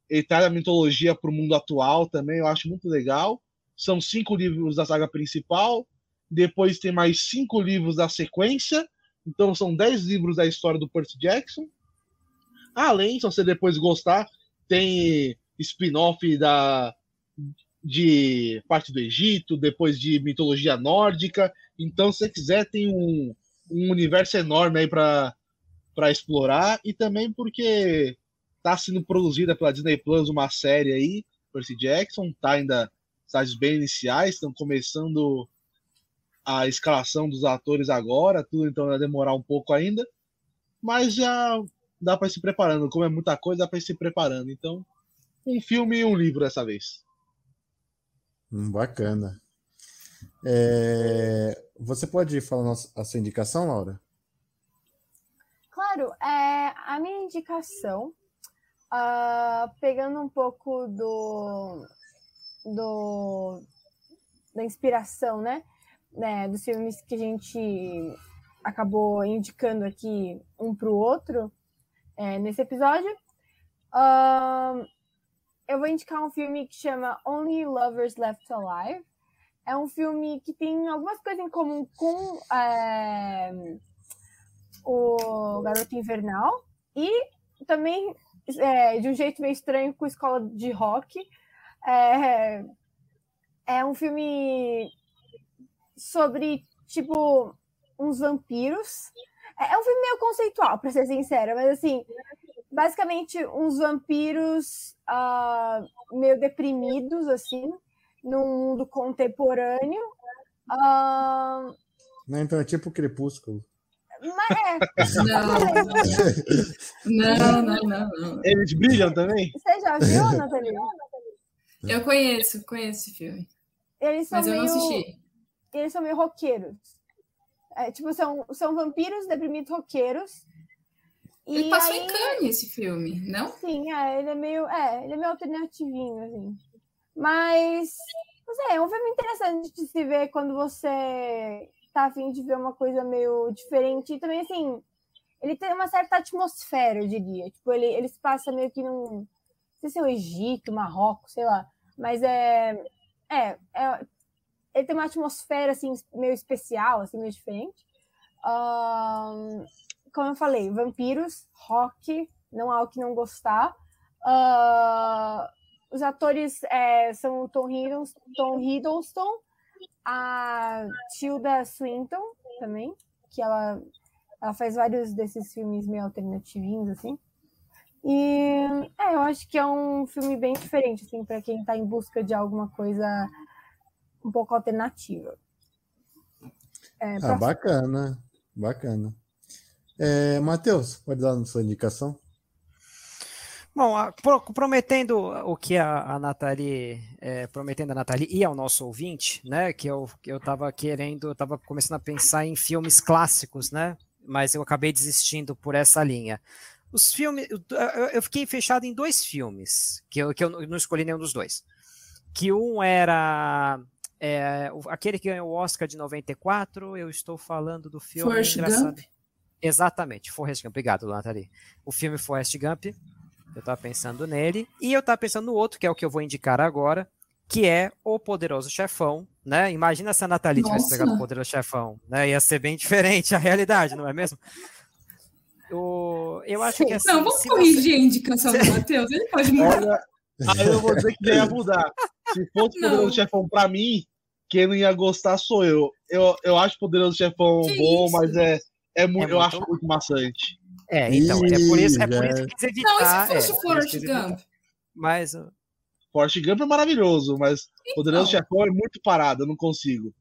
ele traz a mitologia para o mundo atual também, eu acho muito legal. São cinco livros da saga principal, depois tem mais cinco livros da sequência, então são dez livros da história do Percy Jackson. Além, se você depois gostar, tem spin-off da de parte do Egito, depois de mitologia nórdica. Então, se você quiser, tem um, um universo enorme aí para explorar. E também porque está sendo produzida pela Disney Plus uma série aí, Percy Jackson, tá ainda estágios bem iniciais, estão começando a escalação dos atores agora, tudo então vai demorar um pouco ainda. Mas já dá para ir se preparando. Como é muita coisa, dá para ir se preparando. Então, um filme e um livro dessa vez. Hum, bacana. É, você pode falar a sua indicação, Laura? Claro, é, a minha indicação, uh, pegando um pouco do, do da inspiração, né, né, dos filmes que a gente acabou indicando aqui um para o outro é, nesse episódio, uh, eu vou indicar um filme que chama Only Lovers Left Alive. É um filme que tem algumas coisas em comum com é, o Garoto Invernal e também é, de um jeito meio estranho com Escola de Rock. É, é um filme sobre, tipo, uns vampiros. É, é um filme meio conceitual, para ser sincera, mas assim, basicamente uns vampiros uh, meio deprimidos, assim, no mundo contemporâneo. Uh... Não, então é tipo Crepúsculo. Mas é. Não. não, não, não, não. Eles brilham também? Você já viu, Nathalie? Eu conheço, conheço esse filme. Eles são Mas eu meio... não assisti. Eles são meio roqueiros. É, tipo, são, são vampiros deprimidos roqueiros. Ele passou aí... em Cannes esse filme, não? Sim, é, ele é meio, é, ele é meio alternativinho, assim. Mas, não sei, é um filme interessante de se ver quando você tá afim de ver uma coisa meio diferente. E também, assim, ele tem uma certa atmosfera, eu diria. Tipo, ele, ele se passa meio que num. Não sei se é o Egito, Marrocos, sei lá. Mas é. É, é ele tem uma atmosfera assim meio especial, assim meio diferente. Um, como eu falei, vampiros, rock, não há o que não gostar. Uh, os atores é, são o Tom Hiddleston, Tom Hiddleston, a Tilda Swinton também, que ela, ela faz vários desses filmes meio alternativinhos, assim. E é, eu acho que é um filme bem diferente, assim, para quem está em busca de alguma coisa um pouco alternativa. É, ah, bacana, bacana. É, Matheus, pode dar a sua indicação? Bom, prometendo o que a, a Nathalie, é, prometendo a Nathalie e ao nosso ouvinte, né, que eu, que eu tava querendo, eu tava começando a pensar em filmes clássicos, né, mas eu acabei desistindo por essa linha. Os filmes, eu, eu fiquei fechado em dois filmes, que eu, que eu não escolhi nenhum dos dois. Que um era é, aquele que ganhou o Oscar de 94, eu estou falando do filme Forrest engraçado. Gump? Exatamente, Forrest Gump. Obrigado, Nathalie. O filme Forrest Gump, eu estava pensando nele. E eu estava pensando no outro, que é o que eu vou indicar agora, que é O Poderoso Chefão, né? Imagina se a Nathalie Nossa. tivesse pegado O Poderoso Chefão, né? Ia ser bem diferente a realidade, não é mesmo? O, eu acho Sim. que assim, Não, vamos corrigir você... a indicação do Matheus, ele pode mudar. Olha, aí eu vou dizer que ia mudar. Se fosse o Poderoso Chefão para mim, quem não ia gostar sou eu. Eu, eu acho Poderoso Chefão que bom, isso? mas é, é, muito, é eu acho muito maçante. É, então, é por isso, é por isso que quis evitar. Não, e se fosse é, Forrest Gump? Mas... Forrest Gump é maravilhoso, mas então. Poderoso Chefão é muito parado, eu não consigo.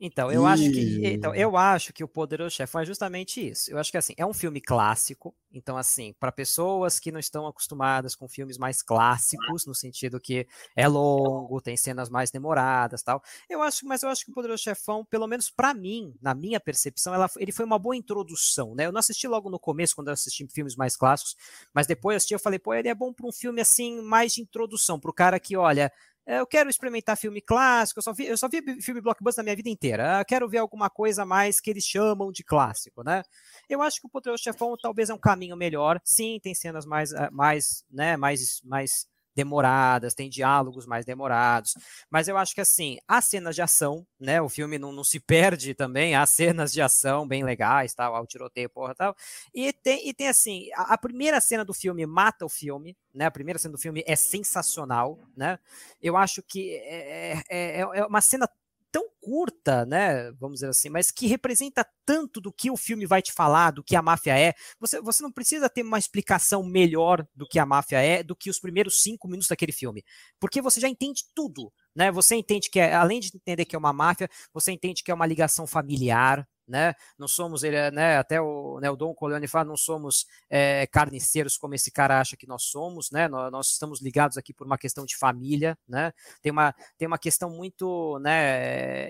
Então, eu acho que então, eu acho que o Poderoso Chefão é justamente isso. Eu acho que assim, é um filme clássico, então assim, para pessoas que não estão acostumadas com filmes mais clássicos, no sentido que é longo, tem cenas mais demoradas, tal. Eu acho, mas eu acho que o Poderoso Chefão, pelo menos para mim, na minha percepção, ela, ele foi uma boa introdução, né? Eu não assisti logo no começo quando eu assisti filmes mais clássicos, mas depois eu assisti, eu falei, pô, ele é bom para um filme assim mais de introdução, para o cara que, olha, eu quero experimentar filme clássico, eu só vi, eu só vi filme blockbuster na minha vida inteira. Eu quero ver alguma coisa mais que eles chamam de clássico, né? Eu acho que o Poderoso Chefão talvez é um caminho melhor. Sim, tem cenas mais, eh, mais, né, mais, mais demoradas, tem diálogos mais demorados, mas eu acho que assim, as cenas de ação, né, o filme não, não se perde também, há cenas de ação bem legais, tal, ao tiroteio, porra, tal, e tem, e tem assim, a, a, primeira cena do filme mata o filme, né, a primeira cena do filme é sensacional, né, eu acho que é, é, é, é uma cena tão curta, né, vamos dizer assim, mas que representa tanto do que o filme vai te falar, do que a máfia é. Você, você não precisa ter uma explicação melhor do que a máfia é, do que os primeiros cinco minutos daquele filme, porque você já entende tudo, né? Você entende que, é, além de entender que é uma máfia, você entende que é uma ligação familiar, né? Não somos, ele, né? Até o, né, o Dom Corleone fala, não somos é, carniceiros como esse cara acha que nós somos, né? Nós, nós, estamos ligados aqui por uma questão de família, né? Tem uma, tem uma questão muito, né?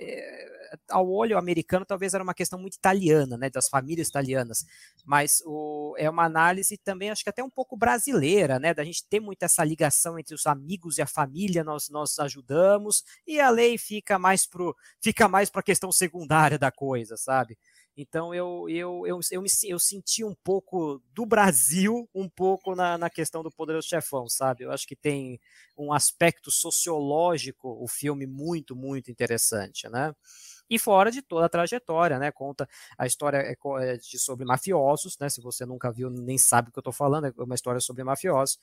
Ao olho americano talvez era uma questão muito italiana, né, das famílias italianas, mas o, é uma análise também acho que até um pouco brasileira, né, da gente ter muito essa ligação entre os amigos e a família, nós, nós ajudamos e a lei fica mais para a questão secundária da coisa, sabe? Então eu, eu, eu, eu, me, eu senti um pouco do Brasil, um pouco na, na questão do Poderoso Chefão, sabe? Eu acho que tem um aspecto sociológico, o filme muito, muito interessante, né? E fora de toda a trajetória, né? Conta a história é, é de, sobre mafiosos, né? Se você nunca viu, nem sabe o que eu estou falando, é uma história sobre mafiosos.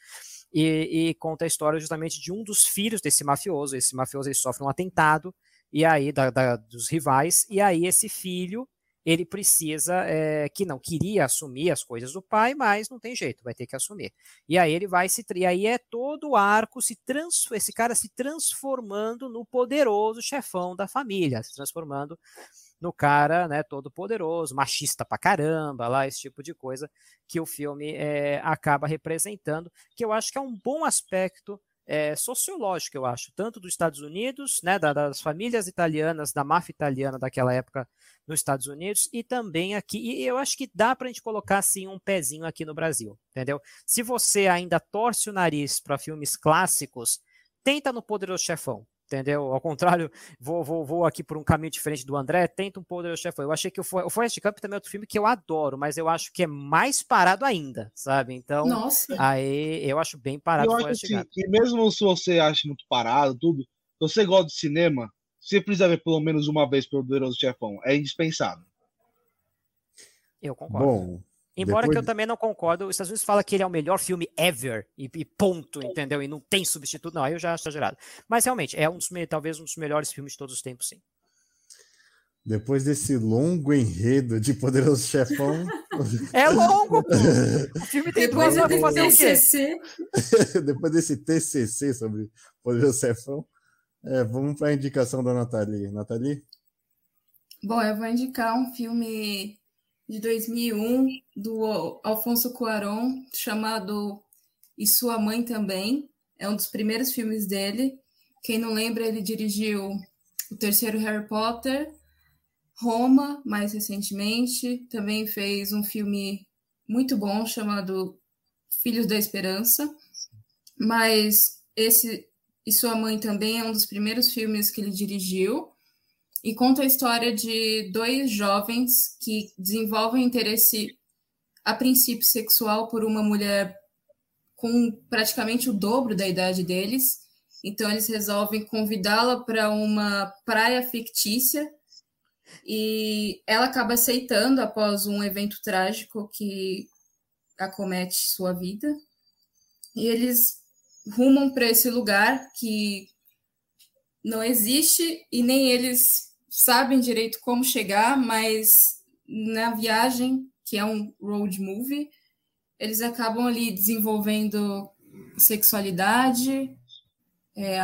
E, e, conta a história justamente de um dos filhos desse mafioso. Esse mafioso ele sofre um atentado, e aí, da, da, dos rivais, e aí esse filho ele precisa, é, que não queria assumir as coisas do pai, mas não tem jeito, vai ter que assumir. E aí ele vai se, e aí é todo o arco se trans, esse cara se transformando no poderoso chefão da família, se transformando no cara, né, todo poderoso, machista pra caramba, lá esse tipo de coisa que o filme é, acaba representando, que eu acho que é um bom aspecto é, sociológico, eu acho, tanto dos Estados Unidos, né, das famílias italianas, da máfia italiana daquela época nos Estados Unidos, e também aqui, e eu acho que dá para a gente colocar assim um pezinho aqui no Brasil, entendeu? Se você ainda torce o nariz para filmes clássicos, tenta no Poderoso Chefão, entendeu? Ao contrário, vou, vou, vou aqui por um caminho diferente do André, tenta um Poderoso Chefão. Eu achei que o, o Forrest Gump também é outro filme que eu adoro, mas eu acho que é mais parado ainda, sabe? Então, Nossa. aí eu acho bem parado eu o Forrest Gump. Que mesmo se você acha muito parado, tudo, se você gosta de cinema, você precisa ver pelo menos uma vez Poderoso Chefão. É indispensável. Eu concordo. Bom, Embora Depois... que eu também não concordo, os Estados Unidos fala que ele é o melhor filme ever, e, e, ponto, entendeu? E não tem substituto, não, aí eu já acho exagerado. Mas realmente, é um dos, talvez um dos melhores filmes de todos os tempos, sim. Depois desse longo enredo de Poderoso Chefão. *laughs* é longo, pô! O filme tem Depois duas horas fazer TCC. *laughs* Depois desse TCC sobre Poderoso Chefão, é, vamos para a indicação da Nathalie. Nathalie? Bom, eu vou indicar um filme de 2001 do Alfonso Cuarón chamado E Sua Mãe Também. É um dos primeiros filmes dele. Quem não lembra, ele dirigiu o terceiro Harry Potter, Roma, mais recentemente. Também fez um filme muito bom chamado Filhos da Esperança. Mas esse e Sua Mãe também é um dos primeiros filmes que ele dirigiu e conta a história de dois jovens que desenvolvem interesse a princípio sexual por uma mulher com praticamente o dobro da idade deles. Então eles resolvem convidá-la para uma praia fictícia e ela acaba aceitando após um evento trágico que acomete sua vida. E eles rumam para esse lugar que não existe e nem eles sabem direito como chegar, mas na viagem, que é um road movie, eles acabam ali desenvolvendo sexualidade, é,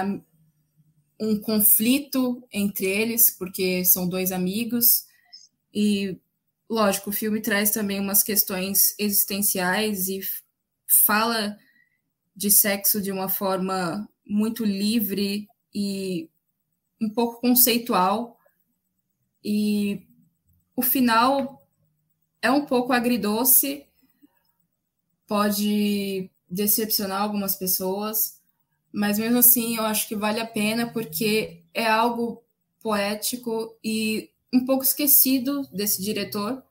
um conflito entre eles, porque são dois amigos, e lógico, o filme traz também umas questões existenciais e fala de sexo de uma forma muito livre e um pouco conceitual, e o final é um pouco agridoce, pode decepcionar algumas pessoas, mas mesmo assim eu acho que vale a pena porque é algo poético e um pouco esquecido desse diretor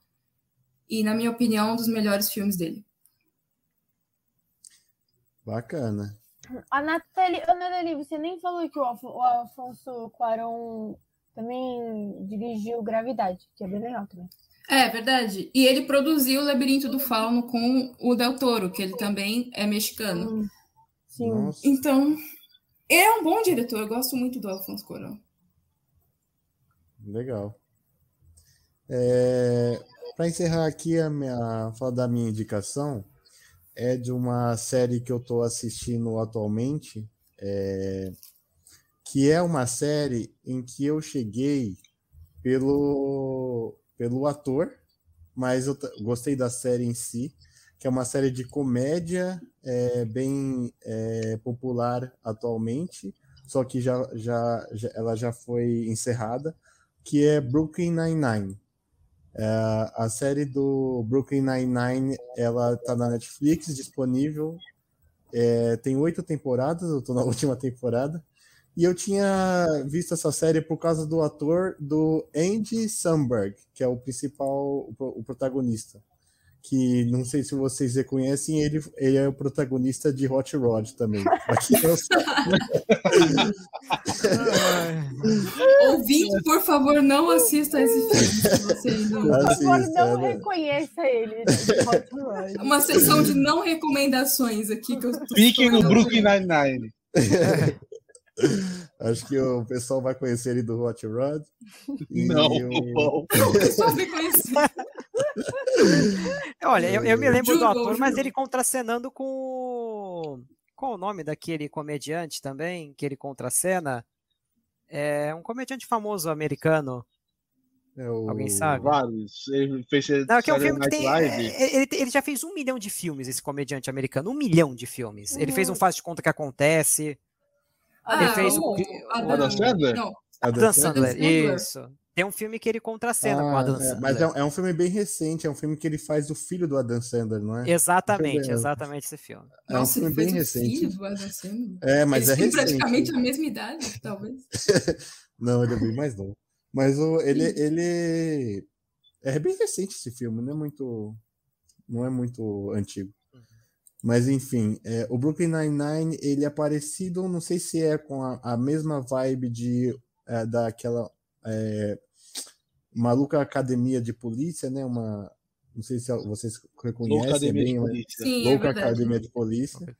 e, na minha opinião, um dos melhores filmes dele. Bacana. A Nathalie, a Nathalie, você nem falou que o, Alfonso Cuarón também dirigiu Gravidade, que é bem legal também. É verdade. E ele produziu o Labirinto do Fauno com o Del Toro, que ele também é mexicano. Hum, sim. Nossa. Então, é um bom diretor. Eu gosto muito do Alfonso Cuarón. Legal. É, Para encerrar aqui a minha fala da minha indicação, é de uma série que eu estou assistindo atualmente. É, que é uma série em que eu cheguei pelo, pelo ator, mas eu gostei da série em si, que é uma série de comédia é, bem é, popular atualmente, só que já, já, já, ela já foi encerrada, que é Brooklyn Nine-Nine. É, a série do Brooklyn Nine-Nine, ela tá na Netflix, disponível. É, tem oito temporadas, eu tô na *laughs* última temporada. E eu tinha visto essa série por causa do ator do Andy Samberg, que é o principal, o protagonista que não sei se vocês reconhecem, ele, ele é o protagonista de Hot Rod também. *laughs* *laughs* Ouvinte, por favor, não assista esse filme. *laughs* Por favor, não é, reconheça ele. Hot Rod. Uma sessão de não recomendações aqui. que eu Fiquem no Brooklyn Nine-Nine. Acho que o pessoal vai conhecer ele do Hot Rod. Não, o... o *laughs* pessoal vai *laughs* conhecer. Olha, eu, eu, me lembro do ator, mas ele contracenando com. Qual o nome daquele comediante também que ele contracena? É um comediante famoso americano. É o... Alguém sabe? Vários. Ele fez Não, que é um filme que tem. É, ele, ele já fez um milhão de filmes, esse comediante americano. Um milhão de filmes. Uhum. Ele fez um Faz de Conta que Acontece. Ah, ele fez o. Adam Sandler? Não. Adam Sandler, isso. Tem um filme que ele contracena ah, com o Adam é, Sandler. Mas é, é, um filme bem recente, é um filme que ele faz do filho do Adam Sandler, não é? Exatamente, exatamente esse filme. É um Nossa, filme bem recente. Filho do Adam Sandler. É, mas Eles é recente. praticamente a mesma idade, talvez. *laughs* não, ele é bem mais novo. Mas o, ele, ele é bem recente esse filme, não é muito, não é muito antigo. Mas enfim, é, o Brooklyn Nine-Nine, ele é parecido, não sei se é com a, a mesma vibe de é, daquela é, Maluca Academia de Polícia, né? Uma, não sei se vocês reconhecem Louca Academia bem, de Polícia. Sim, é Louca é Academia de Polícia.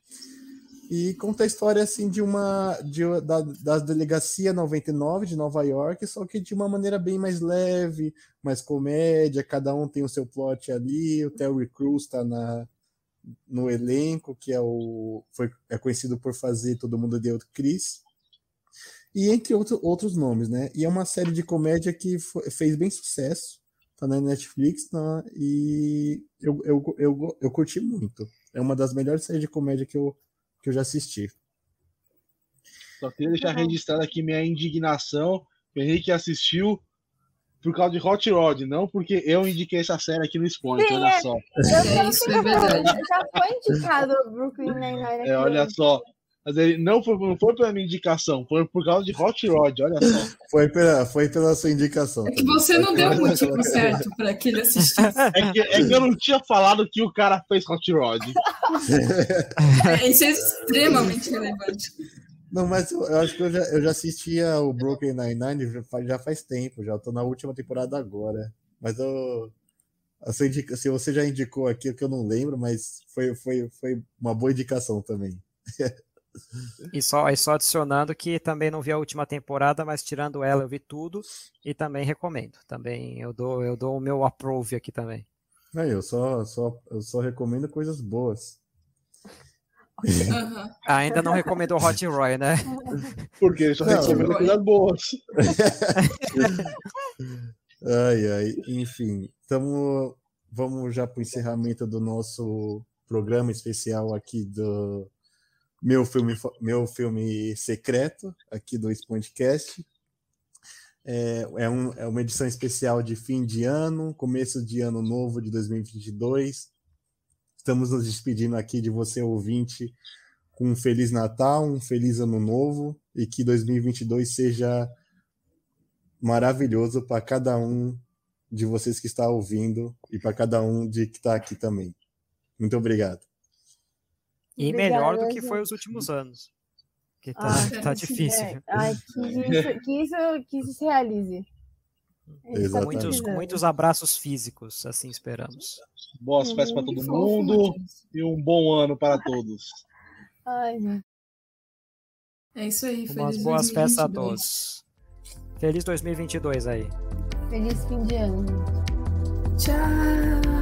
E conta a história assim de uma de, da, da delegacia 99 de Nova York, só que de uma maneira bem mais leve, mais comédia, cada um tem o seu plot ali, o Terry Crews está na no elenco, que é o foi é conhecido por fazer Todo Mundo Deu Chris e entre outro, outros nomes, né? E é uma série de comédia que foi, fez bem sucesso, tá na Netflix, tá? e eu, eu, eu, eu curti muito. É uma das melhores séries de comédia que eu, que eu já assisti. Só queria deixar uhum. registrado aqui minha indignação. O Henrique assistiu por causa de Hot Rod, não porque eu indiquei essa série aqui no Spawn, olha é. só. é, isso é verdade. Já foi indicado o Brooklyn Nine-Nine. É, olha só. Mas ele não foi, não foi pela minha indicação, foi por causa de Hot Rod, olha só. Foi pela, foi pela sua indicação. É que você não deu o motivo certo para que ele assistisse. É que, é que eu não tinha falado que o cara fez Hot Rod. É, isso é extremamente relevante. Não, mas eu, eu, acho que eu já, eu já assistia o Broken Nine-Nine já faz tempo, já tô na última temporada agora. Mas eu. Se você já indicou aqui, que eu não lembro, mas foi, foi, foi uma boa indicação também. *laughs* E só, e só adicionando que também não vi a última temporada, mas tirando ela eu vi tudo e também recomendo. Também eu dou, eu dou o meu approve aqui também. É, eu só, só, eu só recomendo coisas boas. Uhum. Ainda não recomendou Hot Roy, né? *laughs* Porque só recomendo coisas boas. *laughs* ai, ai, enfim, tamo, vamos já para o encerramento do nosso programa especial aqui do meu filme, meu filme secreto aqui do Spondcast. É, é, um, é uma edição especial de fim de ano, começo de ano novo de 2022. Estamos nos despedindo aqui de você, ouvinte, com um Feliz Natal, um Feliz Ano Novo e que 2022 seja maravilhoso para cada um de vocês que está ouvindo e para cada um de que está aqui também. Muito obrigado. E Obrigada, melhor do que foi os últimos anos. Que tá, ah, tá *laughs* difícil. É. Ai, que isso, que, isso, que isso se realize. Tá muitos, muitos abraços físicos, assim esperamos. Boas festas para todo mundo e um bom ano para todos. Ai, É isso aí. Umas boas festas a todos. Feliz 2022 aí. Feliz fim de ano. Tchau.